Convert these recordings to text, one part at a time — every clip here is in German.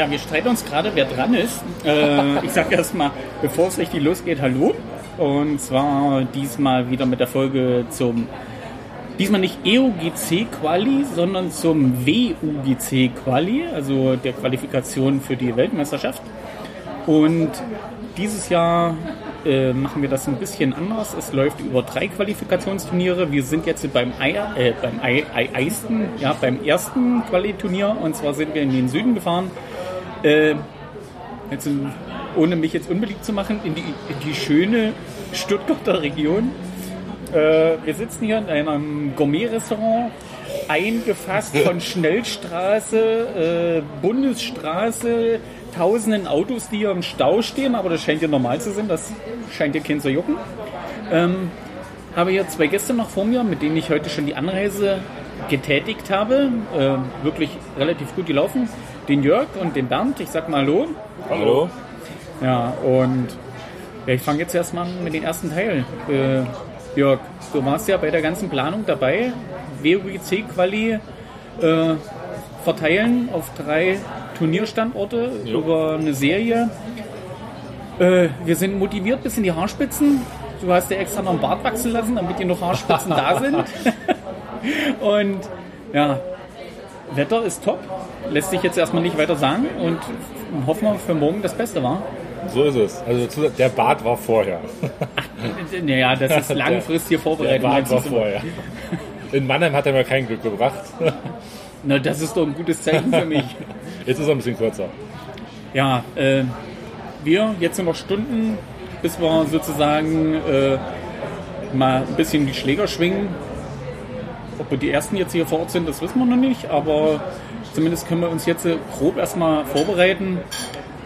Ja, wir streiten uns gerade, wer dran ist. Äh, ich sage erstmal, bevor es richtig losgeht, hallo. Und zwar diesmal wieder mit der Folge zum, diesmal nicht EUGC-Quali, sondern zum WUGC-Quali, also der Qualifikation für die Weltmeisterschaft. Und dieses Jahr äh, machen wir das ein bisschen anders. Es läuft über drei Qualifikationsturniere. Wir sind jetzt beim, I, äh, beim I, I, Eisten, ja, beim ersten Quali-Turnier und zwar sind wir in den Süden gefahren. Äh, jetzt, ohne mich jetzt unbeliebt zu machen, in die, in die schöne Stuttgarter Region. Äh, wir sitzen hier in einem Gourmet-Restaurant, eingefasst von Schnellstraße, äh, Bundesstraße, tausenden Autos, die hier im Stau stehen, aber das scheint ja normal zu sein, das scheint ja keinen zu jucken. Ähm, habe hier zwei Gäste noch vor mir, mit denen ich heute schon die Anreise getätigt habe. Äh, wirklich relativ gut gelaufen. Den Jörg und den Bernd. Ich sag mal Hallo. Hallo. Ja, und ja, ich fange jetzt erstmal mit den ersten Teil. Äh, Jörg, du warst ja bei der ganzen Planung dabei. WUGC-Quali äh, verteilen auf drei Turnierstandorte Jo. über eine Serie. Äh, wir sind motiviert bis in die Haarspitzen. Du hast dir extra noch einen Bart wachsen lassen, damit die noch Haarspitzen da sind. Und ja, Wetter ist top. Lässt sich jetzt erstmal nicht weiter sagen und hoffen wir für morgen das Beste war. So ist es. Also der Bart war vorher. Naja, das ist langfristige Der Vorbereitung. Bart war vorher. In Mannheim hat er mir kein Glück gebracht. Na, das ist doch ein gutes Zeichen für mich. Jetzt ist er ein bisschen kürzer. Ja, äh, wir jetzt nur noch Stunden, bis wir sozusagen äh, mal ein bisschen die Schläger schwingen. Ob wir die ersten jetzt hier vor Ort sind, das wissen wir noch nicht, aber zumindest können wir uns jetzt äh, grob erstmal vorbereiten.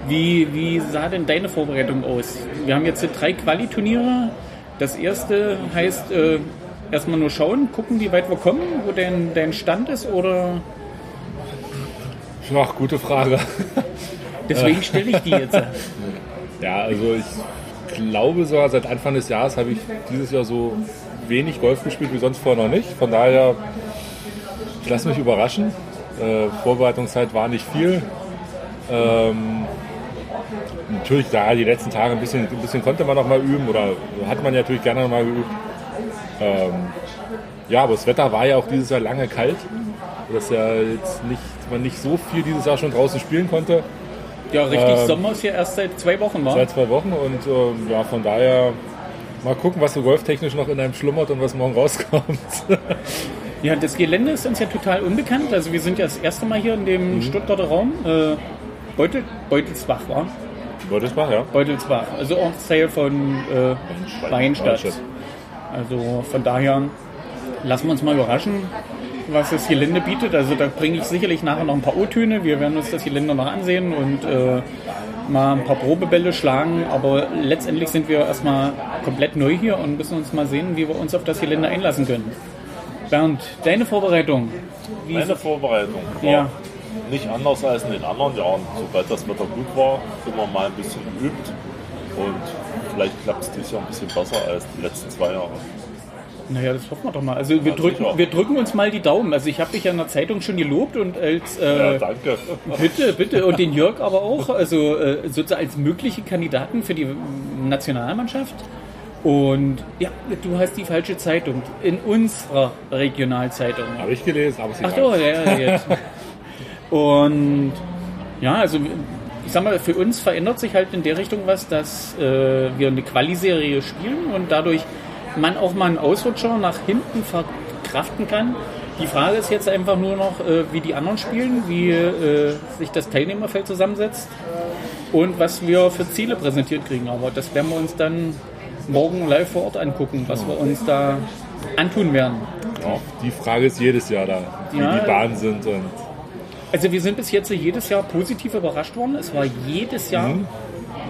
Wie, wie sah denn deine Vorbereitung aus? Wir haben jetzt hier drei Quali-Turniere. Das erste heißt äh, erstmal nur schauen, gucken, wie weit wir kommen, wo dein, dein Stand ist oder Ach, gute Frage. deswegen stelle ich die jetzt. Ja, also ich glaube sogar seit Anfang des Jahres habe ich dieses Jahr so wenig Golf gespielt wie sonst vorher noch nicht. Von daher, ich lasse mich überraschen. Äh, Vorbereitungszeit war nicht viel. Ähm, natürlich, da die letzten Tage ein bisschen, ein bisschen konnte man noch mal üben oder hat man ja natürlich gerne noch mal geübt. Ähm, ja, aber das Wetter war ja auch dieses Jahr lange kalt, dass ja jetzt nicht, man nicht so viel dieses Jahr schon draußen spielen konnte. Ja, richtig. Ähm, Sommer ist ja erst seit zwei Wochen, war. Seit zwei Wochen und ähm, ja, von daher mal gucken, was so golftechnisch noch in einem schlummert und was morgen rauskommt. Ja, das Gelände ist uns ja total unbekannt. Also wir sind ja das erste Mal hier in Mhm. dem Stuttgarter Raum. Äh, Beutel, Beutelsbach war. Beutelsbach, ja. Beutelsbach. Also Ortsteil von äh, Weinstadt. Weinstadt. Also von daher lassen wir uns mal überraschen, was das Gelände bietet. Also da bringe ich sicherlich nachher noch ein paar O-Töne. Wir werden uns das Gelände noch ansehen und äh, mal ein paar Probebälle schlagen. Aber letztendlich sind wir erstmal komplett neu hier und müssen uns mal sehen, wie wir uns auf das Gelände einlassen können. Bernd, deine Vorbereitung. Wie Meine Vorbereitung war Ja. nicht anders als in den anderen Jahren. Sobald das Wetter gut war, immer mal ein bisschen geübt. Und vielleicht klappt es dieses Jahr ein bisschen besser als die letzten zwei Jahre. Naja, das hoffen wir doch mal. Also wir, Ja, drücken, sicher. wir drücken uns mal die Daumen. Also ich habe dich ja in der Zeitung schon gelobt und als Ja, äh, danke. bitte, bitte und den Jörg aber auch, also äh, sozusagen als mögliche Kandidaten für die Nationalmannschaft. Und ja, du hast die falsche Zeitung in unserer Regionalzeitung. Habe ich gelesen, aber es ist Ach so, ja, ja, jetzt. Und ja, also ich sag mal, für uns verändert sich halt in der Richtung was, dass äh, wir eine Quali-Serie spielen und dadurch man auch mal einen Ausrutscher nach hinten verkraften kann. Die Frage ist jetzt einfach nur noch, äh, wie die anderen spielen, wie äh, sich das Teilnehmerfeld zusammensetzt und was wir für Ziele präsentiert kriegen. Aber das werden wir uns dann morgen live vor Ort angucken, was wir uns da antun werden. Ja, die Frage ist jedes Jahr da, wie Ja. die Bahnen sind. Und Also wir sind bis jetzt jedes Jahr positiv überrascht worden. Es war jedes Jahr Mhm.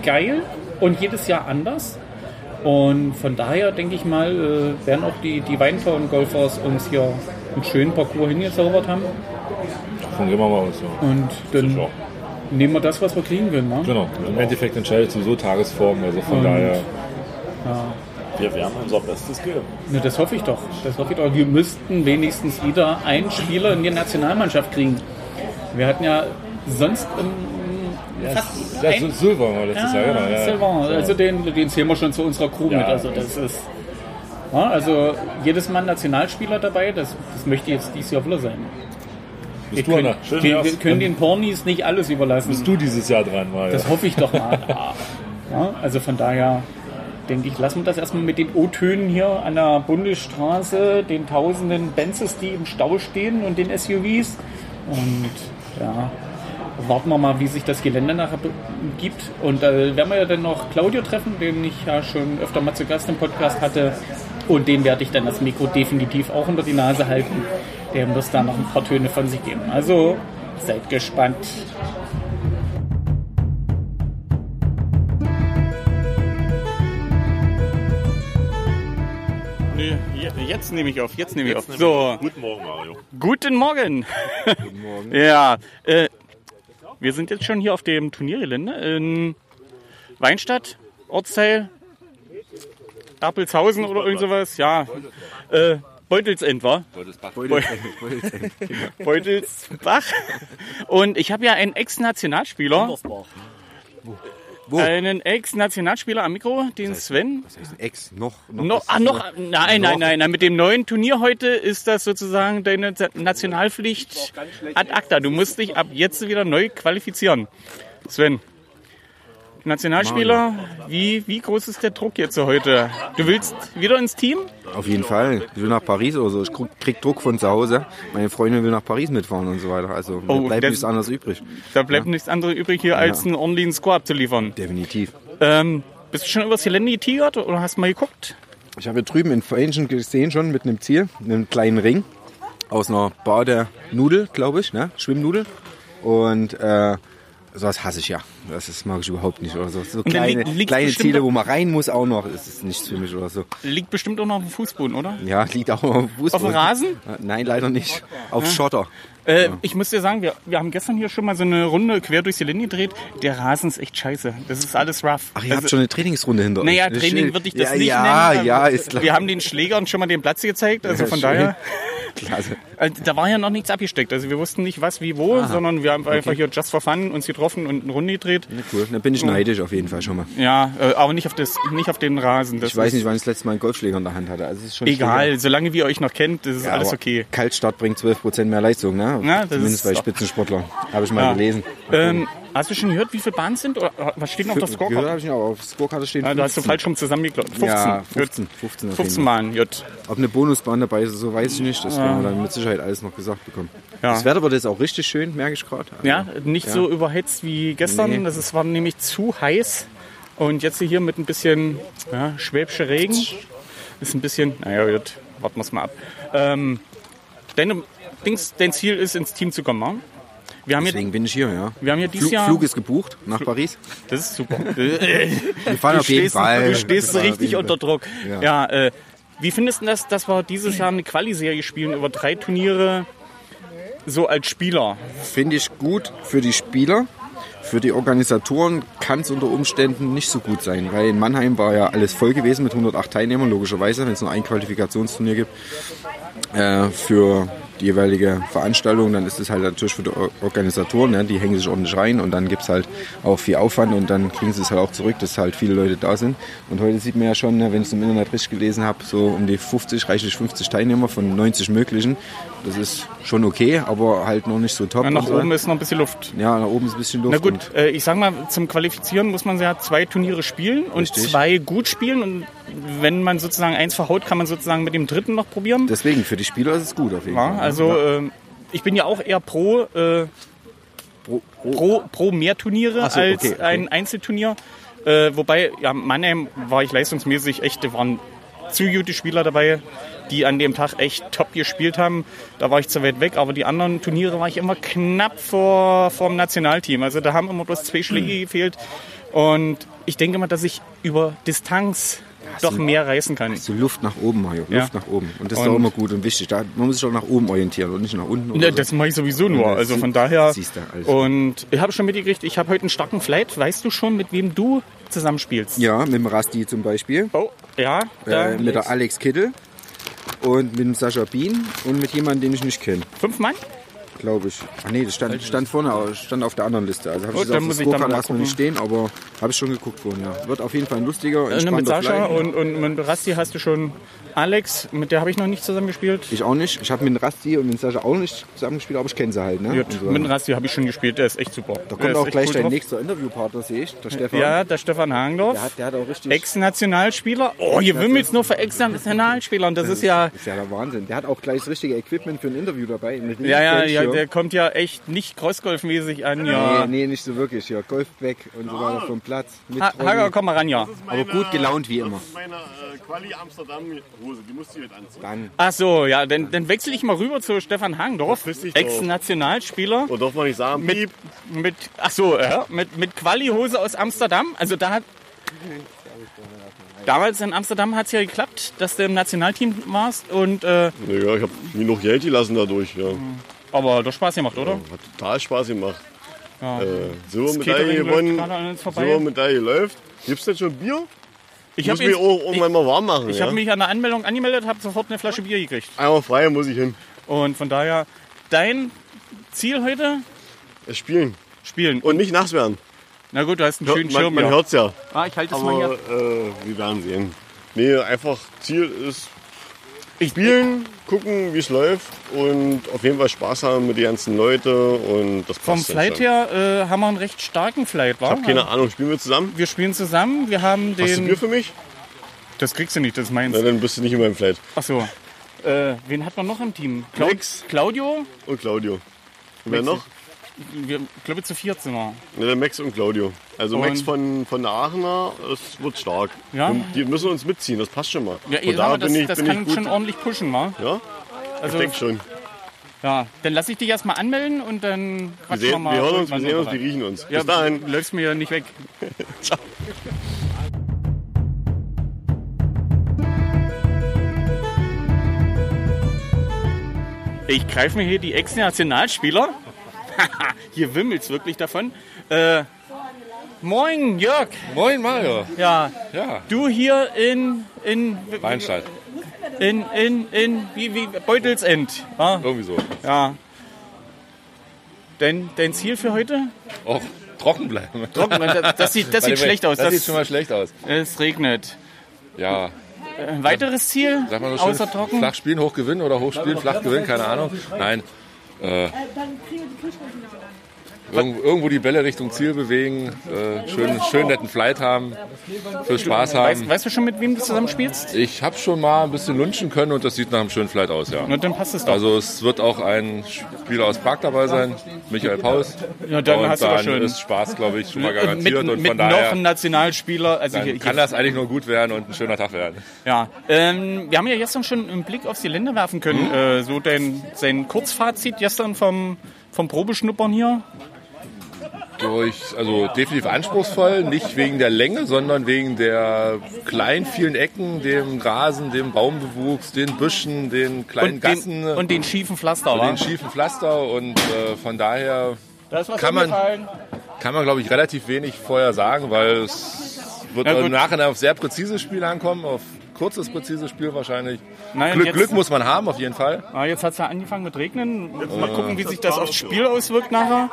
geil und jedes Jahr anders. Und von daher denke ich mal, äh, werden auch die, die Weintown-Golfers uns hier einen schönen Parcours hingezaubert haben. davon gehen wir mal aus. Ja. Und dann nehmen wir das, was wir kriegen können. Ne? Genau, im Endeffekt entscheidet sowieso Tagesform, also von Und- daher. Wir werden unser Bestes geben. Ne, das hoffe ich doch. Das hoffe ich doch. Wir müssten wenigstens wieder einen Spieler in die Nationalmannschaft kriegen. Wir hatten ja sonst fast Ja, ein- Sil- Silber war letztes Jahr, genau. Ja. Silvan, also den, den zählen wir schon zu unserer Crew Ja. mit. Also das ist ja, also jedes Mal Nationalspieler dabei, das, das möchte jetzt dieses Jahr wieder sein. Wir Bist du, können? Schön wir, wir können den Pornis nicht alles überlassen. Bist du dieses Jahr dran, Mario? Das hoffe ich doch mal. Ja, also von daher denke ich, lassen wir das erstmal mit den O-Tönen hier an der Bundesstraße, den tausenden Benzes, die im Stau stehen und den SUVs. Und ja, warten wir mal, wie sich das Gelände nachher gibt. Und da werden wir ja dann noch Claudio treffen, den ich ja schon öfter mal zu Gast im Podcast hatte. Und dem werde ich dann das Mikro definitiv auch unter die Nase halten. Der muss da noch ein paar Töne von sich geben. Also seid gespannt. Jetzt nehme ich auf, jetzt nehme ich auf. So, Guten Morgen, Mario. guten Morgen. Guten Morgen. ja, äh, wir sind jetzt schon hier auf dem Turniergelände in Weinstadt, Ortsteil Erpelshausen oder irgend sowas. Ja, äh, Beutelsend war. Beutelsbach. Und ich habe ja einen Ex-Nationalspieler. Wo? Einen Ex-Nationalspieler am Mikro, den Sven. Das heißt Ex, noch. noch, Noch, was- ah, noch, nein, nein, noch- nein, nein. Mit dem neuen Turnier heute ist das sozusagen deine Nationalpflicht ad acta. Du musst dich ab jetzt wieder neu qualifizieren. Sven, Nationalspieler, wie, wie groß ist der Druck jetzt heute? Du willst wieder ins Team? Auf jeden Fall. Ich will nach Paris oder so. Ich krieg- Druck von zu Hause. Meine Freundin will nach Paris mitfahren und so weiter. Also Oh, mir bleibt das- nichts anderes übrig. Da bleibt nichts anderes übrig hier, als einen ordentlichen Score abzuliefern. Definitiv. Ähm, bist du schon übers Gelände getigert oder hast mal geguckt? Ich habe hier drüben in Fähnchen gesehen schon mit einem Ziel, einem kleinen Ring aus einer Badernudel, glaube ich, ne? Schwimmnudel. Und äh, sowas hasse ich ja. Das ist, mag ich überhaupt nicht oder so. So kleine, liegt- liegt kleine Ziele, wo man rein muss auch noch. Das ist nichts für mich oder so. Liegt bestimmt auch noch auf dem Fußboden, oder? Ja, liegt auch auf dem Fußball. Auf dem Rasen? Nein, leider nicht. Auf Schotter. Äh, Ich muss dir sagen, wir, wir haben gestern hier schon mal so eine Runde quer durchs Gelände gedreht. Der Rasen ist echt scheiße. Das ist alles rough. Ach, ihr Also- habt schon eine Trainingsrunde hinter euch. Naja, Training würde ich das ja, nicht ja, nennen. Ja, ist klar. Wir haben den Schlägern schon mal den Platz gezeigt, also Ja, von schön. daher. Klasse. Also, da war ja noch nichts abgesteckt. Also wir wussten nicht was, wie, wo, sondern wir haben einfach hier just for fun uns getroffen und eine Runde gedreht. Ja, cool. Dann bin ich neidisch auf jeden Fall schon mal. Ja, äh, aber nicht auf, das, nicht auf den Rasen. Das Ich weiß nicht, wann ich das letzte Mal einen Golfschläger in der Hand hatte. Also ist schon Egal, solange wir euch noch kennt, ist Ja, alles okay. Kaltstart bringt 12% mehr Leistung, ne? Ja, Zumindest bei Spitzensportlern. Habe ich mal Ja. gelesen. Ähm, hast du schon gehört, wie viele Bahnen sind? Oder äh, was steht noch auf der Scorecard? habe ich aber auf Scorekarte steht Ja, da hast du 15. falsch rum zusammengeklappt. 15. Ja, Gut. 15. 15 auf jeden 15 Fall. Bahnen, gut. Ob eine Bonusbahn dabei ist, so weiß ich nicht. Das werden wir dann mit Sicherheit alles noch gesagt bekommen. Ja. Das Wetter wird jetzt auch richtig schön, merke ich gerade. Also, Ja, nicht so überhitzt wie gestern. Nee. Das ist, war nämlich zu heiß. Und jetzt hier mit ein bisschen ja, schwäbischer Regen. Ist ein bisschen, naja, gut, warten wir es mal ab. Ähm, deine, Dings, dein Ziel ist, ins Team zu kommen? Wir haben, hier, Deswegen bin ich hier, ja. wir haben hier dieses Flug, Jahr. Flug ist gebucht nach Paris. Das ist super. Wir fahren du auf jeden stehst, Fall. du stehst richtig unter. Druck. Ja. Ja, äh, wie findest du das, dass wir dieses Jahr eine Quali-Serie spielen über drei Turniere so als Spieler? Finde ich gut für die Spieler. Für die Organisatoren kann es unter Umständen nicht so gut sein, weil in Mannheim war ja alles voll gewesen mit 108 Teilnehmern, logischerweise, wenn es nur ein Qualifikationsturnier gibt. Äh, für die jeweilige Veranstaltung, dann ist es halt natürlich für die Or- Organisatoren, ne? die hängen sich ordentlich rein und dann gibt es halt auch viel Aufwand und dann kriegen sie es halt auch zurück, dass halt viele Leute da sind. Und heute sieht man ja schon, ne, wenn ich es im Internet richtig gelesen habe, so um die 50, reichlich 50 Teilnehmer von 90 möglichen. Das ist schon okay, aber halt noch nicht so top. Ja, nach und so. oben ist noch ein bisschen Luft. Ja, nach oben ist ein bisschen Luft. Na gut, äh, ich sag mal, zum Qualifizieren muss man ja zwei Turniere spielen und Richtig. zwei gut spielen. Und wenn man sozusagen eins verhaut, kann man sozusagen mit dem dritten noch probieren. deswegen, für die Spieler ist es gut auf jeden Ja, Fall. also ähm, ich bin ja auch eher pro, äh, Pro, pro, pro, pro mehr Turniere so, als okay, okay. ein Einzelturnier. Äh, wobei, ja, Mannheim war ich leistungsmäßig echt, da waren zu gute Spieler dabei, die an dem Tag echt top gespielt haben. Da war ich zu weit weg, aber die anderen Turniere war ich immer knapp vor, vor dem Nationalteam. Also da haben immer bloß zwei Schläge Hm. gefehlt. Und ich denke mal, dass ich über Distanz doch so- mehr reißen kann. so Luft nach oben, Mario. Ja. Luft nach oben. Und das ist Und- auch immer gut und wichtig. Da, man muss sich auch nach oben orientieren und nicht nach unten. Ne, so. das mache ich sowieso nur. Ja, Also von daher. siehst du, alles. Und ich habe schon mitgekriegt, ich habe heute einen starken Flight. Weißt du schon, mit wem du zusammenspielst? ja, mit dem Rasti zum Beispiel. Oh, ja. Äh, mit der Alex Kittel. Und mit dem Sascha Bien und mit jemandem, den ich nicht kenne. Fünf Mann? glaube ich. Ach nee, das stand, stand vorne, stand auf der anderen Liste. Also habe ich Gut, das Scorecard mal erstmal nicht stehen, aber habe ich schon geguckt vorhin, ja. Wird auf jeden Fall ein lustiger, Äh, mit entspannter Sascha Fly. und, und mit Rasti hast du schon Alex, mit der habe ich noch nicht zusammengespielt. Ich auch nicht. Ich habe mit Rasti und mit Sascha auch nicht zusammengespielt, aber ich kenne sie halt. Ne? Gut, so. mit Rasti habe ich schon gespielt, der ist echt super. Da kommt auch gleich cool dein drauf. nächster Interviewpartner, sehe ich, der Stefan. Ja, der Stefan Hangdorf. Der hat, der hat auch richtig... Ex-Nationalspieler. Oh, hier wimmelt's nur für Ex-Nationalspieler und das ist ja... Das ist ja der Wahnsinn. Der hat auch gleich das richtige Equipment für ein Interview dabei. Ja, ja, ja, der kommt ja echt nicht Crossgolf-mäßig an, ja. Nee, nee, nicht so wirklich. Ja, Golfback und so weiter vom Platz. Mit Ha. Hager, komm mal ran, ja. Aber gut gelaunt wie immer. Das ist meine äh, Quali Amsterdam Hose, die musst du jetzt anziehen. Dann Ach so, ja, dann, dann wechsle ich mal rüber zu Stefan doch. Ex-Nationalspieler. Und darf man nicht sagen, Mit, mit, ach so, ja, mit, mit Quali-Hose aus Amsterdam. Also da hat. Damals in Amsterdam hat es ja geklappt, dass du im Nationalteam warst. Und, äh, Naja, ich habe mir noch Geld gelassen dadurch. Ja. aber doch Spaß gemacht, oder? Hat total Spaß gemacht. Ja. Äh, Silbermedaille gewonnen. Silbermedaille läuft. Gibt's denn schon Bier? Ich Ich habe muss mich auch irgendwann mal warm machen. ich ja? hab mich an der Anmeldung angemeldet, habe sofort eine Flasche Bier gekriegt. Einmal frei muss ich hin. Und von daher, dein Ziel heute? Es spielen. Spielen. Und nicht nass werden. Na gut, du hast einen Hör- schönen man Schirm. man ja. hört's ja. Ah, ich halte es mal Aber hier. äh, wir werden sehen. Nee, einfach Ziel ist spielen, gucken, wie es läuft und auf jeden Fall Spaß haben mit den ganzen Leuten und das Vom passt dann Flight her äh, haben wir einen recht starken Flight, wa? Ich habe keine Ahnung, spielen wir zusammen? Wir spielen zusammen. Wir haben Hast du den. Bier für mich? Das kriegst du nicht, das ist meins. Na, dann bist du nicht in meinem Flight. Ach so. Äh, wen hat man noch im Team? Max. Claudio? Und Claudio. Und wer noch? Wir, ich glaube, zu viert sind wir. Der Max und Claudio. Also Und- Max von, von der Aachener, es wird stark. Ja? Und die müssen uns mitziehen, das passt schon mal. Ja, Von mal, das, bin ich, das bin kann ich uns gut. schon ordentlich pushen, wa? Ja, Also, ich denke schon. ja, dann lass ich dich erstmal anmelden und dann Wir, sehen, wir mal. wir hören uns, wir sehen uns, wir riechen uns. Ja, Bis dahin. du läufst mir ja nicht weg. Ciao. Ich greife mir hier die Ex-Nationalspieler. hier wimmelt's wirklich davon. Äh, moin, Jörg. Moin Mario. Ja, Ja, du hier in in Weinstadt. in in in wie wie Beutelsend. Ja, Irgendwie so. ja. Dein, dein Ziel für heute? Auch trocken bleiben. Trocken, das, das sieht, das sieht schlecht aus. Das, Das, sieht schon mal schlecht aus. es regnet. Ja, Ein weiteres Ziel? sag mal so schön, außer trocken? flach spielen, hoch gewinnen oder hoch spielen, flach gewinnen, keine Ahnung. Nein, äh, irgendwo, irgendwo die Bälle Richtung Ziel bewegen, äh, schön, schön netten Flight haben, für Spaß Weißt, haben. weißt du schon, mit wem du zusammen spielst? Ich habe schon mal ein bisschen lunchen können und das sieht nach einem schönen Flight aus, ja. Na, dann passt es doch. Also es wird auch ein Spieler aus Prag dabei sein, Michael Paus. Ja, dann und hast du dann schön. ist Spaß, glaube ich, schon mal mit garantiert. und mit von noch daher einem Nationalspieler. Also dann hier, kann hier, das eigentlich nur gut werden und ein schöner Tag werden. ja. Ähm, wir haben ja gestern schon einen Blick aufs Gelände werfen können. Mhm. Äh, so dein, sein Kurzfazit gestern vom, vom Probeschnuppern hier. Durch, also definitiv anspruchsvoll, nicht wegen der Länge, sondern wegen der kleinen, vielen Ecken, dem Rasen, dem Baumbewuchs, den Büschen, den kleinen Und Gassen. den, und den schiefen Pflaster, und den schiefen Pflaster und äh, von daher kann man- kann man, glaube ich, relativ wenig vorher sagen, weil es wird Ja, im Nachhinein auf sehr präzises Spiel ankommen, auf kurzes, präzises Spiel wahrscheinlich. Nein, Glück, jetzt- Glück muss man haben, auf jeden Fall. Ah, jetzt hat es ja angefangen mit Regnen. Jetzt mal gucken, wie sich das aufs Spiel auswirkt nachher.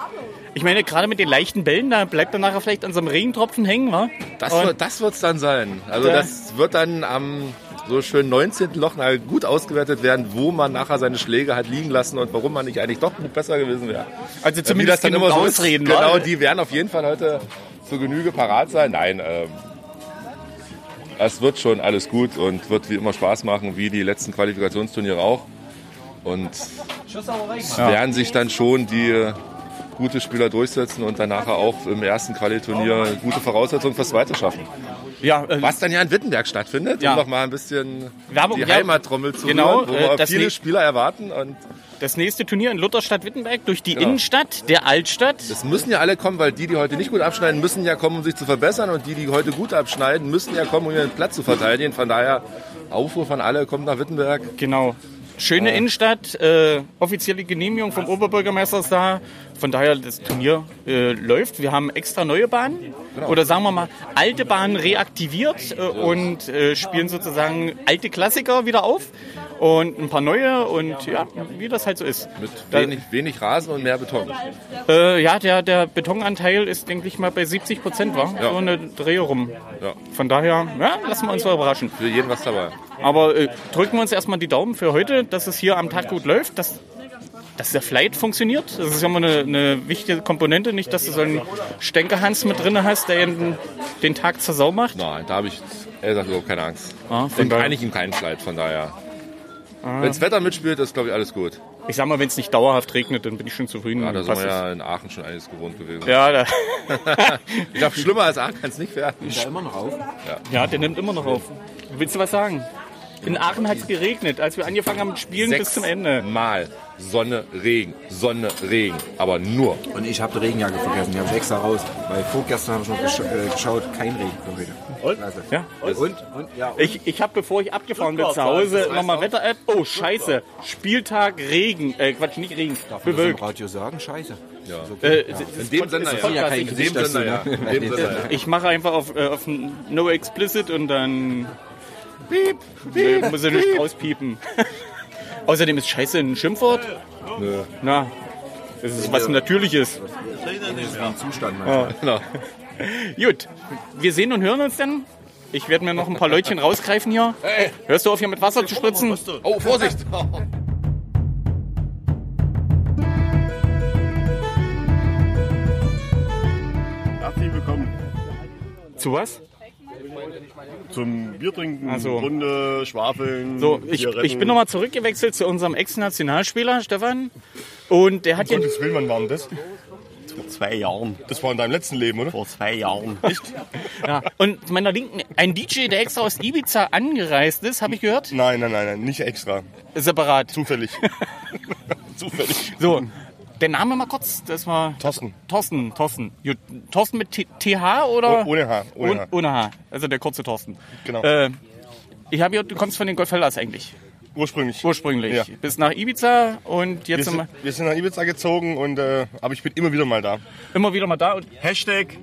Ich meine, gerade mit den leichten Bällen, da bleibt er nachher vielleicht an so einem Regentropfen hängen, wa? Das wird das wird's dann sein. Also Ja. das wird dann am so schön 19. Loch halt gut ausgewertet werden, wo man nachher seine Schläge hat liegen lassen und warum man nicht eigentlich doch besser gewesen wäre. Also Wie zumindest das dann immer so ist, ausreden, genau, wa? die werden auf jeden Fall heute zur Genüge parat sein. Nein, ähm, es wird schon alles gut und wird wie immer Spaß machen, wie die letzten Qualifikationsturniere auch. Und es werden sich dann schon die gute Spieler durchsetzen und dann nachher auch im ersten Qualiturnier gute Voraussetzungen fürs Zweite schaffen. Ja, äh, Was dann ja in Wittenberg stattfindet, Ja. um noch mal ein bisschen Werbung, die. Heimattrommel zu Genau, rühren, wo äh, wir das viele Spieler erwarten. Und das nächste Turnier in Lutherstadt-Wittenberg durch die Genau. Innenstadt der Altstadt. es müssen ja alle kommen, weil die, die heute nicht gut abschneiden, müssen ja kommen, um sich zu verbessern. Und die, die heute gut abschneiden, müssen ja kommen, um ihren Platz zu verteidigen. Von daher, Aufruf an alle, kommt nach Wittenberg. Genau. Schöne Innenstadt, äh, offizielle Genehmigung vom Oberbürgermeister ist da. Von daher, das Turnier äh, läuft. Wir haben extra neue Bahnen oder sagen wir mal alte Bahnen reaktiviert äh, und äh, spielen sozusagen alte Klassiker wieder auf. Und ein paar neue und ja, wie das halt so ist. Mit wenig, wenig Rasen und mehr Beton. Äh, ja, der, der Betonanteil ist, denke ich mal, bei 70 Prozent war. Ja. So eine Dreh rum. Ja. Von daher, ja, lassen wir uns mal überraschen. Für jeden was dabei. Aber äh, drücken wir uns erstmal die Daumen für heute, dass es hier am Tag gut läuft, dass, dass der Flight funktioniert. Das ist ja immer eine, eine wichtige Komponente. Nicht, dass du so einen Stänkerhans mit drin hast, der den, den Tag zur Sau macht. Nein, da habe ich ehrlich gesagt überhaupt keine Angst. Ja, von Dann daher- kann ich ihm keinen Flight, von daher. Wenn das Wetter mitspielt, ist glaube ich alles gut. Ich sag mal, wenn es nicht dauerhaft regnet, dann bin ich schon zufrieden. Ja, da sind wir ja in Aachen schon einiges gewohnt gewesen. ja, da, Ich glaube, schlimmer als Aachen kann es nicht werden. Ist da immer noch auf? ja, der nimmt immer noch auf. Willst du was sagen? In Aachen hat es geregnet, als wir angefangen haben mit Spielen bis zum Ende. Mal Sonne, Regen, Sonne, Regen. Aber nur. Und ich habe die Regenjacke vergessen. Die habe ich extra raus. Weil vorgestern habe ich noch gesch äh, geschaut, kein Regen für heute. Und? Ja. Und? Und? Ja. Ich, ich habe, bevor ich abgefahren bin zu Hause, nochmal Wetter-App. Oh, scheiße. Spieltag Regen. Äh, Quatsch, nicht Regen. Darf man das im Bewölkt. Radio sagen? Scheiße. Ja. Äh, das In ist dem Sender ist ja. Podcast. kein Gesicht, dem Sender, ja. In dem Sender, ja. Ich mache einfach auf, äh, auf No Explicit und dann. Piep, piep. Muss ich nicht rauspiepen. Außerdem ist Scheiße ein Schimpfwort. Nö. Na, das ist was Natürliches. Im Zustand manchmal. Genau. Gut, wir sehen und hören uns dann. Ich werde mir noch ein paar Leutchen rausgreifen hier. Hörst du auf, hier mit Wasser zu spritzen? Oh, Vorsicht! Herzlich willkommen Zu was? zum Biertrinken, Ach so. Runde, Schwafeln. So, ich, ich bin nochmal zurückgewechselt zu unserem Ex-Nationalspieler, Stefan. Und der hat ja. Gottes Willen, wann war denn das? Vor zwei Jahren. Das war in deinem letzten Leben, oder? Vor zwei Jahren. Echt? Ja, und zu meiner Linken, ein DJ, der extra aus Ibiza angereist ist, habe ich gehört. Nein, nein, nein, nein, nicht extra. Separat. Zufällig. Zufällig. So, der Name mal kurz, das war Thorsten. Thorsten, Thorsten. Thorsten mit T- TH oder? Oh, ohne H, ohne Ohne, H. ohne H. Also der kurze Thorsten. Genau. Äh, ich habe gehört, du kommst von den Goldfellas eigentlich. Ursprünglich. Ursprünglich. Ja. Bis nach Ibiza und Wir jetzt sind, sind wir sind nach Ibiza gezogen, und, äh, aber ich bin immer wieder mal da. wir immer wieder mal da. Und Hashtag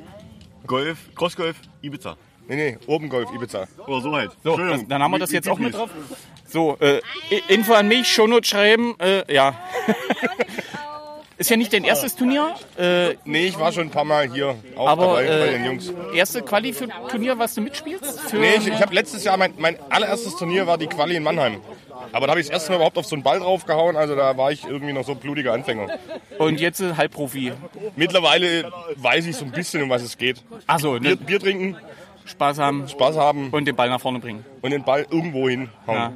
Golf, Crossgolf, Ibiza. Nee, nee, oben Golf, Ibiza. Oder so halt. so, das, dann haben wir das jetzt auch mit drauf. So, äh, Info an mich, Shownote schreiben. Äh, ja. Ist ja nicht dein erstes Turnier, äh, Nee, ich war schon ein paar Mal hier auch aber dabei bei äh, den Jungs. erste Quali für Turnier, was du mitspielst? Für Nee, ich, ich habe letztes Jahr, mein, mein allererstes Turnier war die Quali in Mannheim. Aber da habe ich das erste Mal überhaupt auf so einen Ball draufgehauen, also da war ich irgendwie noch so ein blutiger Anfänger. und jetzt äh, Halbprofi. Mittlerweile weiß ich so ein bisschen, um was es geht. Achso, Bier, ne, Bier trinken, Spaß haben Spaß haben und den Ball nach vorne bringen. und den Ball irgendwo hinhauen. Ja.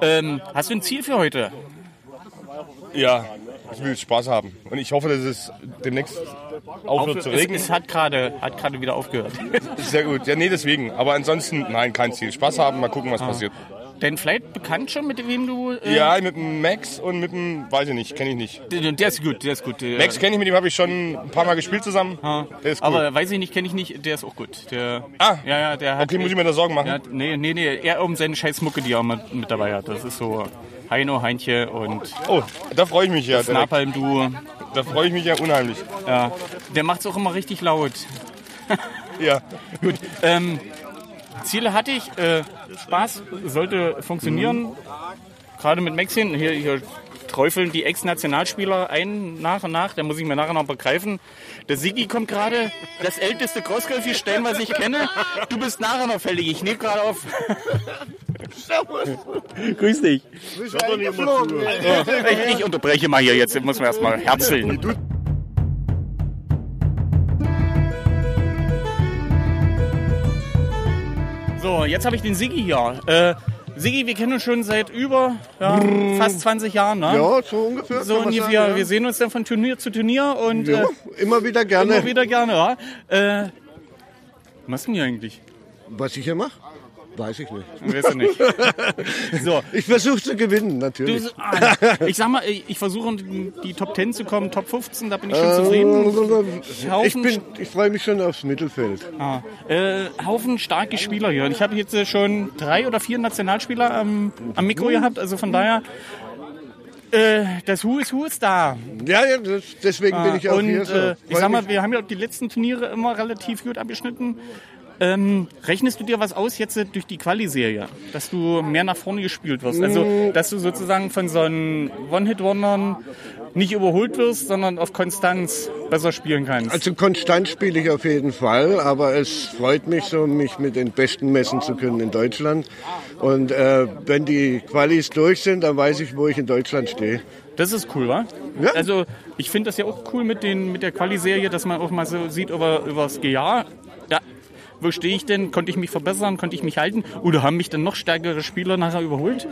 Ähm, hast du ein Ziel für heute? Ja, ich will Spaß haben. Und ich hoffe, dass es demnächst aufhört zu es, regnen. es hat gerade hat gerade wieder aufgehört. Sehr gut. Ja, nee, deswegen. Aber ansonsten, nein, kein Ziel. Spaß haben, mal gucken, was passiert. Denn vielleicht bekannt schon, mit wem du. Äh, Ja, mit dem Max und mit dem, weiß ich nicht, kenne ich nicht. Der, ist gut, der ist gut. Der, Max kenne ich, mit dem habe ich schon ein paar Mal gespielt zusammen. Der ist cool. Aber weiß ich nicht, kenne ich nicht, der ist auch gut. Der, Ah, ja, ja, der hat. okay, muss ich mir da Sorgen machen? hat, nee, nee, nee, er um seine scheiß Mucke, die er mit, mit dabei hat. Das ist so Heino, Heintje und Oh, da freue ich mich ja. direkt. Napalm-Duo. Da freue ich mich ja unheimlich. Ja, der macht's auch immer richtig laut. Ja. Gut, ähm, Ziele hatte ich. Äh, Spaß sollte funktionieren. Gerade mit Maxin. Hier, hier träufeln die Ex-Nationalspieler ein nach und nach. Da muss ich mir nachher noch begreifen. Der Sigi kommt gerade. Das älteste Crossgolf-Stellen, was ich kenne. Du bist nachher noch fällig. Ich nehme gerade auf. Grüß dich. Zu. Ich, ich unterbreche mal hier jetzt. Muss man erstmal herzeln. So, jetzt habe ich den Sigi hier. Äh, Sigi, wir kennen uns schon seit über ja, fast 20 Jahren, ne? Ja, so ungefähr. So ungefähr. sagen, Wir sehen uns dann von Turnier zu Turnier und ja. äh, ja, immer wieder gerne. immer wieder gerne, ja. Äh, was machst du denn hier eigentlich? Was ich hier mache? Weiß ich nicht. Weißt du nicht. So, Ich versuche zu gewinnen, du, natürlich. ah, ich sag mal, ich ich versuche in die Top 10 zu kommen, Top 15, da bin ich schon zufrieden. Ich, Haufen- bin, ich freue mich schon aufs Mittelfeld. Ah, äh, Haufen starke Spieler hier. Ich habe jetzt äh, schon drei oder vier Nationalspieler am, am Mikro gehabt. Also von daher, äh, das Who is Who ist da. Ja, ja deswegen bin ich auch Und hier. So. äh, ich sag mal, wir haben ja die letzten Turniere immer relativ gut abgeschnitten. Ähm, rechnest du dir was aus jetzt äh, durch die Quali-Serie? Dass du mehr nach vorne gespielt wirst? Mm. Also, dass du sozusagen von so einem One-Hit-Wondern nicht überholt wirst, sondern auf Konstanz besser spielen kannst? Also konstant spiele ich auf jeden Fall, aber es freut mich so, mich mit den Besten messen zu können in Deutschland. Und äh, wenn die Qualis durch sind, dann weiß ich, wo ich in Deutschland stehe. Das ist cool, wa? Ja. Also ich finde das ja auch cool mit, den, mit der Quali-Serie, dass man auch mal so sieht über, über das Jahr. Ja, wo stehe ich denn? Konnte ich mich verbessern? Konnte ich mich halten? Oder haben mich dann noch stärkere Spieler nachher überholt,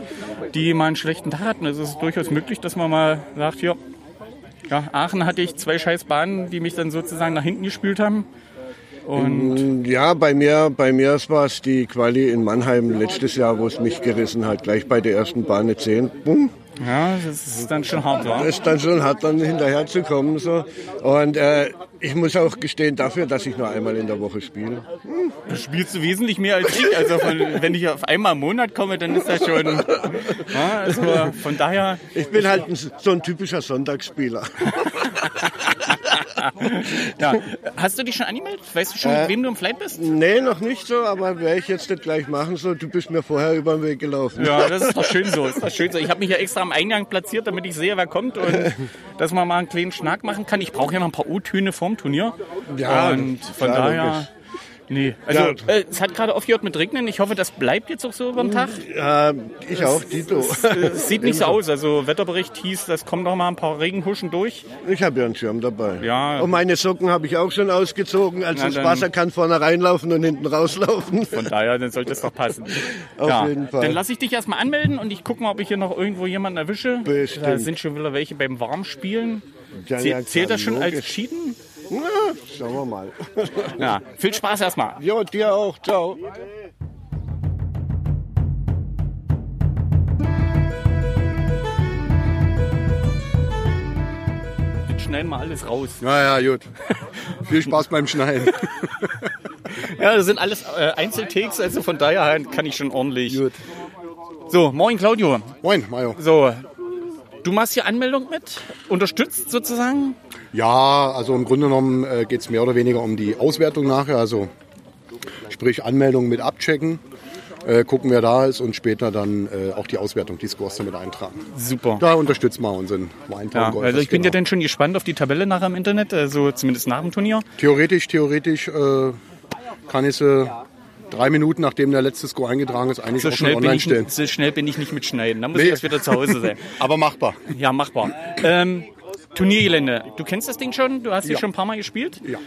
die mal einen schlechten Tag hatten? Also es ist durchaus möglich, dass man mal sagt, hier, ja, Aachen hatte ich zwei scheiß Bahnen, die mich dann sozusagen nach hinten gespielt haben. Und Ja, bei mir, bei mir war es die Quali in Mannheim letztes Jahr, wo es mich gerissen hat. Gleich bei der ersten Bahn eine 10. Bumm. Ja, das ist dann schon hart, wa? Das ist dann schon hart, dann hinterher zu kommen. So. Und äh, ich muss auch gestehen, dafür, dass ich nur einmal in der Woche spiele. Du spielst du wesentlich mehr als ich. Also von, wenn ich auf einmal im Monat komme, dann ist das schon. Ja, also von daher. Ich bin halt ein, so ein typischer Sonntagsspieler. Ja. Hast du dich schon angemeldet? Weißt du schon, mit wem du im Flight bist? Nee, noch nicht so, aber werde ich jetzt nicht gleich machen. So, du bist mir vorher über den Weg gelaufen. Ja, das ist doch schön so. Ist doch schön so. Ich habe mich ja extra am Eingang platziert, damit ich sehe, wer kommt und dass man mal einen kleinen Schnack machen kann. Ich brauche ja noch ein paar O-Töne vorm Turnier. Ja, und von klar, daher. logisch. Nee, also Ja. äh, es hat gerade aufgehört mit Regnen. Ich hoffe, das bleibt jetzt auch so über den Tag. Äh, ich auch, Dito. Es sieht nicht so aus. Also Wetterbericht hieß, das kommen noch mal ein paar Regenhuschen durch. Ich habe ja einen Schirm dabei. Ja. Und meine Socken habe ich auch schon ausgezogen. Also Na, das Wasser kann vorne reinlaufen und hinten rauslaufen. Von daher, dann sollte es doch passen. Auf jeden Fall. Dann lasse ich dich erstmal anmelden und ich gucke mal, ob ich hier noch irgendwo jemanden erwische. Bestimmt. Da sind schon wieder welche beim Warmspielen. Ja, ja, Zählt das schon als logisch. Cheaten? Na, schauen wir mal. Ja. Viel Spaß erstmal. Jo, dir auch. Ciao. Jetzt schneiden wir alles raus. Ja, ja, gut. Viel Spaß beim Schneiden. Ja, das sind alles äh, Einzeltakes, also von daher kann ich schon ordentlich. Gut. So, moin Claudio. Moin, Mario. So, du machst hier Anmeldung mit? Unterstützt sozusagen? Ja, also im Grunde genommen äh, geht es mehr oder weniger um die Auswertung nachher. Also sprich Anmeldung mit abchecken, äh, gucken, wer da ist und später dann äh, auch die Auswertung, die Scores damit eintragen. Super. Da unterstützen wir unseren Weintown Ja, also ich bin ja genau. dann schon gespannt auf die Tabelle nachher im Internet, also zumindest nach dem Turnier. Theoretisch, theoretisch äh, kann ich sie drei Minuten, nachdem der letzte Score eingetragen ist, eigentlich So auch schon schnell, bin online ich, stellen. so schnell bin ich nicht mit Schneiden. Da muss Nee. ich erst wieder zu Hause sein. Aber machbar. Ja, machbar. Ähm, Turniergelände. Du kennst das Ding schon? Du hast hier Ja. schon ein paar Mal gespielt? Ja,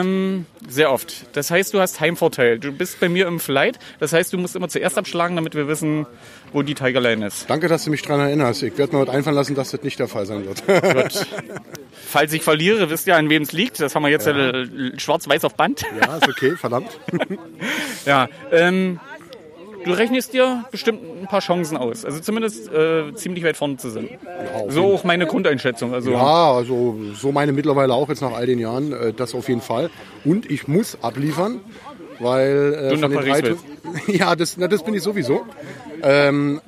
Ähm, sehr oft. Das heißt, du hast Heimvorteil. Du bist bei mir im Flight. Das heißt, du musst immer zuerst abschlagen, damit wir wissen, wo die Tigerline ist. Danke, dass du mich daran erinnerst. Ich werde mir heute einfallen lassen, dass das nicht der Fall sein wird. Gut. Falls ich verliere, wisst ihr, an wem es liegt. Das haben wir jetzt äh, schwarz-weiß auf Band. ja, ist okay, verdammt. Ja, ähm, du rechnest dir bestimmt ein paar Chancen aus. Also zumindest äh, ziemlich weit vorne zu sein. auf so auch meine Grundeinschätzung. Also Ja, also so meine mittlerweile auch jetzt nach all den Jahren, äh, das auf jeden Fall. Und ich muss abliefern, weil äh, Du nach Paris drei Ja, das, na, das bin ich sowieso. Ähm,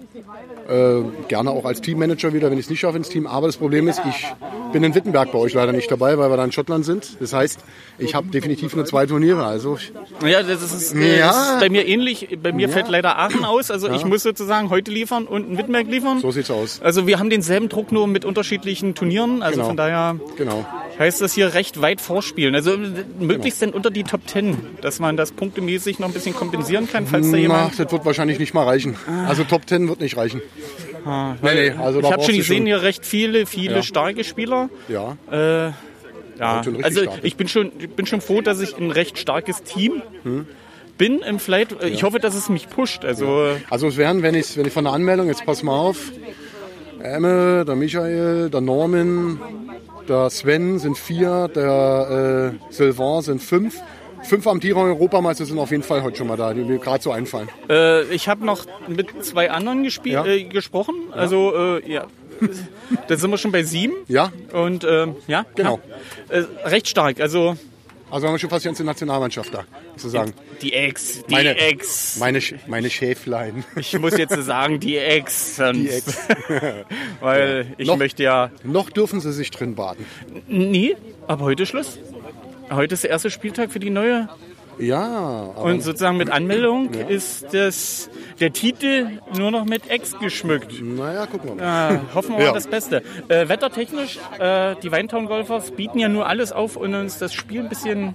äh, gerne auch als Teammanager wieder, wenn ich es nicht schaffe ins Team. Aber das Problem ist, ich bin in Wittenberg bei euch leider nicht dabei, weil wir da in Schottland sind. Das heißt, ich habe definitiv nur zwei Turniere. Also Ja, das ist, äh, Ja. das ist bei mir ähnlich. Bei mir fällt leider Aachen aus. Also ich muss sozusagen heute liefern und in Wittenberg liefern. so sieht's aus. Also wir haben denselben Druck nur mit unterschiedlichen Turnieren. Also Genau. von daher Genau. heißt das hier recht weit vorspielen. Also möglichst dann unter die Top Ten, dass man das punktemäßig noch ein bisschen kompensieren kann, falls da Na, jemand... das wird wahrscheinlich nicht mal reichen. Also Top 10 wird nicht reichen. Nee, nee, also ich habe schon gesehen hier recht viele, viele Ja. starke Spieler. Ja, Ja, schon richtig also stark. ich bin schon, ich bin schon froh, dass ich ein recht starkes Team Hm. bin im Flight. Ich hoffe, dass es mich pusht. Also Also es wären, wenn ich, wenn ich von der Anmeldung, jetzt pass mal auf, Emme, der Michael, der Norman, der Sven sind vier, der äh, Sylvain sind fünf. Fünf amtierende Europameister sind auf jeden Fall heute schon mal da, die mir gerade so einfallen. äh, ich habe noch mit zwei anderen Ja. äh, gesprochen. Also äh, ja, da sind wir schon bei sieben. Ja, Und ähm, ja, Genau. Ja, äh, recht stark. Also also haben wir schon fast die ganze Nationalmannschaft da, sozusagen. die Ex, die Meine- Ex. Meine, Sch- meine Schäflein. Ich muss jetzt sagen, die Ex. Die Ex. Weil ich Noch- möchte ja. Noch dürfen sie sich drin baden. Nee, aber heute Schluss. Heute ist der erste Spieltag für die neue Ja, Und sozusagen mit Anmeldung ist das, der Titel nur noch mit Ex geschmückt. naja, gucken wir mal. Äh, hoffen wir Ja. mal das Beste. Äh, wettertechnisch, äh, die Weintown Golfers bieten ja nur alles auf und uns das Spiel ein bisschen.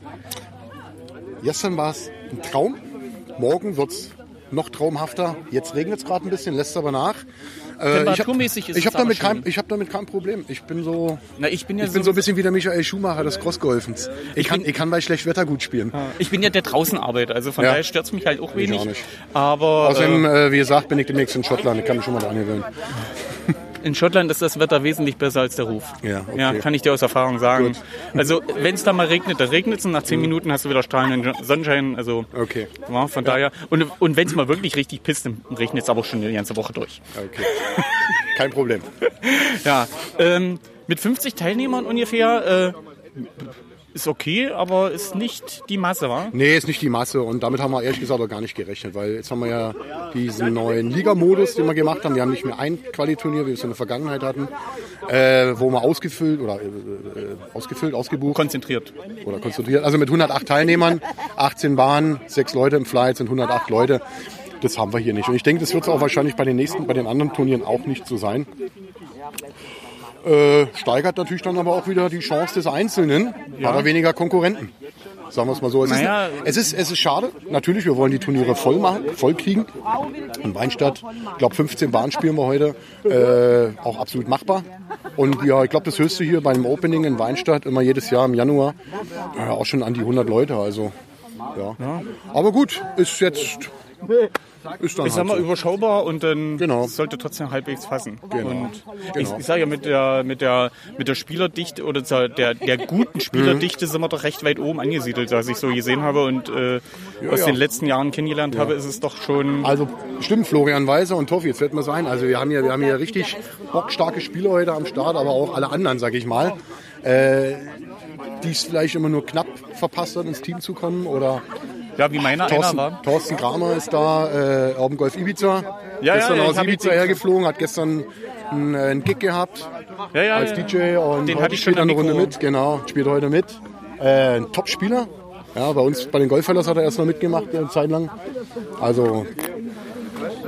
Gestern war es ein Traum. Morgen wird es noch traumhafter. Jetzt regnet es gerade ein bisschen, lässt aber nach. Äh, Temperaturmäßig ich habe es damit, kein, schön. ich hab damit kein Problem. Ich bin so, Na, ich bin ja ich bin so ein bisschen wie der Michael Schumacher des Crossgolfens. Ich, kann, ich kann bei Schlechtwetter gut spielen. Ich bin ja der Draußenarbeiter, also von Ja. daher stört es mich halt auch wenig. auch. Aber Außerdem, äh, wie gesagt, bin ich demnächst in Schottland. Ich kann mich schon mal dran gewöhnen. in Schottland ist das Wetter wesentlich besser als der Ruf. Ja, okay. Ja, kann ich dir aus Erfahrung sagen. Also wenn es da mal regnet, dann regnet es und nach zehn Minuten hast du wieder strahlenden Sonnenschein. Also Okay. ja, von daher. Und, und wenn es mal wirklich richtig pisst, dann regnet es aber schon die ganze Woche durch. Okay. Kein Problem. Ja, ähm, mit 50 Teilnehmern ungefähr äh, ist okay, aber ist nicht die Masse, wa? Nee, ist nicht die Masse und damit haben wir ehrlich gesagt auch gar nicht gerechnet, weil jetzt haben wir ja diesen neuen Ligamodus, den wir gemacht haben. Wir haben nicht mehr ein Qualiturnier, wie wir es in der Vergangenheit hatten, äh, wo wir ausgefüllt oder äh, äh, ausgefüllt, ausgebucht Konzentriert. oder konzentriert. Also mit 108 Teilnehmern, 18 Bahnen, 6 Leute im Flight sind 108 Leute. Das haben wir hier nicht. Und ich denke, das wird es auch wahrscheinlich bei den nächsten, bei den anderen Turnieren auch nicht so sein. Äh, steigert natürlich dann aber auch wieder die Chance des Einzelnen, hat er weniger Konkurrenten. Sagen wir es mal so. Es, Naja. ist, es, ist, es ist schade. Natürlich, wir wollen die Turniere voll machen, voll kriegen. In Weinstadt, ich glaube 15 Bahnen spielen wir heute. Äh, auch absolut machbar. Und ja, ich glaube, das höchste hier bei dem Opening in Weinstadt, immer jedes Jahr im Januar, ja, auch schon an die 100 Leute. Also, ja. Aber gut, ist jetzt. Ist dann Ich sag halt mal so. überschaubar und dann Genau. sollte trotzdem halbwegs passen. Genau. Und Genau. ich, ich sage ja, mit der, mit der, mit der Spielerdichte oder der, der, guten Spielerdichte sind wir doch recht weit oben angesiedelt, was ich so gesehen habe und äh, aus ja. den letzten Jahren kennengelernt habe, ist es doch schon. Also stimmt, Florian Weiser und Toffi, jetzt fällt mir so ein. Also wir haben hier, wir haben hier richtig bockstarke Spieler heute am Start, aber auch alle anderen, sag ich mal. Äh, die es vielleicht immer nur knapp verpasst hat, ins Team zu kommen. Oder Ja, wie meiner einer Thorsten, war. Thorsten Kramer ist da, äh, Auben Golf Ibiza. Ja, gestern ja, aus Ibiza hergeflogen, hat gestern einen, äh, einen Gig gehabt Ja, ja, als. DJ und Den heute hatte ich schon spielt er eine Runde mit. Genau, spielt heute mit. Äh, ein Top-Spieler. Ja, bei uns, bei den Golffellas hat er erst noch mitgemacht, eine Zeit lang. Also,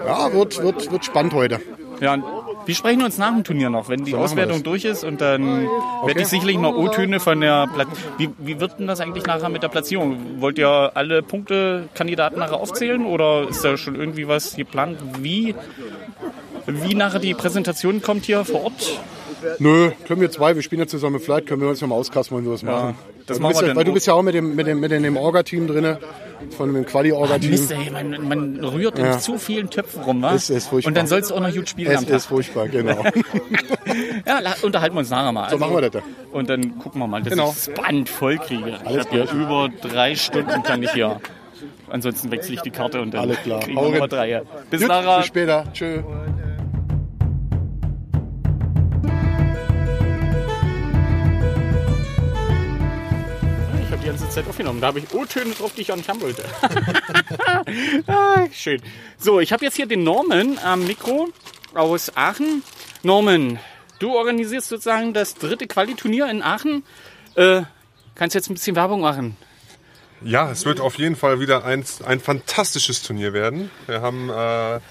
ja, wird, wird, wird spannend heute. Ja, wir sprechen uns nach dem Turnier noch, wenn die wir Auswertung durch ist und dann werde ich sicherlich mal O-Töne von der Pla wie, wie wird denn das eigentlich nachher mit der Platzierung? Wollt ihr alle Punktekandidaten nachher aufzählen oder ist da schon irgendwie was geplant, wie, wie nachher die Präsentation kommt hier vor Ort? Nö, können wir zwei, wir spielen ja zusammen mit Flight, können wir uns ja mal auskasten, wenn wir was machen. das weil machen du bist wir ja, dann weil du auch. bist ja auch mit dem, mit dem, mit dem Orga-Team drin, von dem Quali-Orga-Team. Mist, ey, man, man rührt in Ja. zu vielen Töpfen rum, wa? Es ist furchtbar. Und dann sollst du auch noch gut spielen Es am Tag. ist furchtbar, genau. Ja, unterhalten wir uns nachher mal. Also, So machen wir das. Und dann gucken wir mal, dass Genau. ich das Band voll kriege. Ich habe ja über drei Stunden kann ich hier. Ansonsten wechsle ich die Karte und dann Alles klar. kriegen wir rein. drei. Bis Gut, nachher. bis später. Tschö. Ganze Zeit aufgenommen. Da habe ich O-Töne drauf, die ich auch nicht haben wollte. ah, schön. So, ich habe jetzt hier den Norman am Mikro aus Aachen. Norman, du organisierst sozusagen das dritte Qualiturnier in Aachen. Äh, kannst jetzt ein bisschen Werbung machen. Ja, es wird auf jeden Fall wieder ein, ein fantastisches Turnier werden. Wir haben äh,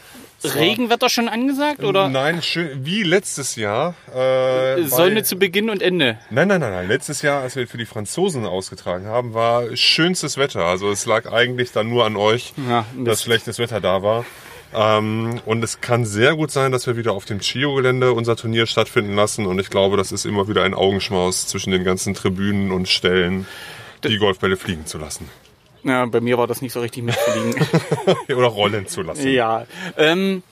Regenwetter schon angesagt oder nein, schön, wie letztes Jahr. Äh, Säune bei- zu Beginn und Ende? Nein, nein, nein, nein. Letztes Jahr, als wir für die Franzosen ausgetragen haben, war schönstes Wetter. Also es lag eigentlich dann nur an euch, Ja, dass schlechtes Wetter da war. Ähm, und es kann sehr gut sein, dass wir wieder auf dem Chio-Gelände unser Turnier stattfinden lassen. Und ich glaube, das ist immer wieder ein Augenschmaus zwischen den ganzen Tribünen und Stellen, die Golfbälle fliegen zu lassen. Ja, bei mir war das nicht so richtig mitfliegen. Oder rollen zu lassen. ja. Ähm,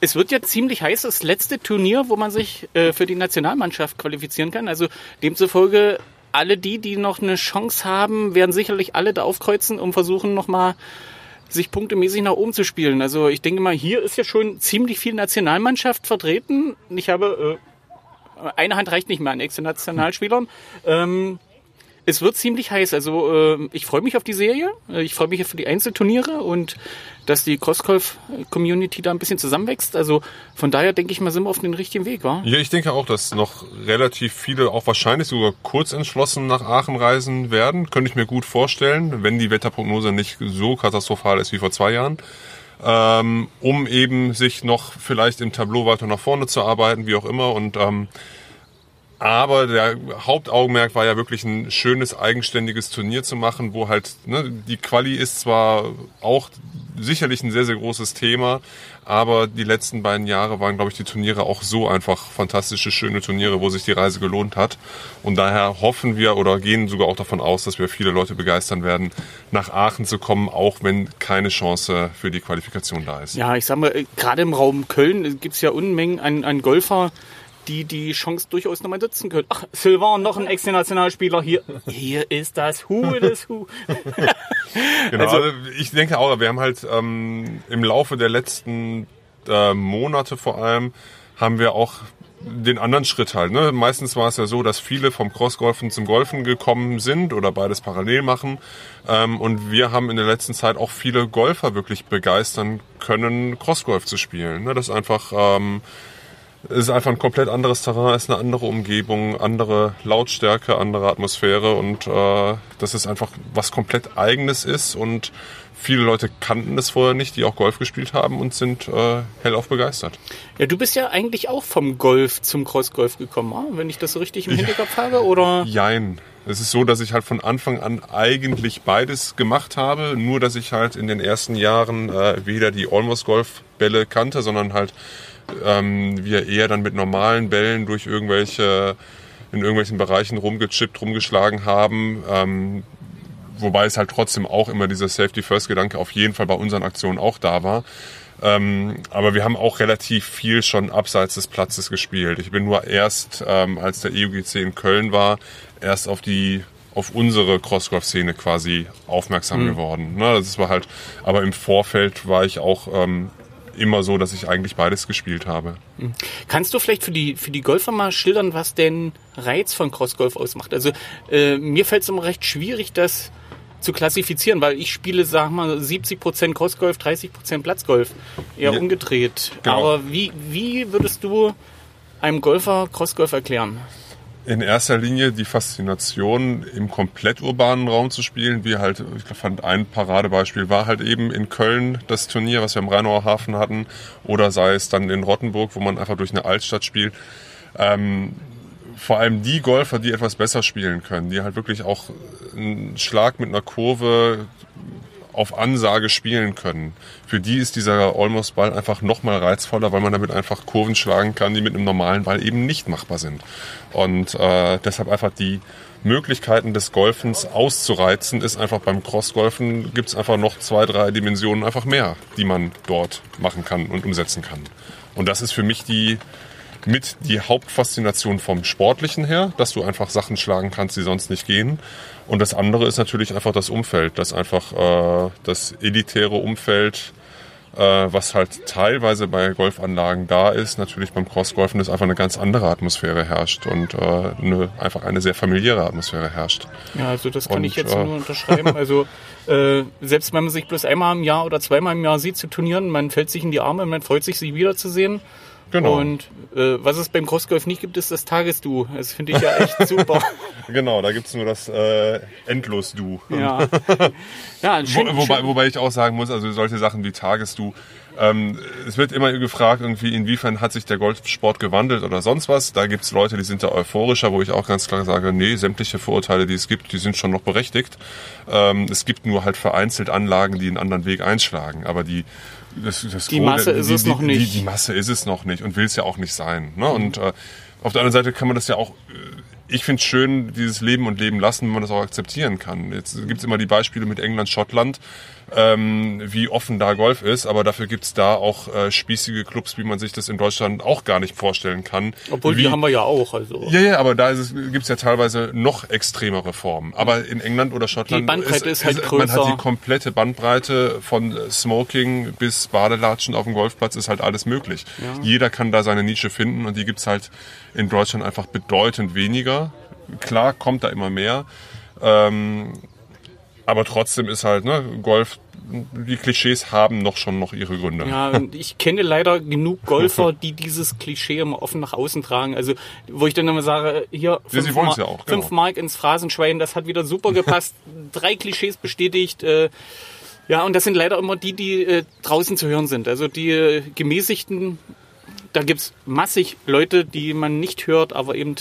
es wird ja ziemlich heiß, das letzte Turnier, wo man sich äh, für die Nationalmannschaft qualifizieren kann. Also demzufolge alle die, die noch eine Chance haben, werden sicherlich alle da aufkreuzen und versuchen nochmal sich punktemäßig nach oben zu spielen. Also ich denke mal, hier ist ja schon ziemlich viel Nationalmannschaft vertreten. Ich habe äh, eine Hand reicht nicht mehr an Ex-Nationalspielern. Ähm, es wird ziemlich heiß. Also äh, ich freue mich auf die Serie. Äh, Ich freue mich für die Einzelturniere und dass die Crossgolf-Community da ein bisschen zusammenwächst. Also von daher denke ich mal, sind wir auf dem richtigen Weg, wa? Ja, ich denke auch, dass noch relativ viele, auch wahrscheinlich sogar kurz entschlossen nach Aachen reisen werden. Könnte ich mir gut vorstellen, wenn die Wetterprognose nicht so katastrophal ist wie vor zwei Jahren. Ähm, um eben sich noch vielleicht im Tableau weiter nach vorne zu arbeiten, wie auch immer. Und ähm, aber der Hauptaugenmerk war ja wirklich ein schönes, eigenständiges Turnier zu machen, wo halt, ne, die Quali ist zwar auch sicherlich ein sehr, sehr großes Thema, aber die letzten beiden Jahre waren, glaube ich, die Turniere auch so einfach fantastische, schöne Turniere, wo sich die Reise gelohnt hat. Und daher hoffen wir oder gehen sogar auch davon aus, dass wir viele Leute begeistern werden, nach Aachen zu kommen, auch wenn keine Chance für die Qualifikation da ist. Ja, ich sag mal, äh, gerade im Raum Köln gibt es ja Unmengen an, an Golfer, die die Chance durchaus nochmal nutzen können. Ach, Silvan, noch ein Ex-Nationalspieler hier. Hier ist das Hu des Hu. Genau, Also- also, ich denke auch, wir haben halt ähm, im Laufe der letzten äh, Monate vor allem, haben wir auch den anderen Schritt halt. Ne? Meistens war es ja so, dass viele vom Crossgolfen zum Golfen gekommen sind oder beides parallel machen. Ähm, und wir haben in der letzten Zeit auch viele Golfer wirklich begeistern können, Crossgolf zu spielen. Ne? Das ist einfach... Ähm, es ist einfach ein komplett anderes Terrain, es ist eine andere Umgebung, andere Lautstärke, andere Atmosphäre und äh, das ist einfach was komplett eigenes ist und viele Leute kannten das vorher nicht, die auch Golf gespielt haben und sind äh, hellauf begeistert. Ja, du bist ja eigentlich auch vom Golf zum Crossgolf gekommen, ah? wenn ich das so richtig im Hinterkopf habe, oder? Jein. Es ist so, dass ich halt von Anfang an eigentlich beides gemacht habe, nur dass ich halt in den ersten Jahren äh, weder die Almost Golf Bälle kannte, sondern halt ähm, wir eher dann mit normalen Bällen durch irgendwelche in irgendwelchen Bereichen rumgechippt, rumgeschlagen haben. Ähm, wobei es halt trotzdem auch immer dieser Safety First Gedanke auf jeden Fall bei unseren Aktionen auch da war. Ähm, aber wir haben auch relativ viel schon abseits des Platzes gespielt. Ich bin nur erst, ähm, als der EUGC in Köln war, erst auf die auf unsere Crossgolf-Szene quasi aufmerksam geworden. Ne, das war halt, aber im Vorfeld war ich auch ähm, immer so, dass ich eigentlich beides gespielt habe. Kannst du vielleicht für die, für die Golfer mal schildern, was den Reiz von Crossgolf ausmacht? Also äh, mir fällt es immer recht schwierig, das zu klassifizieren, weil ich spiele, sag mal, 70% Crossgolf, 30% Platzgolf. Eher Ja. umgedreht. Genau. Aber wie, wie würdest du einem Golfer Crossgolf erklären? In erster Linie die Faszination, im komplett urbanen Raum zu spielen, wie halt, ich fand ein Paradebeispiel war halt eben in Köln das Turnier, was wir im Rheinauer Hafen hatten, oder sei es dann in Rottenburg, wo man einfach durch eine Altstadt spielt. Ähm, vor allem die Golfer, die etwas besser spielen können, die halt wirklich auch einen Schlag mit einer Kurve auf Ansage spielen können. Für die ist dieser Almost Ball einfach nochmal reizvoller, weil man damit einfach Kurven schlagen kann, die mit einem normalen Ball eben nicht machbar sind. Und äh, deshalb einfach die Möglichkeiten des Golfens auszureizen, ist einfach beim Crossgolfen gibt es einfach noch zwei, drei Dimensionen einfach mehr, die man dort machen kann und umsetzen kann. Und das ist für mich die mit die Hauptfaszination vom Sportlichen her, dass du einfach Sachen schlagen kannst, die sonst nicht gehen. Und das andere ist natürlich einfach das Umfeld, das einfach äh, das elitäre Umfeld, äh, was halt teilweise bei Golfanlagen da ist. Natürlich beim Crossgolfen ist einfach eine ganz andere Atmosphäre herrscht und äh, eine, einfach eine sehr familiäre Atmosphäre herrscht. Ja, also das kann Und, ich jetzt äh, nur unterschreiben. Also äh, selbst wenn man sich bloß einmal im Jahr oder zweimal im Jahr sieht zu Turnieren, man fällt sich in die Arme, man freut sich, sie wiederzusehen. Genau. Und äh, was es beim Crossgolf nicht gibt, ist das Tagesdu. Das finde ich ja echt super. Genau, da gibt's nur das äh, Endlos-Du. ja. ja, Wo, schön, wobei, schön. wobei ich auch sagen muss, also solche Sachen wie Tagesdu, ähm, es wird immer gefragt, irgendwie, inwiefern hat sich der Golfsport gewandelt oder sonst was. Da gibt's Leute, die sind da euphorischer, wo ich auch ganz klar sage, nee, sämtliche Vorurteile, die es gibt, die sind schon noch berechtigt. Ähm, es gibt nur halt vereinzelt Anlagen, die einen anderen Weg einschlagen. Aber die das, das Die Gro- Masse ist die, es die, noch nicht. Die, die Masse ist es noch nicht und will es ja auch nicht sein. Ne? Und äh, auf der anderen Seite kann man das ja auch äh, ich finde es schön, dieses Leben und Leben lassen, wenn man das auch akzeptieren kann. Jetzt gibt es immer die Beispiele mit England, Schottland, ähm, wie offen da Golf ist, aber dafür gibt es da auch äh, spießige Clubs, wie man sich das in Deutschland auch gar nicht vorstellen kann. Obwohl, wie, die haben wir ja auch. Also. ja, ja, aber da gibt es ja teilweise noch extremere Formen. Aber in England oder Schottland Die Bandbreite ist halt man hat größer. die komplette Bandbreite von Smoking bis Badelatschen auf dem Golfplatz ist halt alles möglich. Jeder kann da seine Nische finden und die gibt's halt in Deutschland einfach bedeutend weniger. Klar kommt da immer mehr. Ähm, aber trotzdem ist halt, ne, Golf, die Klischees haben noch schon noch ihre Gründe. Ja, und ich kenne leider genug Golfer, die dieses Klischee immer offen nach außen tragen. Also, wo ich dann immer sage, hier, sie fünf, Mar- ja auch, genau. fünf Mark ins Phrasenschwein, das hat wieder super gepasst. Drei Klischees bestätigt. Äh, ja, und das sind leider immer die, die äh, draußen zu hören sind. Also die äh, gemäßigten, da gibt's massig Leute, die man nicht hört, aber eben,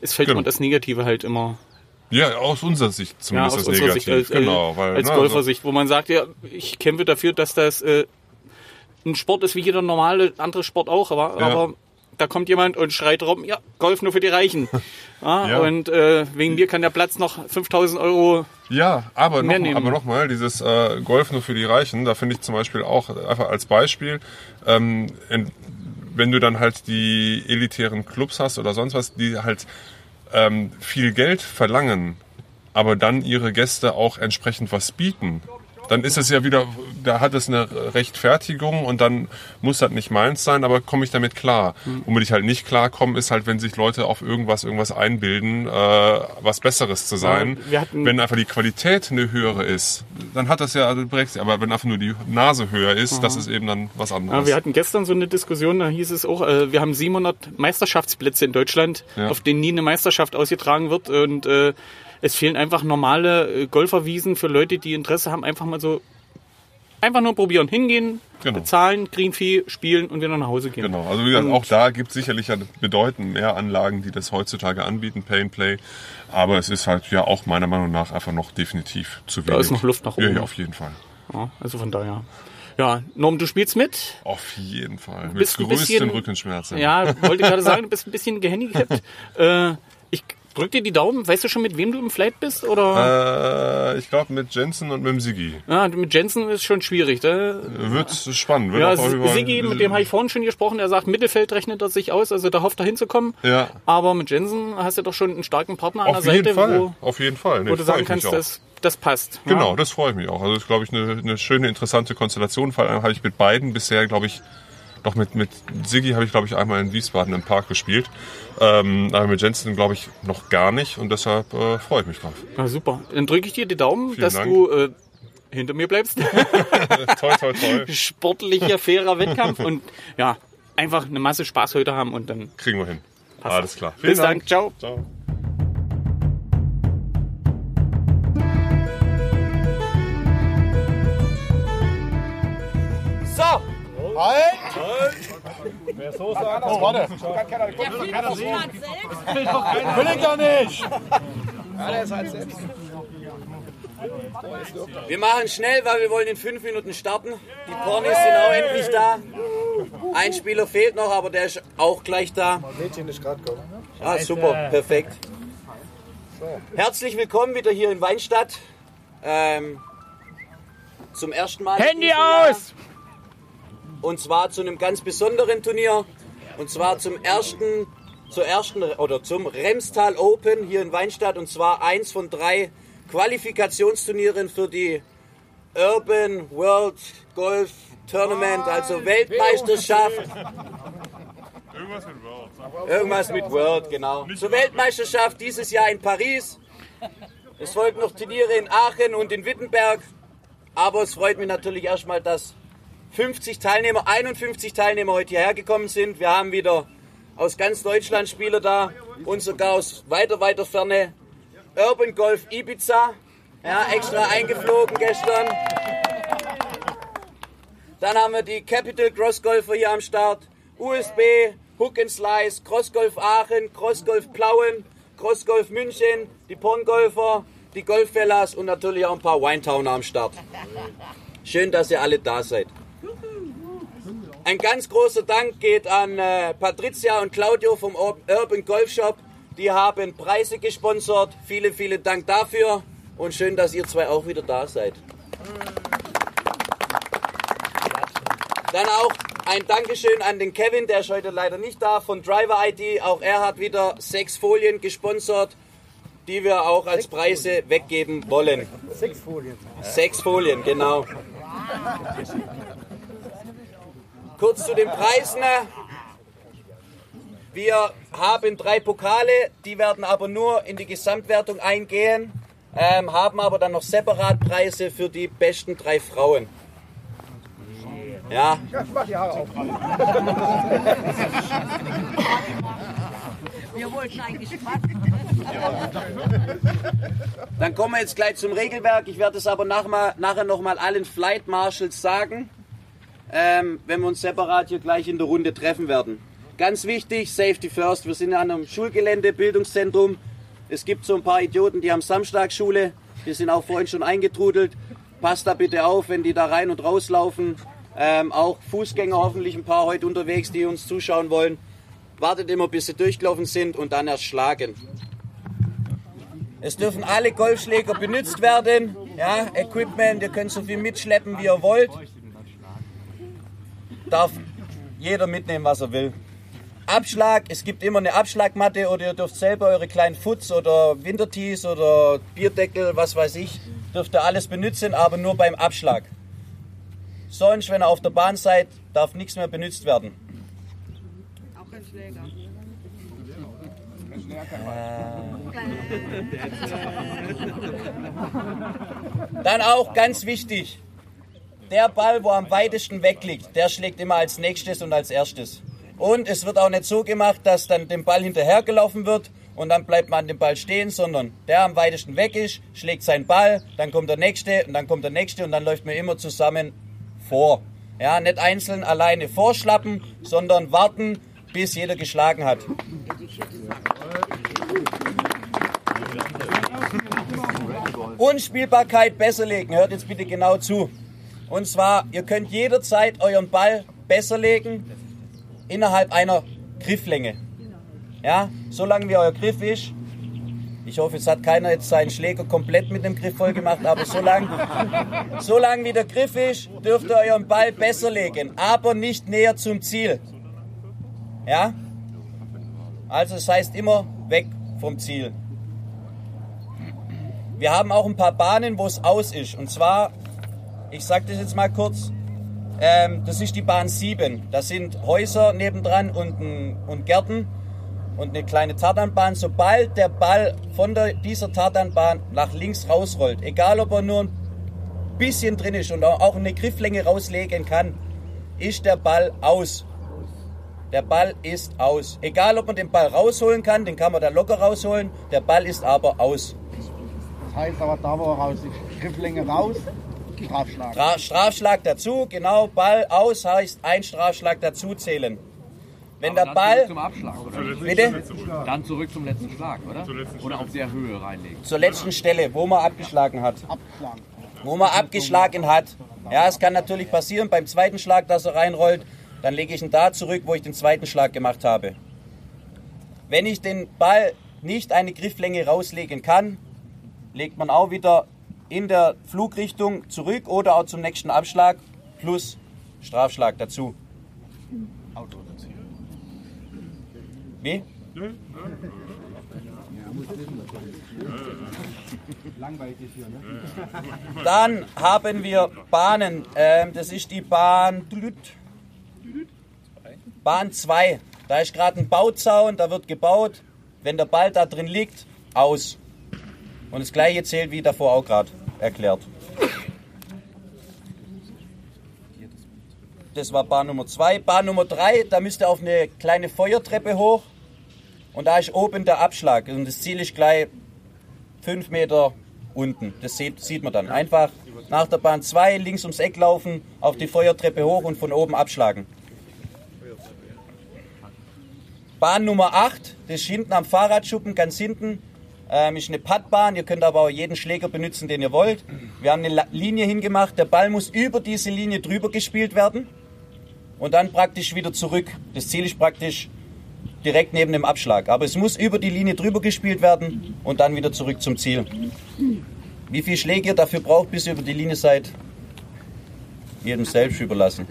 es fällt Genau. immer das Negative halt immer Ja, aus unserer Sicht ja, zumindest aus das unserer Negativ. Sicht als, genau, äh, weil, als ne, Golfersicht, wo man sagt, ja, ich kämpfe dafür, dass das äh, ein Sport ist wie jeder normale andere Sport auch, aber, Ja. aber da kommt jemand und schreit rum, ja, Golf nur für die Reichen. Ja, Ja. Und äh, wegen mir kann der Platz noch 5000 Euro Ja, aber Mehr noch, nehmen. aber nochmal, dieses äh, Golf nur für die Reichen, da finde ich zum Beispiel auch einfach als Beispiel, ähm, in, wenn du dann halt die elitären Clubs hast oder sonst was, die halt ähm, viel Geld verlangen, aber dann ihre Gäste auch entsprechend was bieten, dann ist es ja wieder, da hat es eine Rechtfertigung und dann muss das nicht meins sein, aber komme ich damit klar. Hm. Womit ich halt nicht klarkomme, ist halt, wenn sich Leute auf irgendwas, irgendwas einbilden, äh, was Besseres zu sein. hatten- wenn einfach die Qualität eine höhere ist, dann hat das ja, also Brexit, aber wenn einfach nur die Nase höher ist, das ist eben dann was Ja, anderes. wir hatten gestern so eine Diskussion, da hieß es auch, äh, wir haben 700 Meisterschaftsplätze in Deutschland, Ja. auf denen nie eine Meisterschaft ausgetragen wird und äh, es fehlen einfach normale äh, Golferwiesen für Leute, die Interesse haben, einfach mal so einfach nur probieren, hingehen, Genau. bezahlen, Green Fee, spielen und wieder nach Hause gehen. Genau, also wie gesagt, Und- auch da gibt es sicherlich ja bedeutend mehr Anlagen, die das heutzutage anbieten, Pay and Play. Aber es ist halt ja auch meiner Meinung nach einfach noch definitiv zu wenig. ist noch Luft nach oben. ja, auf jeden Fall. Ja, also von daher. Ja, Norm, du spielst mit? Auf jeden Fall. Mit größten bisschen- Rückenschmerzen. Ja, wollte gerade sagen, du bist ein bisschen gehandicapt. äh, ich drück dir die Daumen. Weißt du schon, mit wem du im Flight bist? Oder? Äh, ich glaube mit Jensen und mit dem Siggi. Ja, mit Jensen ist schon schwierig. Da, Wird spannend. Wird ja, Siggi, mit dem habe ich vorhin schon gesprochen, der sagt, Mittelfeld rechnet er sich aus, also da hofft er hinzukommen. Ja. Aber mit Jensen hast du doch schon einen starken Partner an Auf der jeden Seite, Fall. wo, Auf jeden Fall. Nee, wo du sagen ich kannst, das, das passt. Genau, Ja. das freut mich auch. Also das ist, glaube ich, eine, eine schöne, interessante Konstellation. Vor allem habe ich mit beiden bisher, glaube ich, doch mit, mit Siggi habe ich, glaube ich, einmal in Wiesbaden im Park gespielt. Ähm, aber mit Jensen, glaube ich, noch gar nicht. Und deshalb äh, freue ich mich drauf. Ja, super. Dann drücke ich dir die Daumen, Vielen dass Dank. du äh, hinter mir bleibst. toll, toll, toll. Sportlicher, fairer Wettkampf und ja, einfach eine Masse Spaß heute haben und dann Kriegen wir hin. passt Alles klar. Bis dann. Ciao. Ciao. So, Will ich gar nicht. wir machen schnell, weil wir wollen in fünf Minuten starten. Die Pornis sind auch endlich da. Ein Spieler fehlt noch, aber der ist auch gleich da. Mädchen ist gerade gekommen. Ah, super, perfekt. Herzlich willkommen wieder hier in Weinstadt. Ähm, zum ersten Mal. Handy aus! Und zwar zu einem ganz besonderen Turnier. Und zwar zum ersten, zur ersten oder zum Remstal Open hier in Weinstadt. Und zwar eins von drei Qualifikationsturnieren für die Urban World Golf Tournament, also Weltmeisterschaft. Irgendwas mit World. Irgendwas mit World, genau. Zur Weltmeisterschaft dieses Jahr in Paris. Es folgen noch Turniere in Aachen und in Wittenberg. Aber es freut mich natürlich erstmal, dass 50 Teilnehmer, 51 Teilnehmer heute hierher gekommen sind. Wir haben wieder aus ganz Deutschland Spieler da und sogar aus weiter, weiter Ferne. Urban Golf Ibiza, ja, extra eingeflogen gestern. Dann haben wir die Capital Cross Golfer hier am Start. USB, Hook and Slice, Crossgolf Aachen, Crossgolf Plauen, Crossgolf München, die Porngolfer, die Golffellas und natürlich auch ein paar Winetowner am Start. Schön, dass ihr alle da seid. Ein ganz großer Dank geht an äh, Patricia und Claudio vom Ur- Urban Golf Shop. Die haben Preise gesponsert. Vielen, vielen Dank dafür. Und schön, dass ihr zwei auch wieder da seid. Dann auch ein Dankeschön an den Kevin, der ist heute leider nicht da, von Driver ID. Auch er hat wieder sechs Folien gesponsert, die wir auch als Preise weggeben wollen. Sechs Folien. Sechs Folien, genau. Kurz zu den Preisen. Wir haben drei Pokale, die werden aber nur in die Gesamtwertung eingehen. ähm, haben aber dann noch Separatpreise für die besten drei Frauen. Ja. Wir wollten eigentlich. Dann kommen wir jetzt gleich zum Regelwerk. Ich werde es aber nach mal, nachher nochmal allen Flight Marshals sagen, ähm, wenn wir uns separat hier gleich in der Runde treffen werden. Ganz wichtig, Safety First. Wir sind an einem Schulgelände, Bildungszentrum. Es gibt so ein paar Idioten, die haben Samstagsschule. Die sind auch vorhin schon eingetrudelt. Passt da bitte auf, wenn die da rein und rauslaufen. Ähm, auch Fußgänger hoffentlich ein paar heute unterwegs, die uns zuschauen wollen. Wartet immer, bis sie durchgelaufen sind und dann erst schlagen. Es dürfen alle Golfschläger benutzt werden. Ja, Equipment, ihr könnt so viel mitschleppen, wie ihr wollt. Darf jeder mitnehmen, was er will. Abschlag, es gibt immer eine Abschlagmatte oder ihr dürft selber eure kleinen Futs oder Wintertees oder Bierdeckel, was weiß ich, dürft ihr alles benutzen, aber nur beim Abschlag. Sonst, wenn ihr auf der Bahn seid, darf nichts mehr benutzt werden. Auch kein Schläger. Dann auch ganz wichtig, der Ball, wo am weitesten weg liegt, der schlägt immer als nächstes und als erstes. Und es wird auch nicht so gemacht, dass dann dem Ball hinterhergelaufen wird und dann bleibt man an dem Ball stehen, sondern der am weitesten weg ist, schlägt seinen Ball, dann kommt der nächste und dann kommt der nächste und dann läuft man immer zusammen vor. Ja, nicht einzeln alleine vorschlappen, sondern warten, bis jeder geschlagen hat. Unspielbarkeit besser legen. Hört jetzt bitte genau zu. Und zwar, ihr könnt jederzeit euren Ball besser legen innerhalb einer Grifflänge. Ja, solange wie euer Griff ist. Ich hoffe, es hat keiner jetzt seinen Schläger komplett mit dem Griff voll gemacht, aber solange, solange wie der Griff ist, dürft ihr euren Ball besser legen, aber nicht näher zum Ziel. Ja? Also das heißt immer weg vom Ziel. Wir haben auch ein paar Bahnen, wo es aus ist. Und zwar, ich sage das jetzt mal kurz, ähm, das ist die Bahn 7. Da sind Häuser nebendran und, ein, und Gärten und eine kleine Tartanbahn. Sobald der Ball von der, dieser Tartanbahn nach links rausrollt, egal ob er nur ein bisschen drin ist und auch eine Grifflänge rauslegen kann, ist der Ball aus. Der Ball ist aus. Egal, ob man den Ball rausholen kann, den kann man da locker rausholen. Der Ball ist aber aus. Das heißt aber, da wo er raus ist, Grifflänge raus, Strafschlag. Stra Strafschlag dazu, genau, Ball aus heißt ein Strafschlag dazu zählen. Wenn der dann Ball. Zurück zum Abschlag, oder? Bitte? Dann zurück zum letzten Schlag, oder? Oder auf der Höhe reinlegen. Zur letzten Stelle, wo man abgeschlagen hat. Wo man abgeschlagen hat. Ja, es kann natürlich passieren beim zweiten Schlag, dass er reinrollt. Dann lege ich ihn da zurück, wo ich den zweiten Schlag gemacht habe. Wenn ich den Ball nicht eine Grifflänge rauslegen kann, legt man auch wieder in der Flugrichtung zurück oder auch zum nächsten Abschlag plus Strafschlag dazu. Wie? Langweilig ist hier, ne? Dann haben wir Bahnen. Ähm, das ist die Bahn. Bahn 2. Da ist gerade ein Bauzaun, da wird gebaut. Wenn der Ball da drin liegt, aus. Und das gleiche zählt wie davor auch gerade erklärt. Das war Bahn Nummer 2. Bahn Nummer 3, da müsst ihr auf eine kleine Feuertreppe hoch. Und da ist oben der Abschlag. Und das Ziel ist gleich 5 Meter unten. Das sieht, sieht man dann. Einfach nach der Bahn 2 links ums Eck laufen, auf die Feuertreppe hoch und von oben abschlagen. Bahn Nummer 8, das ist hinten am Fahrradschuppen, ganz hinten, ähm, ist eine Puttbahn. Ihr könnt aber auch jeden Schläger benutzen, den ihr wollt. Wir haben eine Linie hingemacht. Der Ball muss über diese Linie drüber gespielt werden und dann praktisch wieder zurück. Das Ziel ist praktisch direkt neben dem Abschlag. Aber es muss über die Linie drüber gespielt werden und dann wieder zurück zum Ziel. Wie viele Schläge ihr dafür braucht, bis ihr über die Linie seid, jedem selbst überlassen.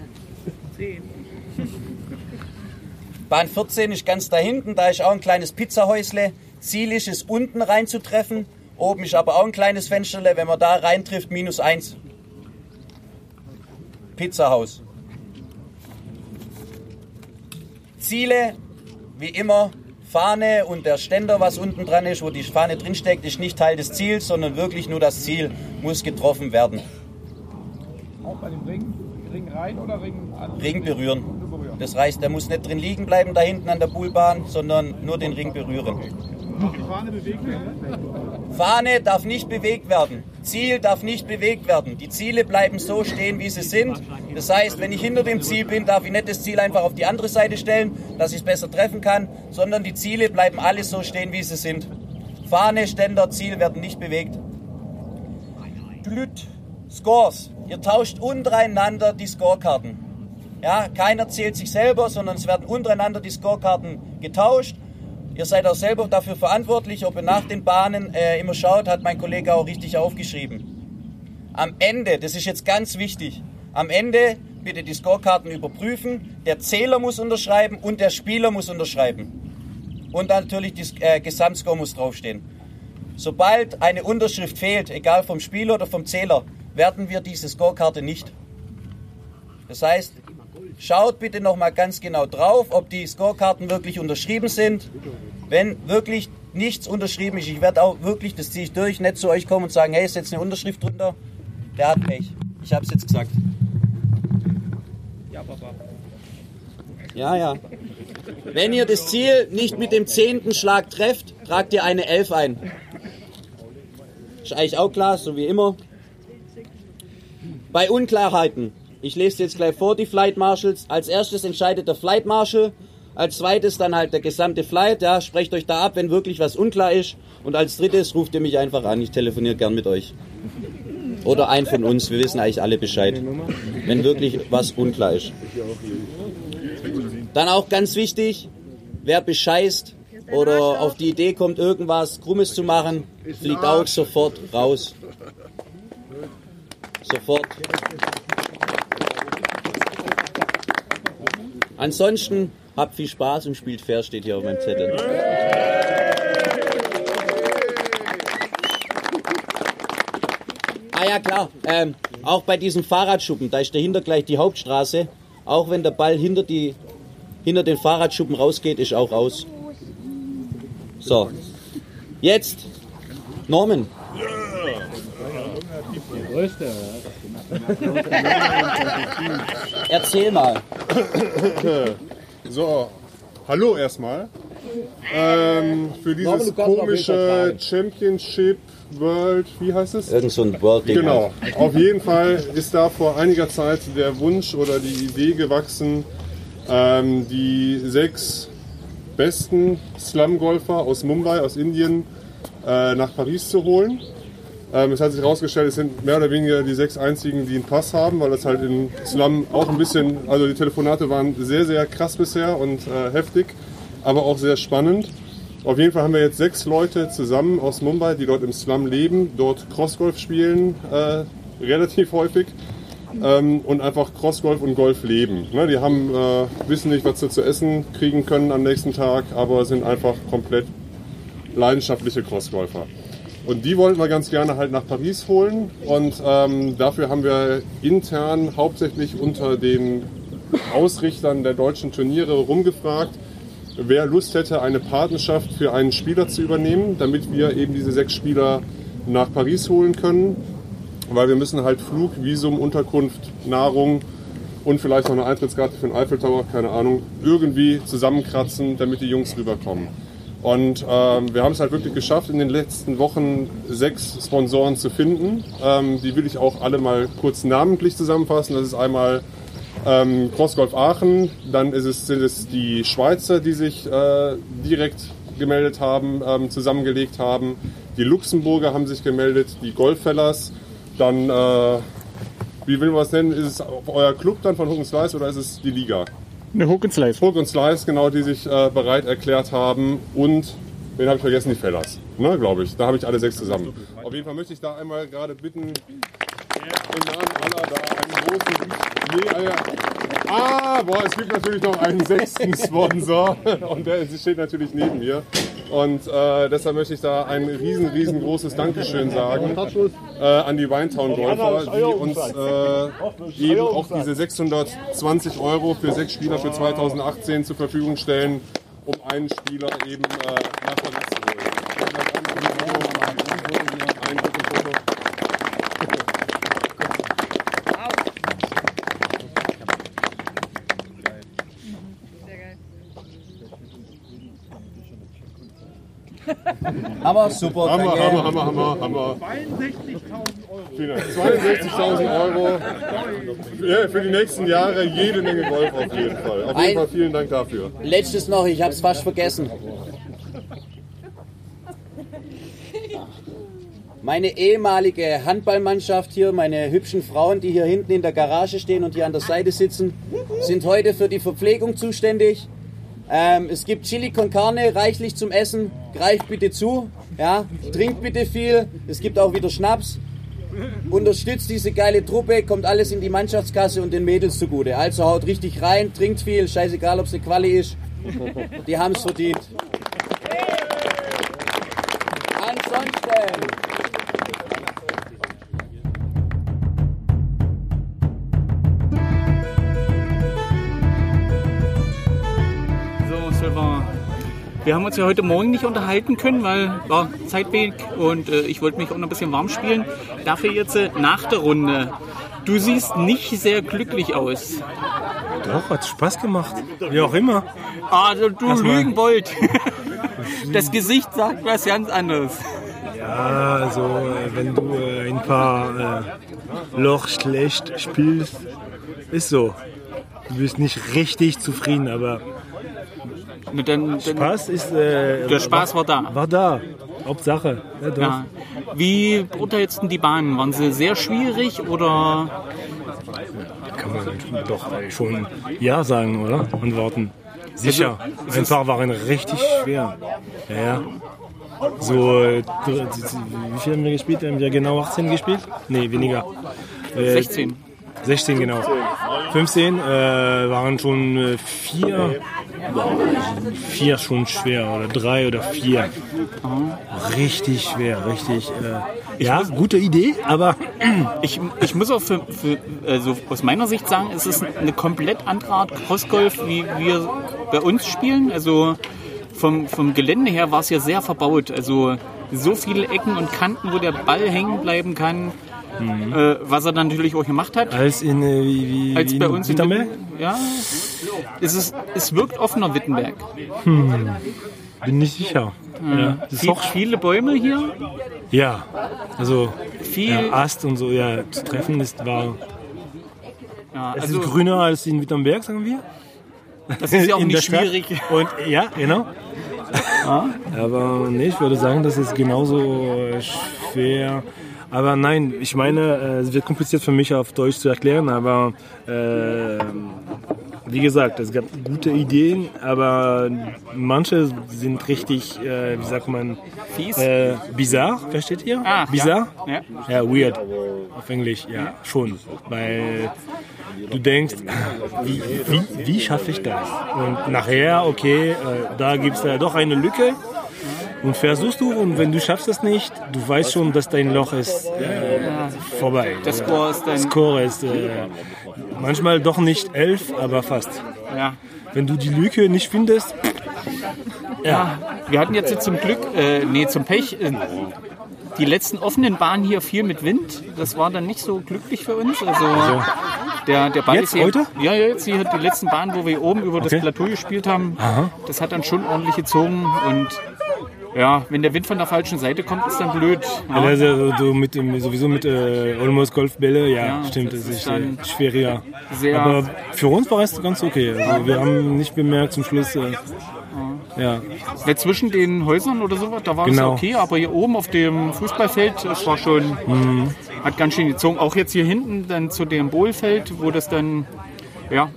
Bahn 14 ist ganz da hinten, da ist auch ein kleines Pizzahäusle. Ziel ist es, unten reinzutreffen. Oben ist aber auch ein kleines Fensterle. Wenn man da reintrifft, minus eins. Pizzahaus. Ziele, wie immer, Fahne und der Ständer, was unten dran ist, wo die Fahne drinsteckt, ist nicht Teil des Ziels, sondern wirklich nur das Ziel muss getroffen werden. Auch bei dem Ring? Ring rein oder Ring an? Ring berühren. Das heißt, der muss nicht drin liegen bleiben da hinten an der Bullbahn, sondern nur den Ring berühren. Fahne bewegt Fahne darf nicht bewegt werden. Ziel darf nicht bewegt werden. Die Ziele bleiben so stehen, wie sie sind. Das heißt, wenn ich hinter dem Ziel bin, darf ich nicht das Ziel einfach auf die andere Seite stellen, dass ich es besser treffen kann, sondern die Ziele bleiben alle so stehen, wie sie sind. Fahne, Ständer, Ziel werden nicht bewegt. Glüt, Scores. Ihr tauscht untereinander die Scorekarten. Ja, keiner zählt sich selber, sondern es werden untereinander die Scorekarten getauscht. Ihr seid auch selber dafür verantwortlich, ob ihr nach den Bahnen äh, immer schaut, hat mein Kollege auch richtig aufgeschrieben. Am Ende, das ist jetzt ganz wichtig, am Ende bitte die Scorekarten überprüfen. Der Zähler muss unterschreiben und der Spieler muss unterschreiben. Und natürlich die äh, Gesamtscore muss draufstehen. Sobald eine Unterschrift fehlt, egal vom Spieler oder vom Zähler, werten wir diese Scorekarte nicht. Das heißt, schaut bitte nochmal ganz genau drauf, ob die Scorekarten wirklich unterschrieben sind. Wenn wirklich nichts unterschrieben ist, ich werde auch wirklich, das ziehe ich durch, nicht zu euch kommen und sagen, hey, ist jetzt eine Unterschrift drunter? Der hat Pech. Ich habe es jetzt gesagt. Ja, Papa. Ja, ja. Wenn ihr das Ziel nicht mit dem zehnten Schlag trefft, tragt ihr eine Elf ein. Ist eigentlich auch klar, so wie immer. Bei Unklarheiten, ich lese jetzt gleich vor, die Flight Marshals. Als erstes entscheidet der Flight Marshal, als zweites dann halt der gesamte Flight. Ja, sprecht euch da ab, wenn wirklich was unklar ist. Und als drittes ruft ihr mich einfach an, ich telefoniere gern mit euch. Oder ein von uns, wir wissen eigentlich alle Bescheid, wenn wirklich was unklar ist. Dann auch ganz wichtig, wer bescheißt oder auf die Idee kommt, irgendwas Krummes zu machen, fliegt auch sofort raus. Sofort. Ansonsten habt viel Spaß und spielt fair, steht hier auf meinem Zettel. Ah ja klar, ähm, auch bei diesem Fahrradschuppen, da ist dahinter gleich die Hauptstraße. Auch wenn der Ball hinter, die, hinter den Fahrradschuppen rausgeht, ist auch raus. So, jetzt Norman. Erzähl mal. So, hallo erstmal. Ähm, für dieses komische. Championship World, wie heißt es? Irgend so ein World-Ding Genau. halt. Auf jeden Fall ist da vor einiger Zeit der Wunsch oder die Idee gewachsen, ähm, die sechs besten Slum-Golfer aus Mumbai, aus Indien, äh, nach Paris zu holen. Ähm, es hat sich herausgestellt, es sind mehr oder weniger die sechs einzigen, die einen Pass haben, weil das halt in Slum auch ein bisschen, also die Telefonate waren sehr, sehr krass bisher und äh, heftig, aber auch sehr spannend. Auf jeden Fall haben wir jetzt sechs Leute zusammen aus Mumbai, die dort im Slum leben, dort Crossgolf spielen, äh, relativ häufig. Ähm, und einfach Crossgolf und Golf leben. Ne, die haben, äh, wissen nicht, was sie zu essen kriegen können am nächsten Tag, aber sind einfach komplett leidenschaftliche Crossgolfer. Und die wollten wir ganz gerne halt nach Paris holen. Und ähm, dafür haben wir intern hauptsächlich unter den Ausrichtern der deutschen Turniere rumgefragt, wer Lust hätte, eine Partnerschaft für einen Spieler zu übernehmen, damit wir eben diese sechs Spieler nach Paris holen können. Weil wir müssen halt Flug, Visum, Unterkunft, Nahrung und vielleicht noch eine Eintrittskarte für den Eiffel Tower, keine Ahnung, irgendwie zusammenkratzen, damit die Jungs rüberkommen. Und ähm, wir haben es halt wirklich geschafft, in den letzten Wochen sechs Sponsoren zu finden. Ähm, die will ich auch alle mal kurz namentlich zusammenfassen. Das ist einmal ähm, Crossgolf Aachen, dann ist es, sind es die Schweizer, die sich äh, direkt gemeldet haben, ähm, zusammengelegt haben. Die Luxemburger haben sich gemeldet, die Golfellers. Dann, äh, wie will man es nennen, ist es euer Club dann von Slice oder ist es die Liga? Eine Hook and Slice. Hook und Slice, genau, die sich äh, bereit erklärt haben. Und, wen habe ich vergessen? Die Fellers, ne, glaube ich. Da habe ich alle sechs zusammen. Auf jeden Fall möchte ich da einmal gerade bitten, im Namen aller da einen großen... Nee, Alter. Ah, boah, es gibt natürlich noch einen sechsten Sponsor. Und der steht natürlich neben mir. Und äh, deshalb möchte ich da ein riesen, riesengroßes Dankeschön sagen äh, an die Winetown Golfer, die uns äh, eben auch diese 620 Euro für sechs Spieler für 2018 zur Verfügung stellen. um einen Spieler eben äh, nach zu holen. Ein gutes Foto. Hammer, super, Hammer, danke. Hammer, Hammer, Hammer, Hammer. 62.000 Euro ja, für die nächsten Jahre jede Menge Golf auf jeden Fall. Auf jeden Fall vielen Dank dafür. Letztes noch, ich hab's fast vergessen. Meine ehemalige Handballmannschaft hier, meine hübschen Frauen, die hier hinten in der Garage stehen und hier an der Seite sitzen, sind heute für die Verpflegung zuständig. Ähm, es gibt Chili con Carne reichlich zum Essen. Greift bitte zu. Ja, trinkt bitte viel. Es gibt auch wieder Schnaps. Unterstützt diese geile Truppe, kommt alles in die Mannschaftskasse und den Mädels zugute. Also haut richtig rein, trinkt viel, scheißegal ob es eine Quali ist. Die haben es verdient. Wir haben uns ja heute Morgen nicht unterhalten können, weil war Zeitweg und äh, ich wollte mich auch noch ein bisschen warm spielen. Dafür jetzt äh, nach der Runde. Du siehst nicht sehr glücklich aus. Doch, hat Spaß gemacht. Wie auch immer. Also du Lass mal. lügen wollt. Das Gesicht sagt was ganz anderes. Ja, also äh, wenn du äh, ein paar äh, Loch schlecht spielst, ist so. Du bist nicht richtig zufrieden, aber dann, dann, Spaß ist. Äh, Der Spaß war da. War da. Hauptsache. Ja. Ja. Wie beurteilst du die Bahnen? Waren sie sehr schwierig oder? Kann man doch schon Ja sagen, oder? Antworten. Sicher. Also, ein paar waren richtig schwer. Ja, ja. So, wie viel haben wir gespielt? Haben wir genau 18 gespielt? Nee, weniger. Äh, 16. 16, genau. 15 äh, waren schon äh, vier. Vier schon schwer oder drei oder vier. Richtig schwer, richtig. Äh, ja, gute Idee, aber Ich, ich muss auch für, für, also aus meiner Sicht sagen, es ist eine komplett andere Art Crossgolf, wie wir bei uns spielen. Also vom, vom Gelände her war es ja sehr verbaut. Also so viele Ecken und Kanten, wo der Ball hängen bleiben kann. Äh, was er dann natürlich auch gemacht hat. als in äh, wie, wie, Als bei in uns in Wittenberg? Witten- Ja, es, ist, es wirkt offener Wittenberg. Hm, bin nicht sicher. Ja. Ja, das Viel, viele Bäume hier. ja, also Viel- ja, Ast und so, ja, zu treffen ist war. Ja, Es also- ist grüner als in Wittenberg, sagen wir. Das ist ja auch In nicht schwierig. Und ja, genau. Aber nee, ich würde sagen, das ist genauso schwer. Aber nein, ich meine, äh, es wird kompliziert für mich auf Deutsch zu erklären, aber äh, wie gesagt, es gab gute Ideen, aber manche sind richtig, äh, wie sagt man, Fies? Äh, bizarr, versteht ihr? Ah, bizarr? ja. Ja, weird. Auf Englisch, ja, schon. Weil du denkst, wie, wie, wie schaffe ich das? Und nachher, okay, äh, da gibt es ja doch eine Lücke. Und versuchst du, und wenn du schaffst es nicht, du weißt schon, dass dein Loch ist äh, vorbei. Der Score ist dann- Score ist äh, manchmal doch nicht elf, aber fast. Ja. Wenn du die Lücke nicht findest, Ja, wir hatten jetzt zum Glück, äh, nee, zum Pech, äh, die letzten offenen Bahnen hier viel mit Wind. Das war dann nicht so glücklich für uns. Also, der, der Ball Jetzt, ist hier, heute? Ja, ja, jetzt hier die letzten Bahnen, wo wir oben über Okay. das Plateau gespielt haben. Aha. Das hat dann schon ordentlich gezogen und ja, wenn der Wind von der falschen Seite kommt, ist dann blöd. Ja. Also, du mit, dem- sowieso mit äh, Almost Golfbälle, ja, Ja, stimmt, das das ist ist dann äh, schwieriger. Aber für uns war es ganz okay. Also, wir haben nicht bemerkt zum Schluss, äh, ja, Weil zwischen den Häusern oder sowas, da war es Genau. okay, aber hier oben auf dem Fußballfeld, das war schon, Mhm. hat ganz schön gezogen. Auch jetzt hier hinten dann zu dem Bohlfeld, wo das dann, ja,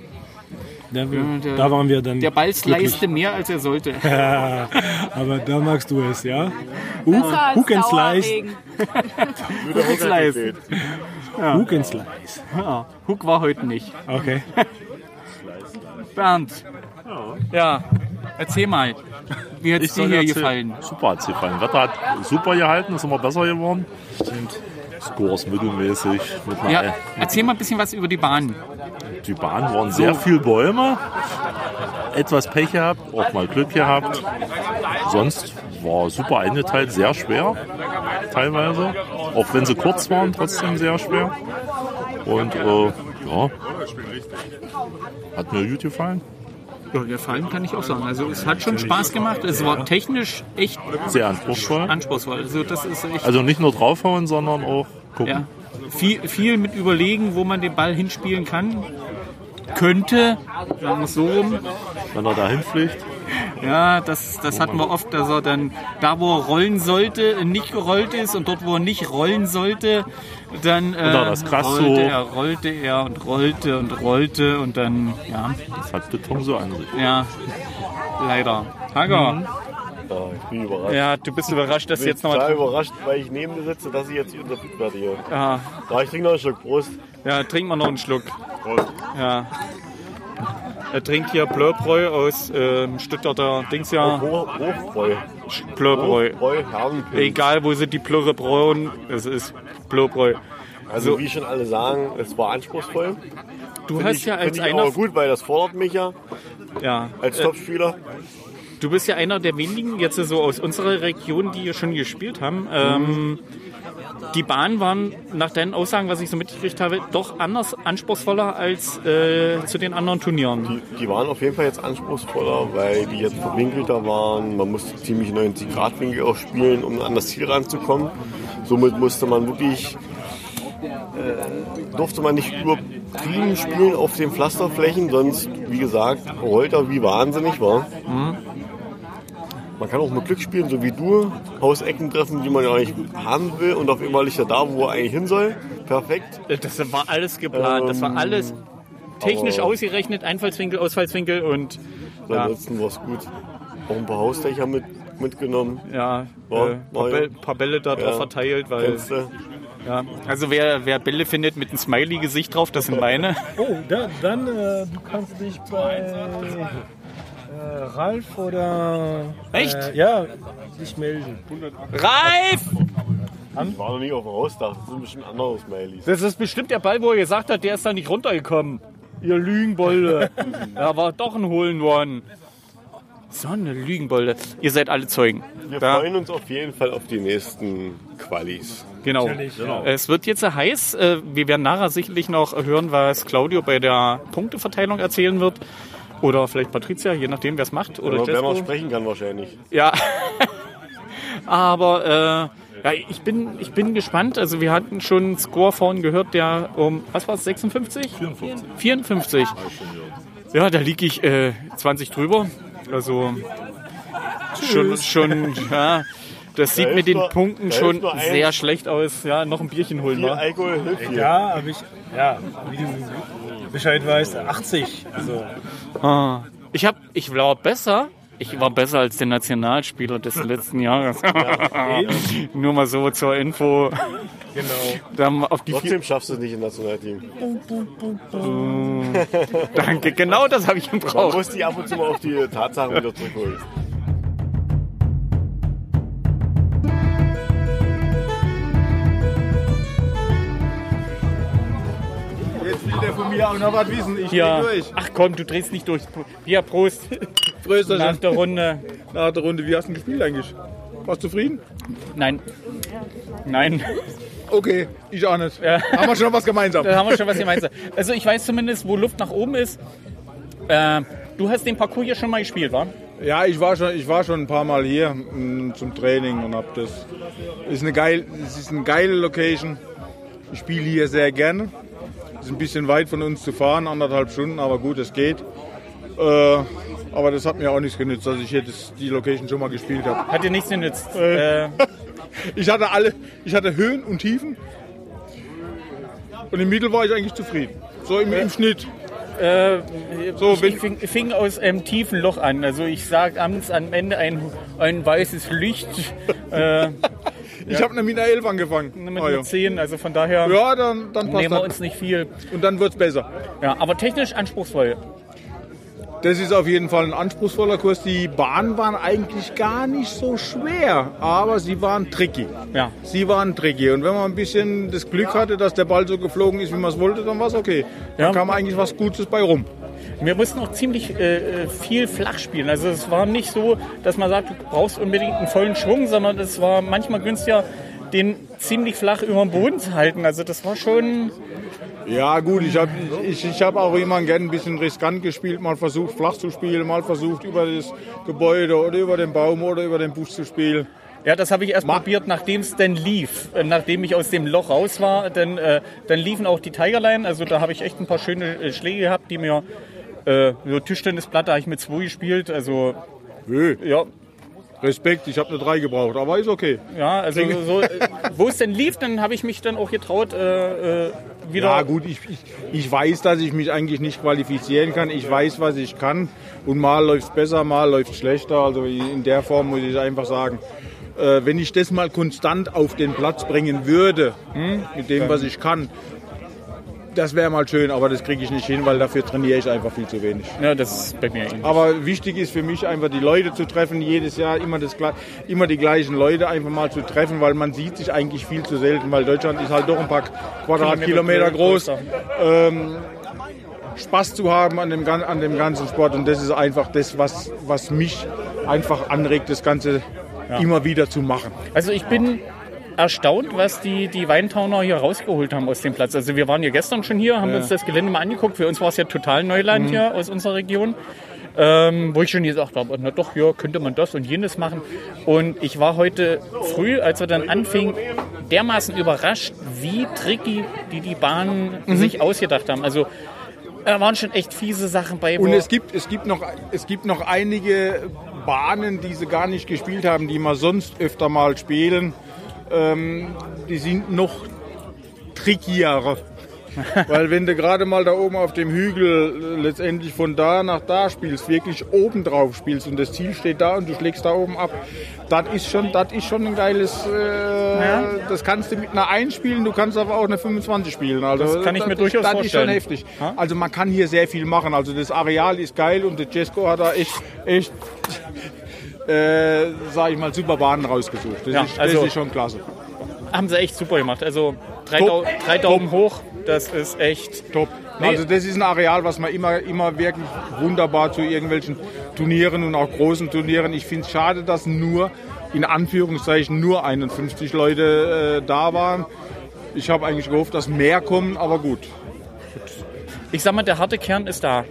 da, der- da waren wir dann. der Ball slicete mehr als er sollte. Ja, aber da magst du es, ja? Hook, and Slice. Hook and Slice. Ja. Hook and Slice. Ja, Hook war heute nicht. Okay. Bernd, ja, erzähl mal, wie hat es dir hier erzählen. gefallen? Super hat es gefallen. Wetter hat super gehalten, ist immer besser geworden. Stimmt. Scores mittelmäßig. Mit einer, Ja, erzähl mal ein bisschen was über die Bahn. Die Bahn waren sehr viel Bäume. etwas Pech gehabt, auch mal Glück gehabt. Sonst war super eingeteilt, sehr schwer teilweise. Auch wenn sie kurz waren, trotzdem sehr schwer. Und äh, ja, hat mir gut gefallen. Ja, gefallen kann ich auch sagen. Also es hat schon Spaß gemacht. Es war technisch echt Sehr anspruchsvoll. anspruchsvoll. Also das ist echt Also nicht nur draufhauen, sondern auch gucken. ja, viel, viel mit überlegen, wo man den Ball hinspielen kann. Könnte, sagen wir es so rum. Wenn er dahin fliegt. Ja, das, das hatten wir oft, dass er dann da, wo er rollen sollte, nicht gerollt ist und dort, wo er nicht rollen sollte, dann äh, krass rollte so. er, rollte er und rollte und rollte und dann, ja, Das hat Beton so an sich. ja, leider. Hager. Mhm. Ja, ich bin überrascht. Ja, du bist überrascht, dass ich bin jetzt noch mal total überrascht, weil ich neben dir sitze, dass ich jetzt interviewt werde hier. Ja. Da, ich trinke noch einen Schluck. Prost. Ja, trink mal noch einen Schluck. Prost. Ja. Er trinkt hier Blörbräu aus ähm, Stuttgarter Dings ja. Hoch, Hochbräu. Herrenpilz. Egal, wo sie die Plörre brauen, es ist Blörbräu. Also, wie schon alle sagen, es war anspruchsvoll. Du Find hast ich, ja als ich einer- aber gut, weil das fordert mich ja Ja. als Äh, Topspieler. Du bist ja einer der wenigen jetzt so aus unserer Region, die hier schon gespielt haben. Ähm, die Bahnen waren nach deinen Aussagen, was ich so mitgekriegt habe, doch anders anspruchsvoller als äh, zu den anderen Turnieren. Die waren auf jeden Fall jetzt anspruchsvoller, weil die jetzt verwinkelter waren. Man musste ziemlich 90 Grad Winkel auch spielen, um an das Ziel ranzukommen. Somit musste man wirklich, äh, durfte man nicht übertrieben spielen auf den Pflasterflächen, sonst, wie gesagt, rollt er wie wahnsinnig war. Man kann auch mit Glück spielen, so wie du, Hausecken treffen, die man ja eigentlich haben will und auf einmal liegt er da, wo er eigentlich hin soll. Perfekt. Das war alles geplant, das war alles technisch ausgerechnet, Einfallswinkel, Ausfallswinkel und ja, Ansonsten war es gut. Auch ein paar Hausdächer mit, mitgenommen. ja, War- äh, war paar, ja- Bälle, paar Bälle da drauf Ja. verteilt, weil ja, also wer, wer Bälle findet mit einem Smiley-Gesicht drauf, das sind meine. Oh, da, dann äh, du kannst dich bei äh, Ralf oder Echt? Äh, ja, dich melden. Reif! Ich war noch nie auf dem Hausdach. Das sind bestimmt andere Smileys. Das ist bestimmt der Ball, wo er gesagt hat, der ist da nicht runtergekommen. Ihr Lügenbolde. ja, war doch ein Holen One. So eine Lügenbolde. Ihr seid alle Zeugen. Wir Da- freuen uns auf jeden Fall auf die nächsten Qualis. Genau. Genau. Es wird jetzt sehr heiß. Äh, Wir werden nachher sicherlich noch hören, was Claudio bei der Punkteverteilung erzählen wird. Oder vielleicht Patricia, je nachdem, wer es macht. Oder Oder wer Jespo. sprechen kann wahrscheinlich. Ja. Aber äh, ja, ich, bin, ich bin gespannt. Also wir hatten schon einen Score vorhin gehört, der um, was war es, 56? 54. 54. Ja, da liege ich äh, 20 drüber. Also schon, schon ja, das sieht Da mit den nur- Punkten schon sehr schlecht aus. Ja, noch ein Bierchen holen wir. Alkohol hilft. Ja, aber ich, ja, wie du Bescheid weißt, 80. Also, Ah, ich hab, ich war besser. Ich war besser als der Nationalspieler des letzten Jahres. Nur mal so zur Info. Genau. Dann auf die Trotzdem schaffst du es nicht im Nationalteam. Danke, genau das habe ich Man gebraucht. muss die ab und zu mal auf die Tatsachen wieder zurückholen. Will der von mir auch noch was wissen. Ich Ja. durch. Ach komm, du drehst nicht durch. Ja, Prost. Prösterchen. Nach der Runde. Nach der Runde, wie hast du gespielt eigentlich? Warst du zufrieden? Nein. Nein. Okay, ich auch nicht. Ja. Haben wir schon was gemeinsam. Da haben wir schon was gemeinsam. Also ich weiß zumindest, wo Luft nach oben ist. Äh, du hast den Parcours hier schon mal gespielt, wa? Ja, ich war schon, ich war schon ein paar Mal hier mm, zum Training und hab das. Ist eine geil, es ist eine geile Location. Ich spiele hier sehr gerne. Ist ein bisschen weit von uns zu fahren, anderthalb Stunden, aber gut, es geht. Äh, aber das hat mir auch nichts genützt, dass ich hier das, die Location schon mal gespielt habe. Hat dir nichts genützt. Äh, Ich hatte alle, ich hatte Höhen und Tiefen. Und im Mittel war ich eigentlich zufrieden. So im, im Schnitt. Äh, So, ich fing, fing aus einem tiefen Loch an. Also ich sage abends am Ende ein, ein weißes Licht Ich habe eine mit einer 11 angefangen. mit Ah, ja. einer 10. Also von daher Ja, dann, dann passt nehmen wir das. uns nicht viel. Und dann wird's besser. Ja, aber technisch anspruchsvoll. Das ist auf jeden Fall ein anspruchsvoller Kurs. Die Bahnen waren eigentlich gar nicht so schwer, aber sie waren tricky. Ja. Sie waren tricky. Und wenn man ein bisschen das Glück hatte, dass der Ball so geflogen ist, wie man es wollte, dann war es okay. Dann Ja. kam eigentlich was Gutes bei rum. Wir mussten auch ziemlich äh, äh, viel flach spielen. Also es war nicht so, dass man sagt, du brauchst unbedingt einen vollen Schwung, sondern es war manchmal günstiger, den ziemlich flach über den Boden zu halten. Also das war schon... Ja gut, ich habe ich, ich hab auch immer gern ein bisschen riskant gespielt, mal versucht flach zu spielen, mal versucht über das Gebäude oder über den Baum oder über den Busch zu spielen. Ja, das habe ich erst probiert, nachdem es denn lief. Äh, Nachdem ich aus dem Loch raus war, dann, äh, dann liefen auch die Tigerline. Also da habe ich echt ein paar schöne äh, Schläge gehabt, die mir... Äh, so Tischtennisplatte habe ich mit zwei gespielt. Also Nö. ja, Respekt, ich habe eine 3 gebraucht, aber ist okay. Ja, also so, äh, wo es denn lief, dann habe ich mich dann auch getraut, äh, äh, wieder. Ja gut, ich, ich, ich weiß, dass ich mich eigentlich nicht qualifizieren kann. Ich weiß, was ich kann. Und mal läuft es besser, mal läuft es schlechter. Also in der Form muss ich einfach sagen, äh, wenn ich das mal konstant auf den Platz bringen würde, hm, mit dem, was ich kann, das wäre mal schön, aber das kriege ich nicht hin, weil dafür trainiere ich einfach viel zu wenig. Ja, das ist bei mir ähnlich. Aber wichtig ist für mich einfach die Leute zu treffen, jedes Jahr immer, das, immer die gleichen Leute einfach mal zu treffen, weil man sieht sich eigentlich viel zu selten, weil Deutschland ist halt doch ein paar Quadratkilometer groß. Ähm, Spaß zu haben an dem, an dem ganzen Sport und das ist einfach das, was, was mich einfach anregt, das Ganze immer wieder zu machen. Also ich bin erstaunt, was die, die Weintauner hier rausgeholt haben aus dem Platz. Also wir waren ja gestern schon hier, haben Ja. uns das Gelände mal angeguckt. Für uns war es ja total Neuland Mhm. hier aus unserer Region. Ähm, wo ich schon gesagt habe, na doch, ja, könnte man das und jenes machen. Und ich war heute früh, als wir dann anfingen, dermaßen überrascht, wie tricky die die Bahnen Mhm. sich ausgedacht haben. Also da waren schon echt fiese Sachen bei. Und es gibt, es, gibt noch, es gibt noch einige Bahnen, die sie gar nicht gespielt haben, die man sonst öfter mal spielen. Ähm, die sind noch trickier. Weil wenn du gerade mal da oben auf dem Hügel äh, letztendlich von da nach da spielst, wirklich oben drauf spielst und das Ziel steht da und du schlägst da oben ab, das ist schon, das ist schon ein geiles, äh, das kannst du mit einer 1 spielen, du kannst aber auch eine 25 spielen. Also, Das kann ich mir durchaus das vorstellen. ist schon heftig. Also man kann hier sehr viel machen. Also das Areal ist geil und der Jesco hat da echt, echt äh, sag ich mal, super Bahnen rausgesucht. Das, Ja, ist, also- das ist schon klasse. haben sie echt super gemacht. Also drei, Top. Dau drei Daumen hoch, das ist echt top. Nee, Also das ist ein Areal, was man immer, immer wirklich wunderbar zu irgendwelchen Turnieren und auch großen Turnieren. Ich finde es schade, dass nur, in Anführungszeichen, nur 51 Leute äh, da waren. Ich habe eigentlich gehofft, dass mehr kommen, aber gut. ich sag mal, der harte Kern ist da.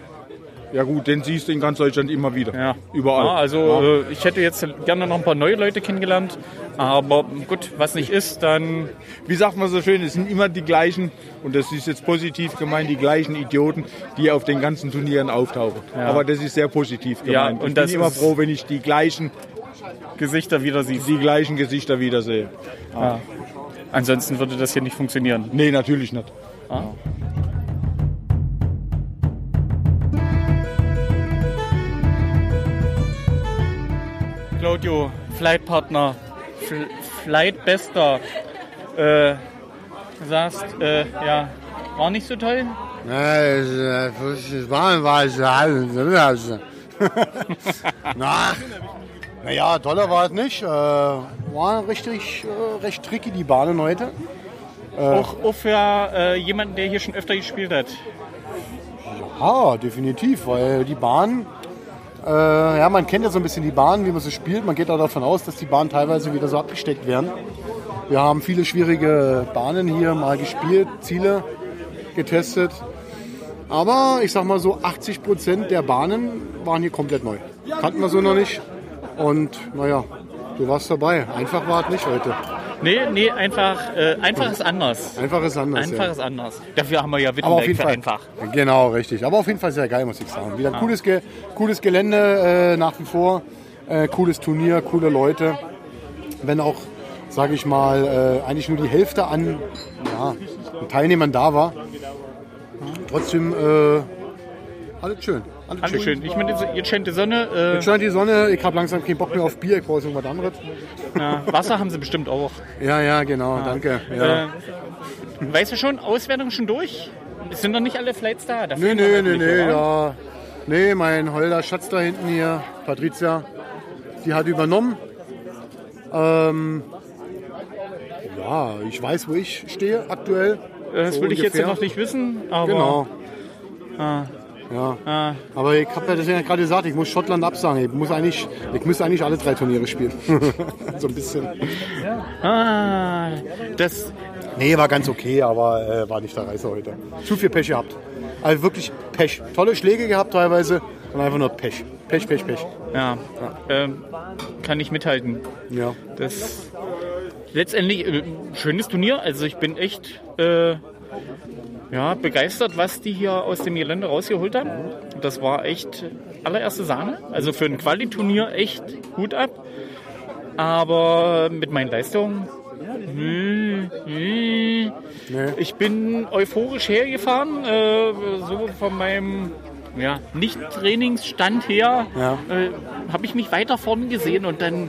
Ja gut, den siehst du in ganz Deutschland immer wieder. Ja. Überall. Ja, also Ja. äh, ich hätte jetzt gerne noch ein paar neue Leute kennengelernt, aber gut, was nicht ist, dann wie sagt man so schön, es sind immer die gleichen, und das ist jetzt positiv gemeint, die gleichen Idioten, die auf den ganzen Turnieren auftauchen. Ja. Aber das ist sehr positiv Ja, gemeint. und ich das bin immer froh, wenn ich die gleichen Gesichter wieder siehst. Die gleichen Gesichter wiedersehe. Ja. Ansonsten würde das hier nicht funktionieren. Nee, natürlich nicht. Ah. Claudio, Flightpartner, Fl Flightbester. Äh, sagst, äh, ja, war nicht so toll? Nee, es war was alles. Na, naja, toller war es nicht. Äh, war richtig, äh, recht tricky die Bahnen heute. Äh, Auch, auch für äh, jemanden, der hier schon öfter gespielt hat. Ja, definitiv, weil die Bahn, äh, ja, man kennt ja so ein bisschen die Bahn, wie man sie spielt. Man geht auch davon aus, dass die Bahnen teilweise wieder so abgesteckt werden. Wir haben viele schwierige Bahnen hier mal gespielt, Ziele getestet. Aber ich sag mal so, 80 Prozent der Bahnen waren hier komplett neu. Kannten wir so noch nicht. Und naja, du warst dabei. Einfach war es nicht heute. Nee, nee, einfach, äh, einfach ist anders. Einfach ist anders. Einfach ja. ist anders. Dafür haben wir ja Aber auf Wittenberg jeden Fall. einfach. Genau, richtig. Aber auf jeden Fall sehr geil, muss ich sagen. Wieder ein Ah. cooles, Ge cooles Gelände äh, nach wie vor. Äh, cooles Turnier, coole Leute. Wenn auch, sage ich mal, äh, eigentlich nur die Hälfte an ja, Teilnehmern da war. Trotzdem äh, alles schön. Alles, schön. Ich meine, jetzt scheint die Sonne. Äh, Jetzt scheint die Sonne. Ich habe langsam keinen Bock mehr auf Bier. Ich brauche irgendwas anderes. ja, Wasser haben sie bestimmt auch. Ja, ja, genau. Danke. Ja. Äh, weißt du schon, Auswertung schon durch? Es sind noch nicht alle Flights da. Da nee, etliche, nee, oder? ja. Nee, mein Holder Schatz da hinten hier, Patricia, die hat übernommen. Ähm, ja, ich weiß, wo ich stehe aktuell. Das So will ich jetzt ungefähr. noch nicht wissen, aber. Genau. Ah. Ja. Ah. Aber ich habe ja deswegen ja gerade gesagt, ich muss Schottland absagen. Ich muss eigentlich, ich müsste eigentlich alle drei Turniere spielen. so ein bisschen. Ah, das. Nee, war ganz okay, aber äh, war nicht der Reißer heute. Zu viel Pech gehabt. Also wirklich Pech. Tolle Schläge gehabt teilweise und einfach nur Pech. Pech, Pech, Pech. Ja, ähm, kann ich mithalten. Ja. Das letztendlich äh, schönes Turnier. Also ich bin echt äh, ja, begeistert, was die hier aus dem Gelände rausgeholt haben. Das war echt allererste Sahne. Also für ein Quali-Turnier echt gut ab. Aber mit meinen Leistungen. hm, hm, Ich bin euphorisch hergefahren, äh, so von meinem ja, Nicht-Trainingsstand her äh, habe ich mich weiter vorn gesehen und dann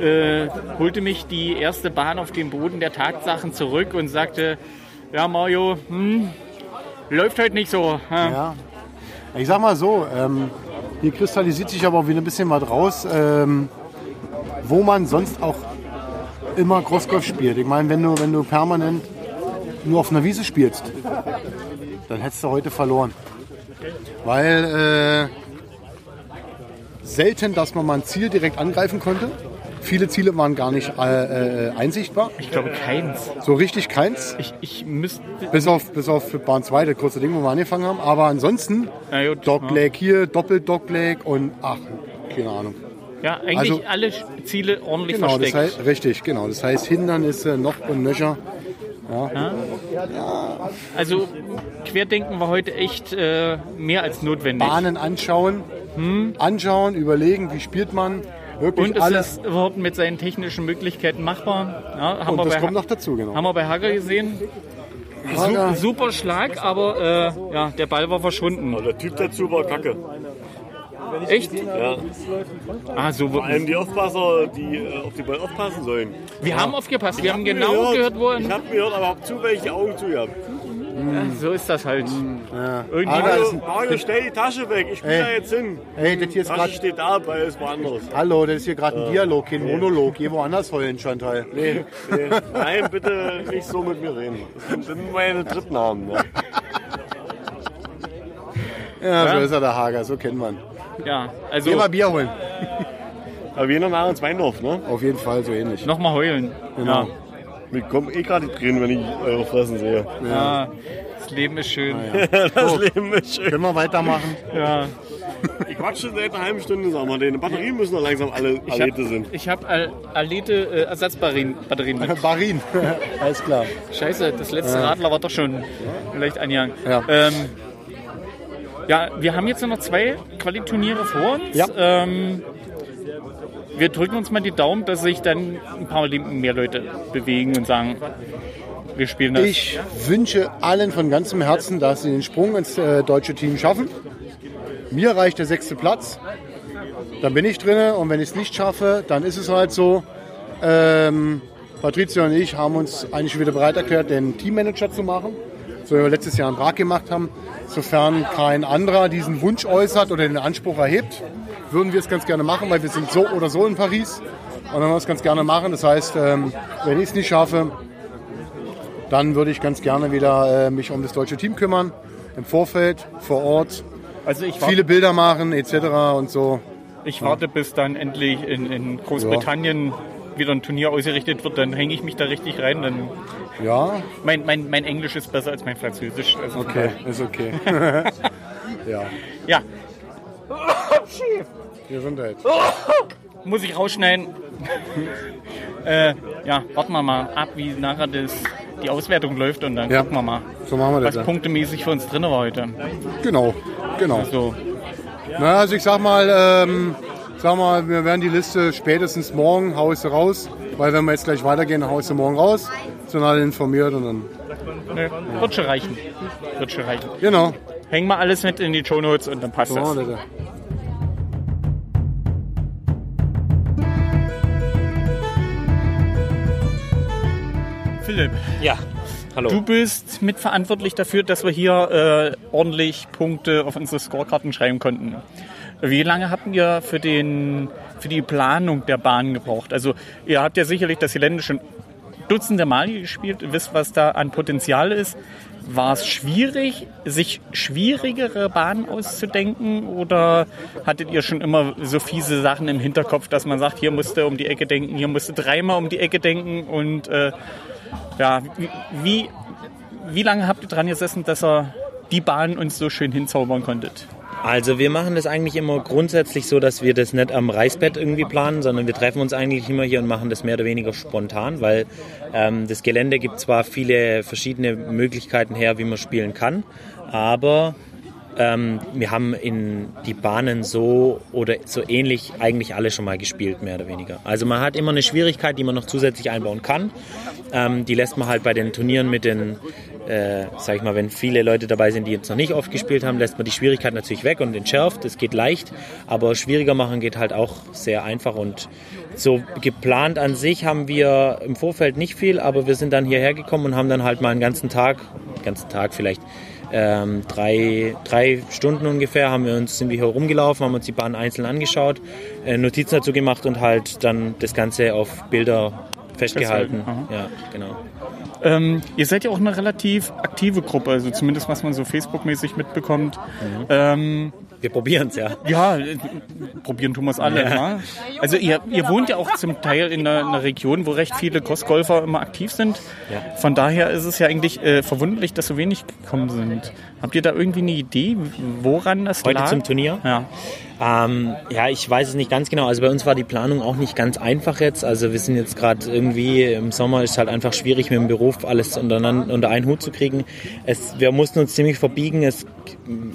äh, holte mich die erste Bahn auf den Boden der Tatsachen zurück und sagte, ja Mario, hm, läuft heute nicht so. Ja. Ja. Ich sag mal so, ähm, hier kristallisiert sich aber auch wieder ein bisschen was raus, ähm, wo man sonst auch immer Crossgolf spielt. Ich meine, wenn du, wenn du permanent nur auf einer Wiese spielst, dann hättest du heute verloren. Weil äh, selten, dass man mal ein Ziel direkt angreifen konnte. Viele Ziele waren gar nicht äh, äh, einsichtbar. Ich glaube keins. So richtig keins. Ich, ich müsste. Bis auf, bis auf Bahn 2, das kurze Ding, wo wir angefangen haben. Aber ansonsten Na gut, Dogleg hier, Doppel-Dogleg und ach, keine Ahnung. Ja, eigentlich Also- alle Ziele ordentlich Genau, das versteckt. heißt, richtig, genau. Das heißt, Hindernisse noch und nöcher. Ja. Also Querdenken war heute echt äh, mehr als notwendig. Bahnen anschauen, anschauen, überlegen, wie spielt man. Wirklich Und ist alles. das überhaupt mit seinen technischen Möglichkeiten machbar? Ja, haben Und wir das bei kommt noch dazu, genau. Haben wir bei Hager gesehen. Hager. Su super Schlag, aber äh, ja, der Ball war verschwunden. Der Typ dazu war kacke. Echt? Ja. Ah, so Vor allem die Aufpasser, die äh, auf die Ball aufpassen sollen. Wir haben aufgepasst. Wir Ich haben hab genau gehört, gehört, wo. Ich habe gehört, aber hab zufällig die Augen zu gehabt. Ja, so ist das halt. Irgendwie Mario, Mario, stell die Tasche weg, ich spiele Ey. da jetzt hin. Ey, das hier ist Tasche grad- steht da, Ball ist woanders. Hallo, das ist hier gerade ein Ja. Dialog, kein Monolog. Geh woanders heulen, Chantal. Nee, nee. Nein, bitte nicht so mit mir reden. Das sind meine Drittnamen. Ja. Ja, so Ja. ist er, der Hager, so kennt man. Ja, also. Geh mal Bier holen. Aber wir noch nach ins Weindorf, ne? Auf jeden Fall, so ähnlich. Nochmal heulen. Genau. Mir kommen eh gerade die Tränen, wenn ich eure Fressen sehe. Ja. Das Leben ist schön. das So. Leben ist schön. Können wir weitermachen? Ja. Ich quatsche seit einer halben Stunde, sag mal. Die Batterien müssen doch langsam alle Ich Alete habe sind. ich hab Al Alete äh, Ersatzbatterien Batterien mit. Barin, alles klar. Scheiße, das letzte. Radler war doch schon leicht angegangen. Ja. Ähm, ja, wir haben jetzt noch zwei Qualiturniere vor uns. Ja. Ähm, wir drücken uns mal die Daumen, dass sich dann ein paar mehr Leute bewegen und sagen, wir spielen das. Ich wünsche allen von ganzem Herzen, dass sie den Sprung ins äh, deutsche Team schaffen. Mir reicht der sechste Platz. Dann bin ich drin und wenn ich es nicht schaffe, dann ist es halt so. Ähm, Patricia und ich haben uns eigentlich wieder bereit erklärt, den Teammanager zu machen. So wie wir letztes Jahr in Prag gemacht haben. Sofern kein anderer diesen Wunsch äußert oder den Anspruch erhebt, würden wir es ganz gerne machen, weil wir sind so oder so in Paris. Und dann wollen wir es ganz gerne machen. Das heißt, ähm, wenn ich es nicht schaffe, dann würde ich ganz gerne wieder äh, mich um das deutsche Team kümmern. Im Vorfeld, vor Ort. Also ich viele Bilder machen etc. und so. Ich warte, bis dann endlich in, in Großbritannien wieder ein Turnier ausgerichtet wird, dann hänge ich mich da richtig rein. Dann Ja, mein, mein, mein Englisch ist besser als mein Französisch. Also okay, ist okay. ja. Ja, Gesundheit. muss ich rausschneiden. äh, ja, warten wir mal ab, wie nachher das, die Auswertung läuft und dann Ja. gucken wir mal, So machen wir das. was ja. punktemäßig für uns drin war heute. Genau, genau. Also, Na, also ich sag mal, ähm, sag mal, wir werden die Liste spätestens morgen, hau ich sie raus. Weil wenn wir jetzt gleich weitergehen, hau ich sie morgen raus. Sind alle informiert und dann. ne, wird schon reichen. Wird schon reichen. Genau. Hängen wir alles mit in die Show Notes und dann passt So das. machen Philipp. Ja, hallo. Du bist mitverantwortlich dafür, dass wir hier äh, ordentlich Punkte auf unsere Scorekarten schreiben konnten. Wie lange habt ihr für, den, für die Planung der Bahn gebraucht? Also ihr habt ja sicherlich das Gelände schon dutzende Mal gespielt, ihr wisst, was da an Potenzial ist. war es schwierig, sich schwierigere Bahnen auszudenken oder hattet ihr schon immer so fiese Sachen im Hinterkopf, dass man sagt, hier musste um die Ecke denken, hier musste dreimal um die Ecke denken und äh, ja, wie, wie, lange habt ihr dran gesessen, dass ihr die Bahn uns so schön hinzaubern konntet? Also wir machen das eigentlich immer grundsätzlich so, dass wir das nicht am Reißbett irgendwie planen, sondern wir treffen uns eigentlich immer hier und machen das mehr oder weniger spontan, weil ähm, das Gelände gibt zwar viele verschiedene Möglichkeiten her, wie man spielen kann, aber ähm, wir haben in die Bahnen so oder so ähnlich eigentlich alle schon mal gespielt, mehr oder weniger. Also man hat immer eine Schwierigkeit, die man noch zusätzlich einbauen kann. Ähm, die lässt man halt bei den Turnieren mit den äh, sag ich mal, wenn viele Leute dabei sind, die jetzt noch nicht oft gespielt haben, lässt man die Schwierigkeit natürlich weg und entschärft. Das geht leicht, aber schwieriger machen geht halt auch sehr einfach und so geplant an sich haben wir im Vorfeld nicht viel, aber wir sind dann hierher gekommen und haben dann halt mal einen ganzen Tag, ganzen Tag vielleicht ähm, drei, drei Stunden ungefähr haben wir uns, sind wir hier rumgelaufen, haben uns die Bahn einzeln angeschaut, äh, Notizen dazu gemacht und halt dann das Ganze auf Bilder festgehalten. Ja, genau. Ähm, ihr seid ja auch eine relativ aktive Gruppe, also zumindest was man so Facebook-mäßig mitbekommt. Mhm. Ähm, wir probieren es, ja. Ja, probieren tun wir es alle. Ja. Ne? Also ihr, ihr wohnt ja auch zum Teil in einer, einer Region, wo recht viele Crossgolfer immer aktiv sind. Ja. Von daher ist es ja eigentlich äh, verwunderlich, dass so wenig gekommen sind. Habt ihr da irgendwie eine Idee, woran das Heute lag? zum Turnier? Ja. Ähm, ja, ich weiß es nicht ganz genau. Also bei uns war die Planung auch nicht ganz einfach jetzt. Also wir sind jetzt gerade irgendwie im Sommer ist halt einfach schwierig mit dem Beruf alles unter einen Hut zu kriegen. Es, wir mussten uns ziemlich verbiegen. Es,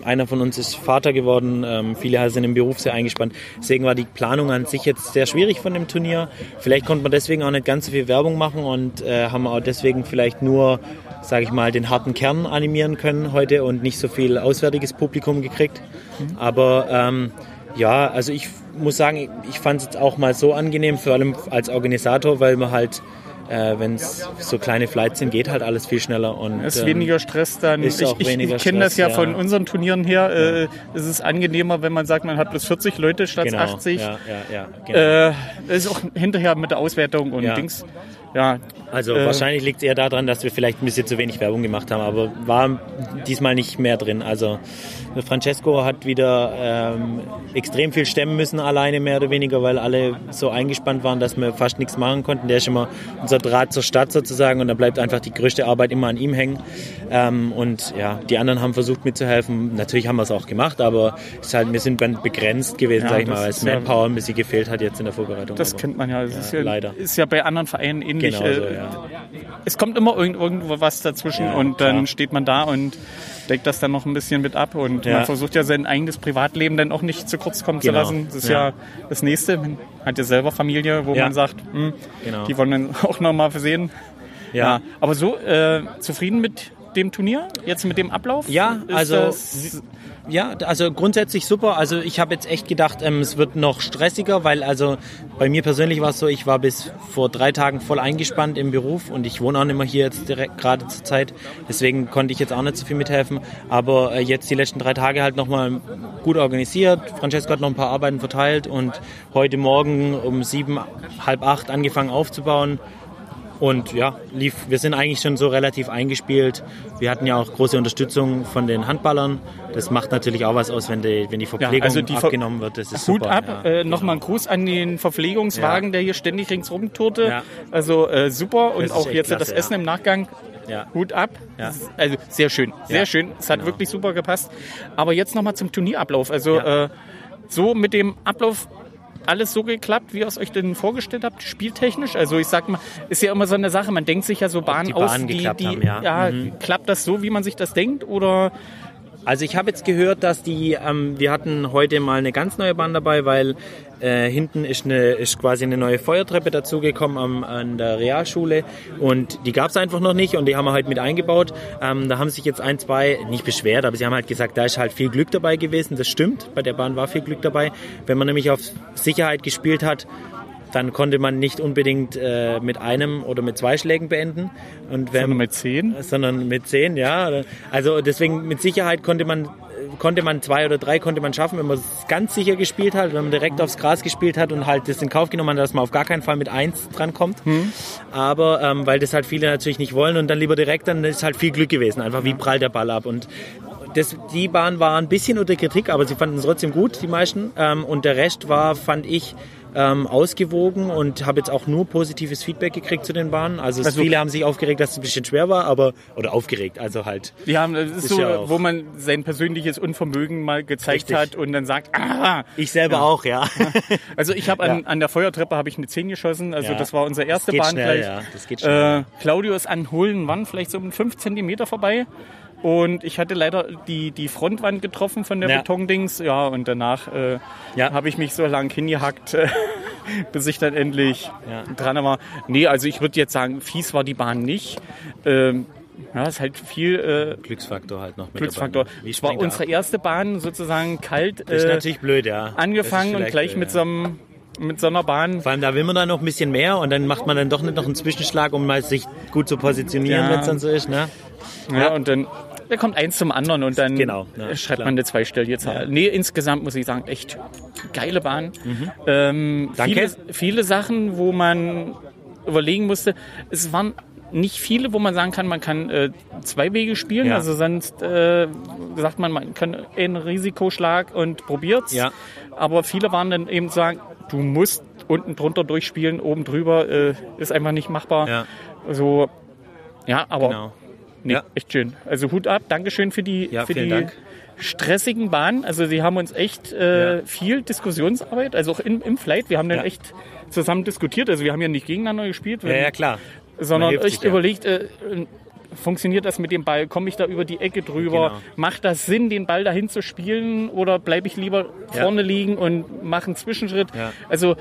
einer von uns ist Vater geworden. Ähm, viele sind im Beruf sehr eingespannt. Deswegen war die Planung an sich jetzt sehr schwierig von dem Turnier. Vielleicht konnte man deswegen auch nicht ganz so viel Werbung machen und äh, haben auch deswegen vielleicht nur sage ich mal, den harten Kern animieren können heute und nicht so viel auswärtiges Publikum gekriegt. Aber ähm, ja, also ich muss sagen, ich fand es jetzt auch mal so angenehm, vor allem als Organisator, weil man halt, äh, wenn es so kleine Flights sind, geht halt alles viel schneller. Und, Es ist ähm, weniger Stress dann. ist ich auch ich, ich kenne das ja, Stress, von unseren Turnieren her. Äh, es ist angenehmer, wenn man sagt, man hat bloß 40 Leute statt Genau, 80. ja, ja, ja, genau. Äh, ist auch hinterher mit der Auswertung und Ja. Dings. Ja, Also äh, wahrscheinlich liegt es eher daran, dass wir vielleicht ein bisschen zu wenig Werbung gemacht haben, aber war diesmal nicht mehr drin. Also Francesco hat wieder ähm, extrem viel stemmen müssen, alleine mehr oder weniger, weil alle so eingespannt waren, dass wir fast nichts machen konnten. Der ist immer unser Draht zur Stadt sozusagen und da bleibt einfach die größte Arbeit immer an ihm hängen. Ähm, und ja, die anderen haben versucht mitzuhelfen. Natürlich haben wir es auch gemacht, aber es ist halt, wir sind dann begrenzt gewesen, Ja, sag ich mal, weil es ja- Manpower ein bisschen gefehlt hat jetzt in der Vorbereitung. Das aber, kennt man ja. Das ist ja leider. Ist ja bei anderen Vereinen ähnlich. Genau so, Äh, ja. Es kommt immer irgend, irgendwo was dazwischen Ja, und dann klar. steht man da und deckt das dann noch ein bisschen mit ab und Ja. man versucht ja sein eigenes Privatleben dann auch nicht zu kurz kommen Genau, zu lassen. Das ist ja, das Nächste. Man hat ja selber Familie, wo man sagt, hm, Genau. die wollen dann auch noch mal versehen. Ja. Aber so äh, zufrieden mit dem Turnier? Jetzt mit dem Ablauf? Ja, Ist also ja, also grundsätzlich super. Also ich habe jetzt echt gedacht, ähm, es wird noch stressiger, weil also bei mir persönlich war es so, ich war bis vor drei Tagen voll eingespannt im Beruf und ich wohne auch nicht mehr hier jetzt direkt gerade zur Zeit. Deswegen konnte ich jetzt auch nicht so viel mithelfen. Aber äh, jetzt die letzten drei Tage halt nochmal gut organisiert. Francesco hat noch ein paar Arbeiten verteilt und heute Morgen um sieben, halb acht angefangen aufzubauen. Und ja, lief, wir sind eigentlich schon so relativ eingespielt. Wir hatten ja auch große Unterstützung von den Handballern. Das macht natürlich auch was aus, wenn die, wenn die Verpflegung also die Ver- abgenommen wird. Das ist Hut super. ab. ja. genau. äh, Nochmal ein Gruß an den Verpflegungswagen, der hier ständig ringsrum tourte. Ja. Also äh, super. Und auch jetzt klasse, das Essen ja. im Nachgang. Ja. Hut ab. Ja. Also sehr schön. Sehr Ja, schön. Es hat genau. wirklich super gepasst. Aber jetzt nochmal zum Turnierablauf. Also Ja. äh, so mit dem Ablauf alles so geklappt, wie ihr es euch denn vorgestellt habt, spieltechnisch? Also ich sag mal, ist ja immer so eine Sache, man denkt sich ja so Bahnen aus, die, die haben, ja. Mhm. klappt das so, wie man sich das denkt? Oder Also ich habe jetzt gehört, dass die, ähm, wir hatten heute mal eine ganz neue Bahn dabei, weil äh, hinten ist, eine, ist quasi eine neue Feuertreppe dazugekommen an der Realschule und die gab es einfach noch nicht und die haben wir heute mit eingebaut. Ähm, da haben sich jetzt ein, zwei nicht beschwert, aber sie haben halt gesagt, da ist halt viel Glück dabei gewesen. Das stimmt, bei der Bahn war viel Glück dabei. Wenn man nämlich auf Sicherheit gespielt hat, dann konnte man nicht unbedingt äh, mit einem oder mit zwei Schlägen beenden. Und wenn, Sondern mit zehn? Sondern mit zehn, ja. Also deswegen mit Sicherheit konnte man konnte man zwei oder drei konnte man schaffen, wenn man es ganz sicher gespielt hat, wenn man direkt aufs Gras gespielt hat und halt das in Kauf genommen hat, dass man auf gar keinen Fall mit eins drankommt. Hm. Aber ähm, weil das halt viele natürlich nicht wollen und dann lieber direkt, dann ist halt viel Glück gewesen, einfach wie prallt der Ball ab und das, die Bahn war ein bisschen unter Kritik, aber sie fanden es trotzdem gut, die meisten. Ähm, und der Rest war, fand ich, ähm, ausgewogen und habe jetzt auch nur positives Feedback gekriegt zu den Bahnen. Also, Also- viele haben sich aufgeregt, dass es ein bisschen schwer war, aber oder aufgeregt, also halt. Ja, das ist, Ist so, ja wo man sein persönliches Unvermögen mal gezeigt Richtig. hat und dann sagt, ah. Ich selber auch, ja. Also ich habe an, Ja. an der Feuertreppe habe ich eine 10 geschossen, also Ja. das war unsere erste Bahn schnell, gleich. ja. Das geht schnell. Äh, Claudio ist an hohlen Wand vielleicht so um 5 Zentimeter vorbei. Und ich hatte leider die, die Frontwand getroffen von der Ja. Betondings. Ja, und danach äh, habe ich mich so lang hingehackt, äh, bis ich dann endlich dran war. Nee, also ich würde jetzt sagen, fies war die Bahn nicht. Ähm, ja, ist halt viel äh, Glücksfaktor halt noch mit Glücksfaktor. dabei. Es war er unsere erste Bahn sozusagen kalt. Das ist äh, natürlich blöd, ja. Angefangen und gleich vielleicht mit blöd, so einem mit so einer Bahn. Vor allem, da will man dann noch ein bisschen mehr und dann macht man dann doch nicht noch einen Zwischenschlag, um mal sich gut zu positionieren, Ja. wenn es dann so ist. Ne? Ja, und dann da kommt eins zum anderen und dann Genau, ja, schreibt klar. man eine zweistellige Zahl. Nee, insgesamt muss ich sagen, echt geile Bahn. Mhm. Ähm, Danke. Viele, viele Sachen, wo man überlegen musste, es waren nicht viele, wo man sagen kann, man kann äh, zwei Wege spielen. Ja. Also sonst äh, sagt man, man kann einen Risikoschlag und probiert's. Ja. Aber viele waren dann eben sagen, du musst unten drunter durchspielen, oben drüber äh, ist einfach nicht machbar. Ja. So, ja, aber Genau. Nee, Ja. echt schön. Also Hut ab, Dankeschön für die, Ja, für die Dank. stressigen Bahnen. Also sie haben uns echt äh, viel Diskussionsarbeit, also auch im, im Flight, wir haben dann Ja. echt zusammen diskutiert. Also wir haben ja nicht gegeneinander gespielt, Ja, ja, klar. sondern echt ja. überlegt, äh, funktioniert das mit dem Ball? Komme ich da über die Ecke drüber? Genau. Macht das Sinn, den Ball dahin zu spielen oder bleibe ich lieber Ja. vorne liegen und mache einen Zwischenschritt? Ja. Also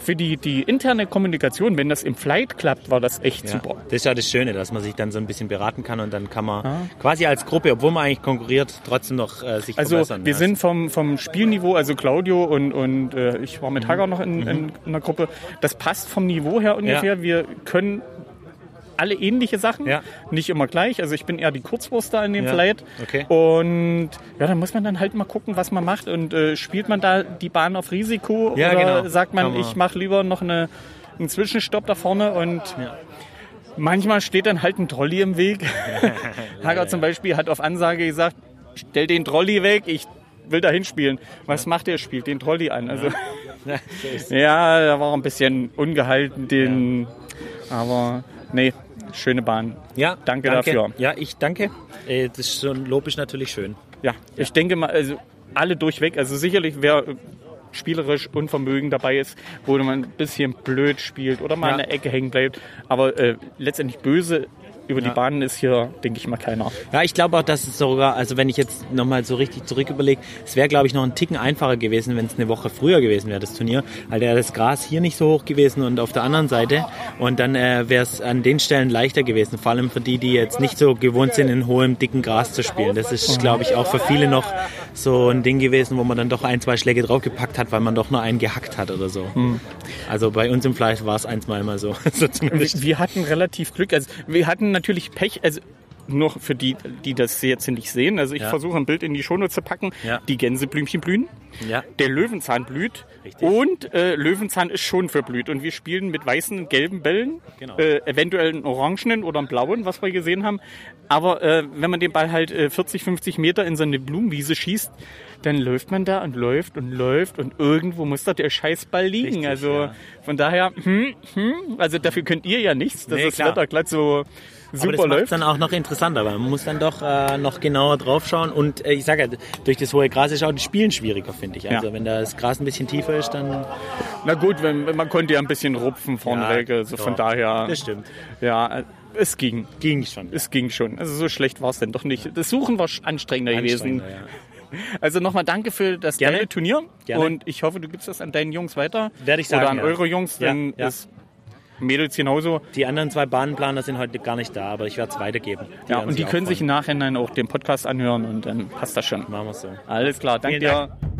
für die, die interne Kommunikation, wenn das im Flight klappt, war das echt Ja. super. Das ist ja das Schöne, dass man sich dann so ein bisschen beraten kann und dann kann man Ah. quasi als Gruppe, obwohl man eigentlich konkurriert, trotzdem noch äh, sich Also verbessern. wir ja. sind vom, vom Spielniveau, also Claudio und, und äh, ich war mit Mhm. Hager noch in, in, in der Gruppe, das passt vom Niveau her ungefähr. Wir können alle ähnliche Sachen, nicht immer gleich. Also ich bin eher die Kurzwurst da in dem Ja. Flight. Okay. Und ja, da muss man dann halt mal gucken, was man macht. Und äh, spielt man da die Bahn auf Risiko Ja, oder genau. sagt man, ich mache lieber noch eine, einen Zwischenstopp da vorne und manchmal steht dann halt ein Trolley im Weg. Hager zum Beispiel hat auf Ansage gesagt, stell den Trolley weg, ich will da hinspielen. Was macht er? Spielt den Trolley an. Also, ja, da war ein bisschen ungehalten, den, aber nee, schöne Bahn. Ja, danke, danke. dafür. Ja, ich danke. Äh, Das ist so ein Lob ist natürlich schön. Ja, ich denke mal, also alle durchweg, also sicherlich wer äh, spielerisch Unvermögen dabei ist, wo man ein bisschen blöd spielt oder mal Ja. in der Ecke hängen bleibt, aber äh, letztendlich böse über die Ja. Bahnen ist hier, denke ich mal, keiner. Ja, ich glaube auch, dass es sogar, also wenn ich jetzt nochmal so richtig zurück überlege, es wäre, glaube ich, noch ein Ticken einfacher gewesen, wenn es eine Woche früher gewesen wäre, das Turnier. Weil da das Gras hier nicht so hoch gewesen und auf der anderen Seite. Und dann äh, wäre es an den Stellen leichter gewesen. Vor allem für die, die jetzt nicht so gewohnt sind, in hohem, dicken Gras zu spielen. Das ist, glaube ich, auch für viele noch so ein Ding gewesen, wo man dann doch ein, zwei Schläge draufgepackt hat, weil man doch nur einen gehackt hat oder so. Mhm. Also bei uns im Fleisch war es eins mal immer so. so. Wir, wir hatten relativ Glück. Also wir hatten natürlich Pech. Also nur für die, die das jetzt nicht sehen. Also ich Ja. versuche ein Bild in die Shownotes zu packen. Ja. Die Gänseblümchen blühen. Ja. Der Löwenzahn blüht. Und äh, Löwenzahn ist schon verblüht. Und wir spielen mit weißen und gelben Bällen. Genau. Äh, eventuell einen orangenen oder einen blauen, was wir gesehen haben. Aber äh, wenn man den Ball halt äh, 40, 50 Meter in so eine Blumenwiese schießt, dann läuft man da und läuft und läuft und irgendwo muss da der Scheißball liegen. also von daher, hm, hm, also dafür könnt ihr ja nichts, dass Nee, das klar. Wetter glatt so Aber super das macht läuft. dann auch noch interessanter, weil man muss dann doch äh, noch genauer drauf schauen. Und äh, ich sage ja, durch das hohe Gras ist auch das Spielen schwieriger, finde ich. Also Ja. wenn das Gras ein bisschen tiefer ist, dann... Na gut, wenn, man konnte ja ein bisschen rupfen vorneweg, Ja, also von doch. daher. Das stimmt. Ja, es ging. Ging schon. Es ging schon. Also so schlecht war es denn doch nicht. Das Suchen war sch- anstrengender, gewesen. Anstrengender, Also nochmal danke für das Gerne. geile Turnier. Gerne. Und ich hoffe, du gibst das an deinen Jungs weiter. Werde ich sagen, Oder an ja. eure Jungs, Ja, denn ja. Mädels genauso. Die anderen zwei Bahnplaner sind heute gar nicht da, aber ich werde es weitergeben. Ja, werden und die sich können sich im Nachhinein auch den Podcast anhören und dann passt das schon. Machen wir so. Alles klar, danke dir. Dank.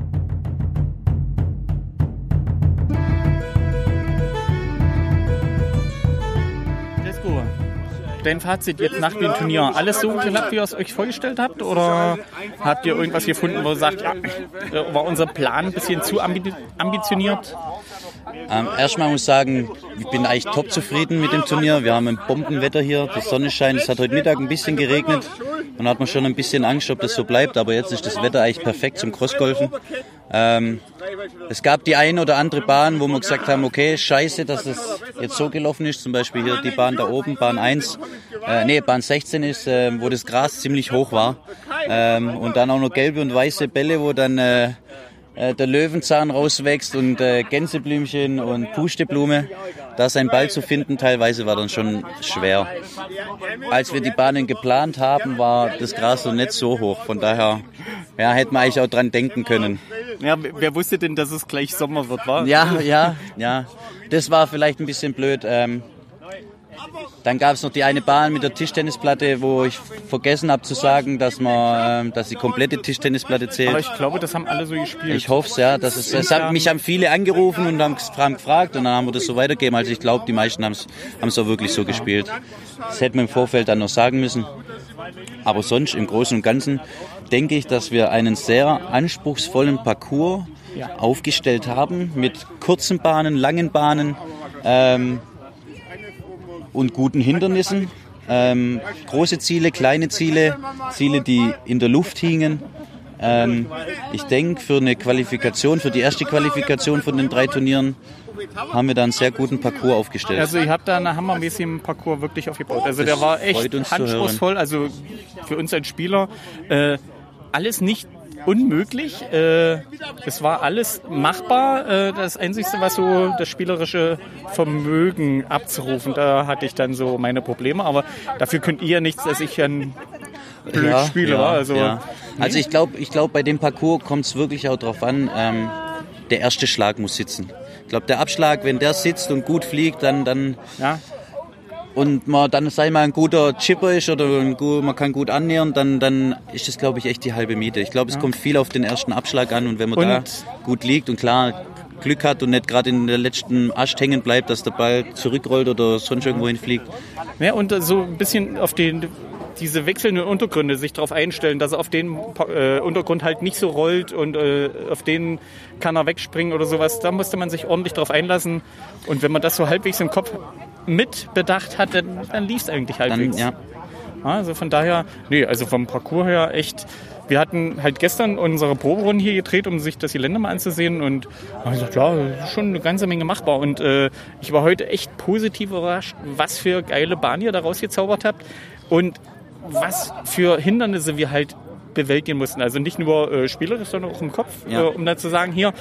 Dein Fazit jetzt nach dem Turnier. Alles so geklappt, wie ihr es euch vorgestellt habt? Oder habt ihr irgendwas gefunden, wo ihr sagt, ja, äh, war unser Plan ein bisschen zu ambi ambitioniert? Ähm, erstmal muss ich sagen, ich bin eigentlich top zufrieden mit dem Turnier. Wir haben ein Bombenwetter hier, die Sonne scheint. Es hat heute Mittag ein bisschen geregnet. Dann hat man schon ein bisschen Angst, ob das so bleibt. Aber jetzt ist das Wetter eigentlich perfekt zum Crossgolfen. Ähm, es gab die eine oder andere Bahn, wo wir gesagt haben, okay, scheiße, dass es jetzt so gelaufen ist. Zum Beispiel hier die Bahn da oben, Bahn 1, äh, nee, Bahn 16 ist, äh, wo das Gras ziemlich hoch war. Ähm, und dann auch noch gelbe und weiße Bälle, wo dann äh, äh, der Löwenzahn rauswächst und äh, Gänseblümchen und Pusteblume. Da sein Ball zu finden, teilweise war dann schon schwer. Als wir die Bahnen geplant haben, war das Gras noch nicht so hoch. Von daher ja, hätte man eigentlich auch dran denken können. Ja, wer wusste denn, dass es gleich Sommer wird, war? Ja, ja, ja. Das war vielleicht ein bisschen blöd. Ähm, dann gab es noch die eine Bahn mit der Tischtennisplatte, wo ich vergessen habe zu sagen, dass man, ähm, dass die komplette Tischtennisplatte zählt. Aber ich glaube, das haben alle so gespielt. Ich hoffe es, ja. Das ist, es hat, mich haben viele angerufen und haben haben gefragt und dann haben wir das so weitergegeben. Also ich glaube, die meisten haben es auch wirklich so gespielt. Das hätten wir im Vorfeld dann noch sagen müssen. Aber sonst im Großen und Ganzen denke ich, dass wir einen sehr anspruchsvollen Parcours Ja. aufgestellt haben mit kurzen Bahnen, langen Bahnen ähm, und guten Hindernissen. Ähm, große Ziele, kleine Ziele, Ziele, die in der Luft hingen. Ähm, ich denke, für eine Qualifikation, für die erste Qualifikation von den drei Turnieren, haben wir da einen sehr guten Parcours aufgestellt. Also ihr habt da einen hammermäßigen Parcours wirklich aufgebaut. Also der Das war echt anspruchsvoll. Also für uns als Spieler äh, alles nicht unmöglich. Äh, es war alles machbar. Äh, das Einzige war so das spielerische Vermögen abzurufen. Da hatte ich dann so meine Probleme. Aber dafür könnt ihr ja nichts, dass ich ein blöd spiele. war. Also, ja. also ich glaube, ich glaub, bei dem Parcours kommt es wirklich auch darauf an, ähm, der erste Schlag muss sitzen. Ich glaube, der Abschlag, wenn der sitzt und gut fliegt, dann, dann ja. Und man dann sei mal ein guter Chipper ist oder ein man kann gut annähern, dann, dann ist das, glaube ich, echt die halbe Miete. Ich glaube, es Ja. kommt viel auf den ersten Abschlag an und wenn man da Und- gut liegt und klar Glück hat und nicht gerade in der letzten Ast hängen bleibt, dass der Ball zurückrollt oder sonst irgendwo hinfliegt. Ja, und äh, so ein bisschen auf den, diese wechselnden Untergründe sich darauf einstellen, dass er auf den äh, Untergrund halt nicht so rollt und äh, auf den kann er wegspringen oder sowas. Da musste man sich ordentlich drauf einlassen. Und wenn man das so halbwegs im Kopf mit bedacht hat, dann, dann lief es eigentlich halbwegs. ja. Also von daher, nee, also vom Parcours her echt. Wir hatten halt gestern unsere Proberunde hier gedreht, um sich das Gelände mal anzusehen und das ist schon eine ganze Menge machbar. Und äh, ich war heute echt positiv überrascht, was für geile Bahn ihr da rausgezaubert habt und was für Hindernisse wir halt bewältigen mussten. Also nicht nur äh, spielerisch, sondern auch im Kopf, Ja. äh, um dann zu sagen, hier,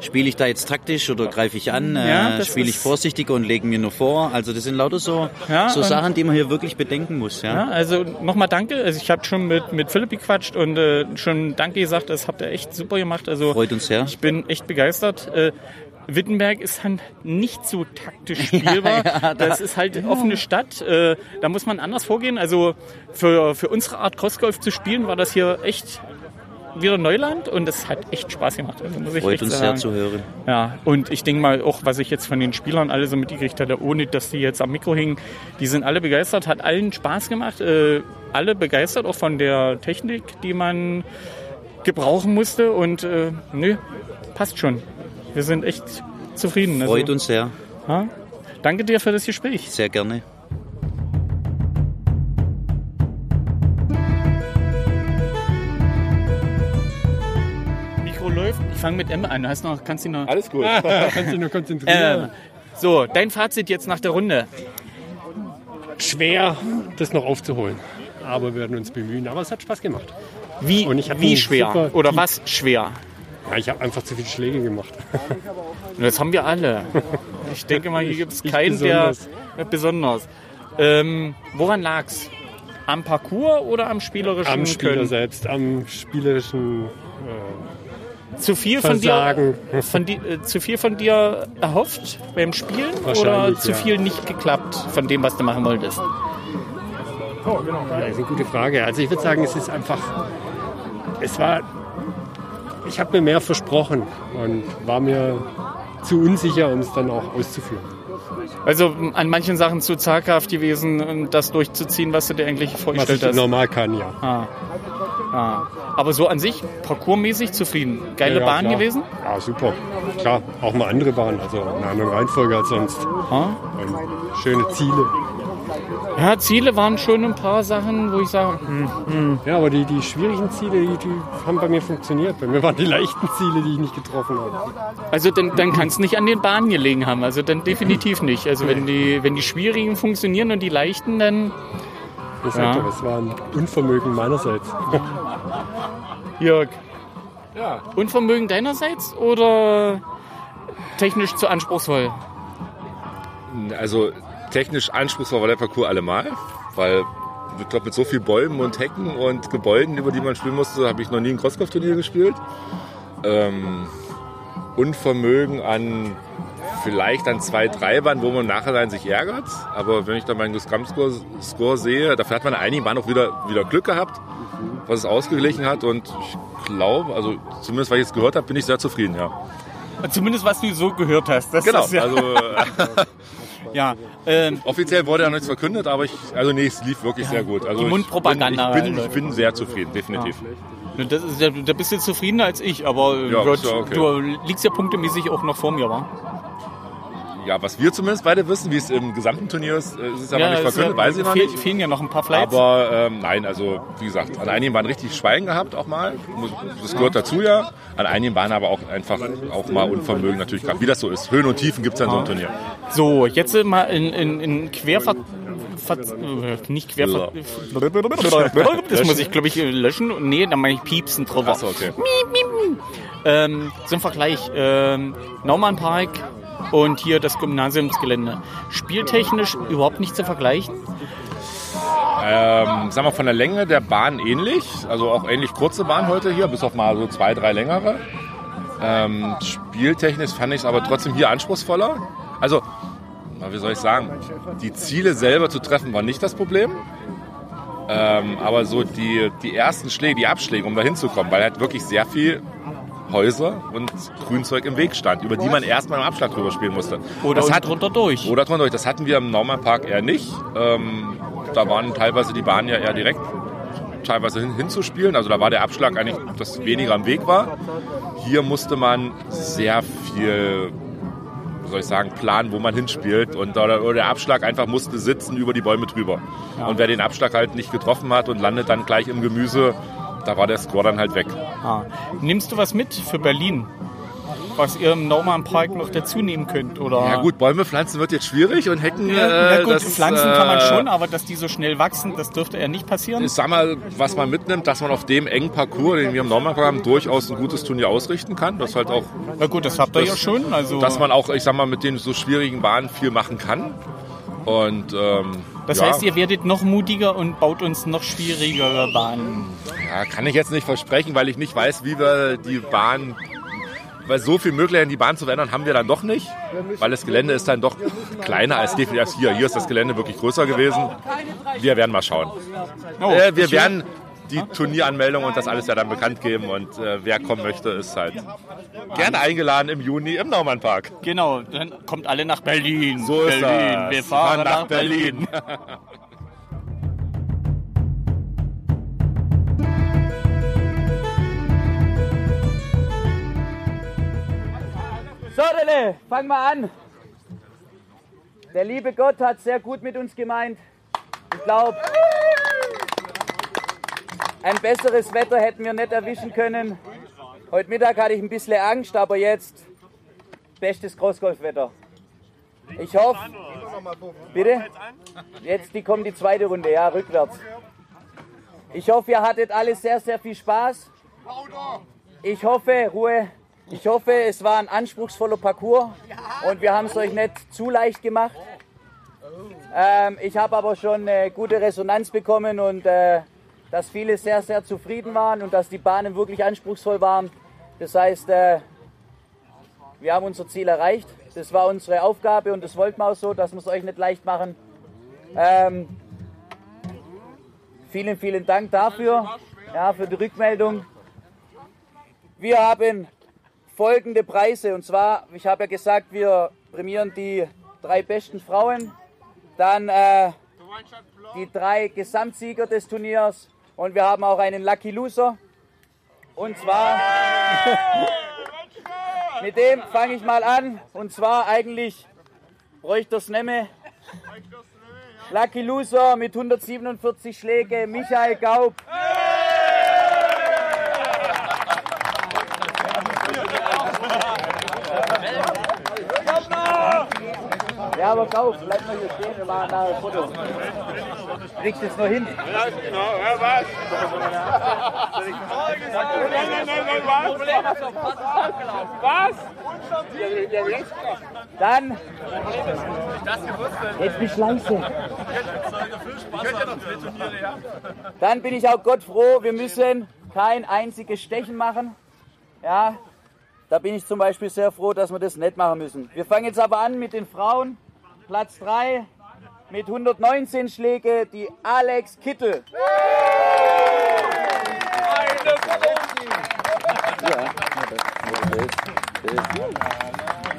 Spiele ich da jetzt taktisch oder greife ich an? Ja, äh, Spiele ich vorsichtiger und lege mir nur vor? Also das sind lauter so, Ja, so Sachen, die man hier wirklich bedenken muss. Ja? Also nochmal danke. Also ich habe schon mit, mit Philipp gequatscht und äh, schon danke gesagt. Das habt ihr echt super gemacht. Also Freut uns sehr. Ich bin echt begeistert. Wittenberg ist halt nicht so taktisch spielbar. Ja, ja, da- das ist halt offene Stadt. Äh, da muss man anders vorgehen. Also für, für unsere Art Crossgolf zu spielen, war das hier echt wieder Neuland und es hat echt Spaß gemacht. Also muss ich Freut uns sagen. sehr zu hören. Ja, und ich denke mal auch, was ich jetzt von den Spielern alle so mitgekriegt hatte, ohne dass die jetzt am Mikro hingen, die sind alle begeistert, hat allen Spaß gemacht, äh, alle begeistert auch von der Technik, die man gebrauchen musste und äh, nö, passt schon. Wir sind echt zufrieden. Also, Freut uns sehr. Ja? Danke dir für das Gespräch. Sehr gerne. Mikro läuft. Ich fange mit M an. Du hast noch, kannst du noch. Alles gut. Kannst dich nur konzentrieren. Ähm, so, dein Fazit jetzt nach der Runde. Schwer, das noch aufzuholen. Aber wir werden uns bemühen. Aber es hat Spaß gemacht. Wie, Und ich hab wie schwer? Oder was schwer? Ja, ich habe einfach zu viele Schläge gemacht. Das haben wir alle. Ich denke mal, hier gibt es keinen, der besonders. äh. Ähm, woran lag's? Am Parcours oder am spielerischen Am Spieler Können? selbst, am spielerischen äh, Zu viel von Versagen. dir, von di äh, zu viel von dir erhofft beim Spielen oder zu ja. viel nicht geklappt von dem, was du machen wolltest? Ja, das ist eine gute Frage. Also ich würde sagen, es ist einfach, es war, ich habe mir mehr versprochen und war mir zu unsicher, um es dann auch auszuführen. Also an manchen Sachen zu zaghaft gewesen, um das durchzuziehen, was du dir eigentlich Was vorgestellt ich hast. normal kann, ja. Ah. Ah. Aber so an sich, parkourmäßig zufrieden. Geile Ja, Bahn klar. gewesen? Ja, super. Klar, auch mal andere Bahnen, also in einer anderen Reihenfolge als sonst. Ah. Und schöne Ziele. Ja, Ziele waren schon ein paar Sachen, wo ich sage, hm, hm. Ja, aber die, die schwierigen Ziele, die, die haben bei mir funktioniert. Bei mir waren die leichten Ziele, die ich nicht getroffen habe. Also dann, dann kann es nicht an den Bahnen gelegen haben. Also dann definitiv nicht. Also wenn die, wenn die schwierigen funktionieren und die leichten, dann. Ich sag doch, es war ein Unvermögen meinerseits. Jörg. Ja. Unvermögen deinerseits oder technisch zu anspruchsvoll? Also technisch anspruchsvoll war der Parcours allemal, weil ich glaube, mit so viel Bäumen und Hecken und Gebäuden, über die man spielen musste, habe ich noch nie ein Crosskopf-Turnier gespielt. Ähm, Unvermögen an vielleicht an zwei Treibern, wo man nachher dann sich ärgert. Aber wenn ich dann meinen Scrum-Score Score sehe, dafür hat man an einigen Bahnen auch wieder, wieder Glück gehabt, was es ausgeglichen hat. Und ich glaube, also zumindest was ich jetzt gehört habe, bin ich sehr zufrieden, ja. Zumindest was du so gehört hast. Das genau, ist ja, also ja, ähm, offiziell wurde ja nichts verkündet, aber ich, also nee, es lief wirklich sehr gut. Also Die Mundpropaganda Ich bin, ich bin, ich bin sehr zufrieden, definitiv. Das ist, ja- da bist du zufriedener als ich, aber äh, Ja, Gott, ja okay. du liegst ja punktemäßig auch noch vor mir, wa? Ja, was wir zumindest beide wissen, wie es im gesamten Turnier ist, äh, ist es aber Ja, nicht verkündet, ja- weiß ich noch fehl- nicht. fehlen ja noch ein paar Flights. Aber ähm, nein, also wie gesagt, an einigen waren richtig Schweigen gehabt auch mal. Das gehört dazu ja. An einigen waren aber auch einfach auch mal Unvermögen natürlich gehabt. Wie das so ist. Höhen und Tiefen gibt es ja in so einem Turnier. So, jetzt mal in, in, in Querver... Ver, äh, nicht Querver... Das muss ich, glaube ich, löschen. Nee, dann mache ich Piepsen drüber. Achso, okay. Ähm, so ein Vergleich. Ähm, Naumann Park und hier das Gymnasiumsgelände. Spieltechnisch überhaupt nicht zu vergleichen. Ähm, sagen wir von der Länge der Bahn ähnlich. Also auch ähnlich kurze Bahn heute hier, bis auf mal so zwei, drei längere. Ähm, spieltechnisch fand ich es aber trotzdem hier anspruchsvoller. Also, wie soll ich sagen, die Ziele selber zu treffen war nicht das Problem. Ähm, aber so die, die ersten Schläge, die Abschläge, um da hinzukommen, weil halt wirklich sehr viel Häuser und Grünzeug im Weg stand, über die man erstmal im Abschlag drüber spielen musste. Oder das hat, drunter durch. Oder drunter durch. Das hatten wir im Naumann Park eher nicht. Ähm, da waren teilweise die Bahnen ja eher direkt teilweise hin, hinzuspielen. Also da war der Abschlag eigentlich, das weniger am Weg war. Hier musste man sehr viel, soll ich sagen, planen, wo man hinspielt. Und oder der Abschlag einfach musste sitzen über die Bäume drüber. Ja. Und wer den Abschlag halt nicht getroffen hat und landet dann gleich im Gemüse, da war der Score dann halt weg. Ah. Nimmst du was mit für Berlin? Was ihr im Naumann Park noch dazu nehmen könnt? Oder? Ja gut, Bäume pflanzen wird jetzt schwierig und Hecken... Ja, äh, gut, das, Pflanzen kann man äh, schon, aber dass die so schnell wachsen, das dürfte eher nicht passieren. Ich sag mal, was man mitnimmt, dass man auf dem engen Parcours, den wir im Normal haben, durchaus ein gutes Turnier ausrichten kann. Das halt auch. Na gut, das habt ihr ja schon. Also dass man auch, ich sag mal, mit den so schwierigen Bahnen viel machen kann. Und ähm, das ja, heißt, ihr werdet noch mutiger und baut uns noch schwierigere Bahnen. ja, kann ich jetzt nicht versprechen, weil ich nicht weiß, wie wir die Bahn. Weil so viel Möglichkeiten, die Bahn zu verändern, haben wir dann doch nicht. Weil das Gelände ist dann doch kleiner als definitiv hier. Hier ist das Gelände wirklich größer gewesen. Wir werden mal schauen. Oh, äh, wir werden die Turnieranmeldung und das alles ja dann bekannt geben. Und äh, wer kommen möchte, ist halt gerne eingeladen im Juni im Naumann Park. Genau, dann kommt alle nach Berlin. So ist Berlin. das. Wir fahren nach, Berlin. Berlin. So, Delle, fang mal an. Der liebe Gott hat sehr gut mit uns gemeint. Ich glaube, ein besseres Wetter hätten wir nicht erwischen können. Heute Mittag hatte ich ein bisschen Angst, aber jetzt bestes Crossgolfwetter. Ich hoffe, bitte? Jetzt die kommt die zweite Runde, ja, rückwärts. Ich hoffe, ihr hattet alle sehr, sehr viel Spaß. Ich hoffe, Ruhe. Ich hoffe, es war ein anspruchsvoller Parcours und wir haben es euch nicht zu leicht gemacht. Ähm, ich habe aber schon eine gute Resonanz bekommen und äh, dass viele sehr, sehr zufrieden waren und dass die Bahnen wirklich anspruchsvoll waren. Das heißt, äh, wir haben unser Ziel erreicht. Das war unsere Aufgabe und das wollten wir auch so, dass wir es euch nicht leicht machen. Ähm, vielen, vielen Dank dafür, ja, für die Rückmeldung. Wir haben folgende Preise und zwar, ich habe ja gesagt, wir prämieren die drei besten Frauen, dann äh, die drei Gesamtsieger des Turniers und wir haben auch einen Lucky Loser. Und zwar, mit dem fange ich mal an. Und zwar eigentlich bräuchte das Nemme. Lucky Loser mit 147 Schläge, Michael Gaub. Ja, aber Gaub, bleib mal hier stehen, wir machen nachher ein Foto. Kriegst es nur hin? Genau. Ja, was? Nein, nein, nein, nein, was? Was? Dann, jetzt leise. Ich ja. Dann bin ich auch Gott froh, wir müssen kein einziges Stechen machen. Ja, da bin ich zum Beispiel sehr froh, dass wir das nicht machen müssen. Wir fangen jetzt aber an mit den Frauen. Platz 3 mit 119 Schläge, die Alex Kittel.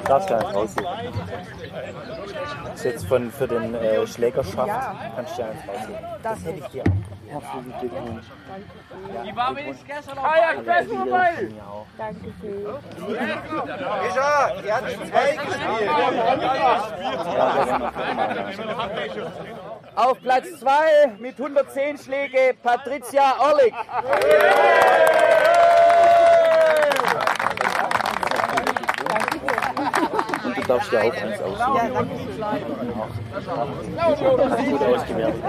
Gar nicht raussuchen. Das ist jetzt von, für den äh, Schlägerschaft. Kannst du ja nicht raussuchen. Das hätte ich dir auch. Herzlichen Glückwunsch. Die war wenigstens gestern noch Kajak fest vorbei. Danke schön. Mischa, die hat zwei Auf Platz 2 mit 110 Schläge Patricia Orlik. Und darfst dir auch eins aussuchen. Ja, danke Gut ausgewertet.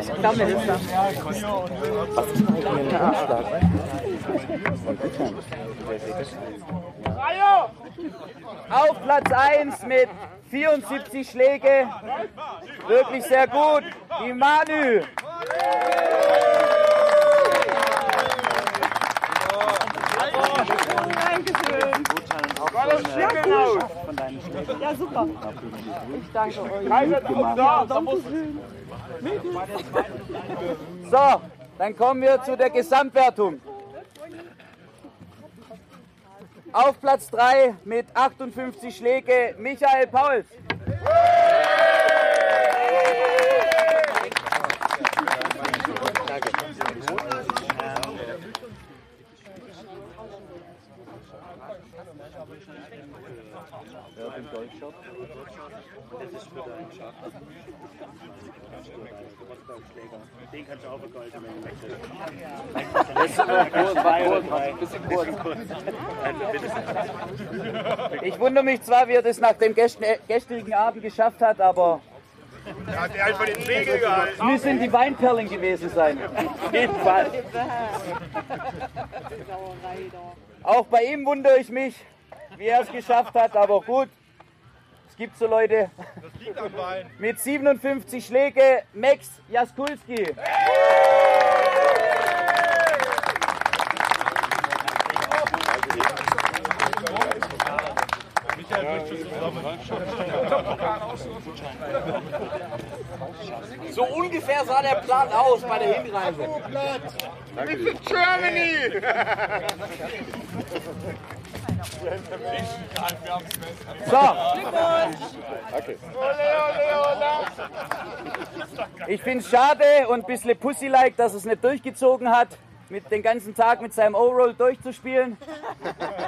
Ich glaube, mir ist das. Was ist denn eigentlich mit dem Umschlag? Auf Platz 1 mit 74 Schläge. Wirklich sehr gut. Die Manu. Dankeschön. War das schick? Von deinen Schlägen. Ja, super. Ich danke euch. Auch da. Da muss So, dann kommen wir zu der Gesamtwertung. Auf Platz 3 mit 58 Schläge Michael Pauls. Den kannst du auch vergolden, wenn du möchtest. Bisschen Ich wundere mich zwar, wie er das nach dem gest- gestrigen Abend geschafft hat, aber Er hat dir halt den Nägeln gehalten. müssen die Weinperlen gewesen sein. Auf jeden Fall. Auch bei ihm wundere ich mich, wie er es geschafft hat, aber gut. Es gibt so Leute. Mit 57 Schläge Max Jaskulski. So ungefähr sah der Plan aus bei der Hinreise. Visit Germany! So. Ich finde es schade und ein bisschen Pussy-like, dass es nicht durchgezogen hat, mit den ganzen Tag mit seinem O-Roll durchzuspielen.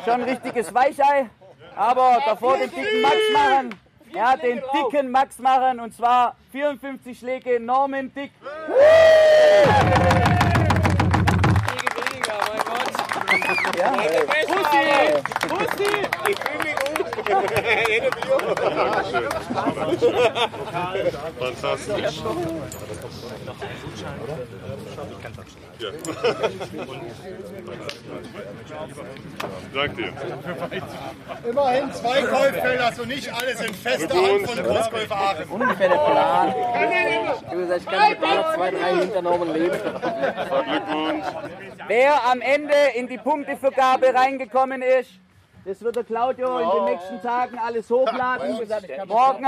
Schon ein richtiges Weichei. Aber davor den dicken Max machen. Ja, den dicken Max machen und zwar 54 Schläge Norman Dick. Ja. Pussy! Pussy! Ich fühle mich gut. Fantastisch. Ja. Danke dir. Immerhin zwei Golffelder, so nicht alles in fester Hand von Großgolf Aachen. Ungefähr der Plan. Ich gesagt, ich kann mit einer, zwei, drei hinter Norman leben. Glückwunsch. Wer am Ende in die Punktevergabe reingekommen ist, das wird der Claudio in den nächsten Tagen alles hochladen. Morgen,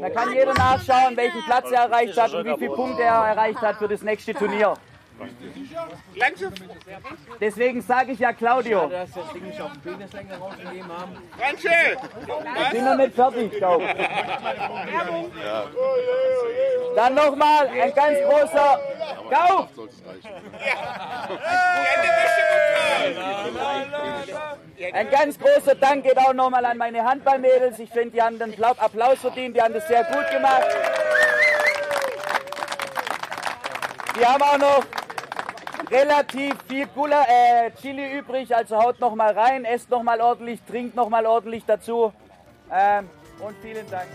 da kann jeder nachschauen, welchen Platz er erreicht hat und wie viele Punkte er erreicht hat für das nächste Turnier. Deswegen sage ich ja Claudio. Dass das Ding nicht auf den Penislänger rausgegeben haben. Ich bin noch nicht fertig, Gau. Dann nochmal ein ganz großer Gau. Ein ganz großer Dank geht auch nochmal an meine Handballmädels. Ich finde, die haben den Applaus- Applaus verdient, die haben das sehr gut gemacht. Die haben auch noch relativ viel Gula, äh, Chili übrig, also haut noch mal rein, esst noch mal ordentlich, trinkt noch mal ordentlich dazu. Ähm, und vielen Dank.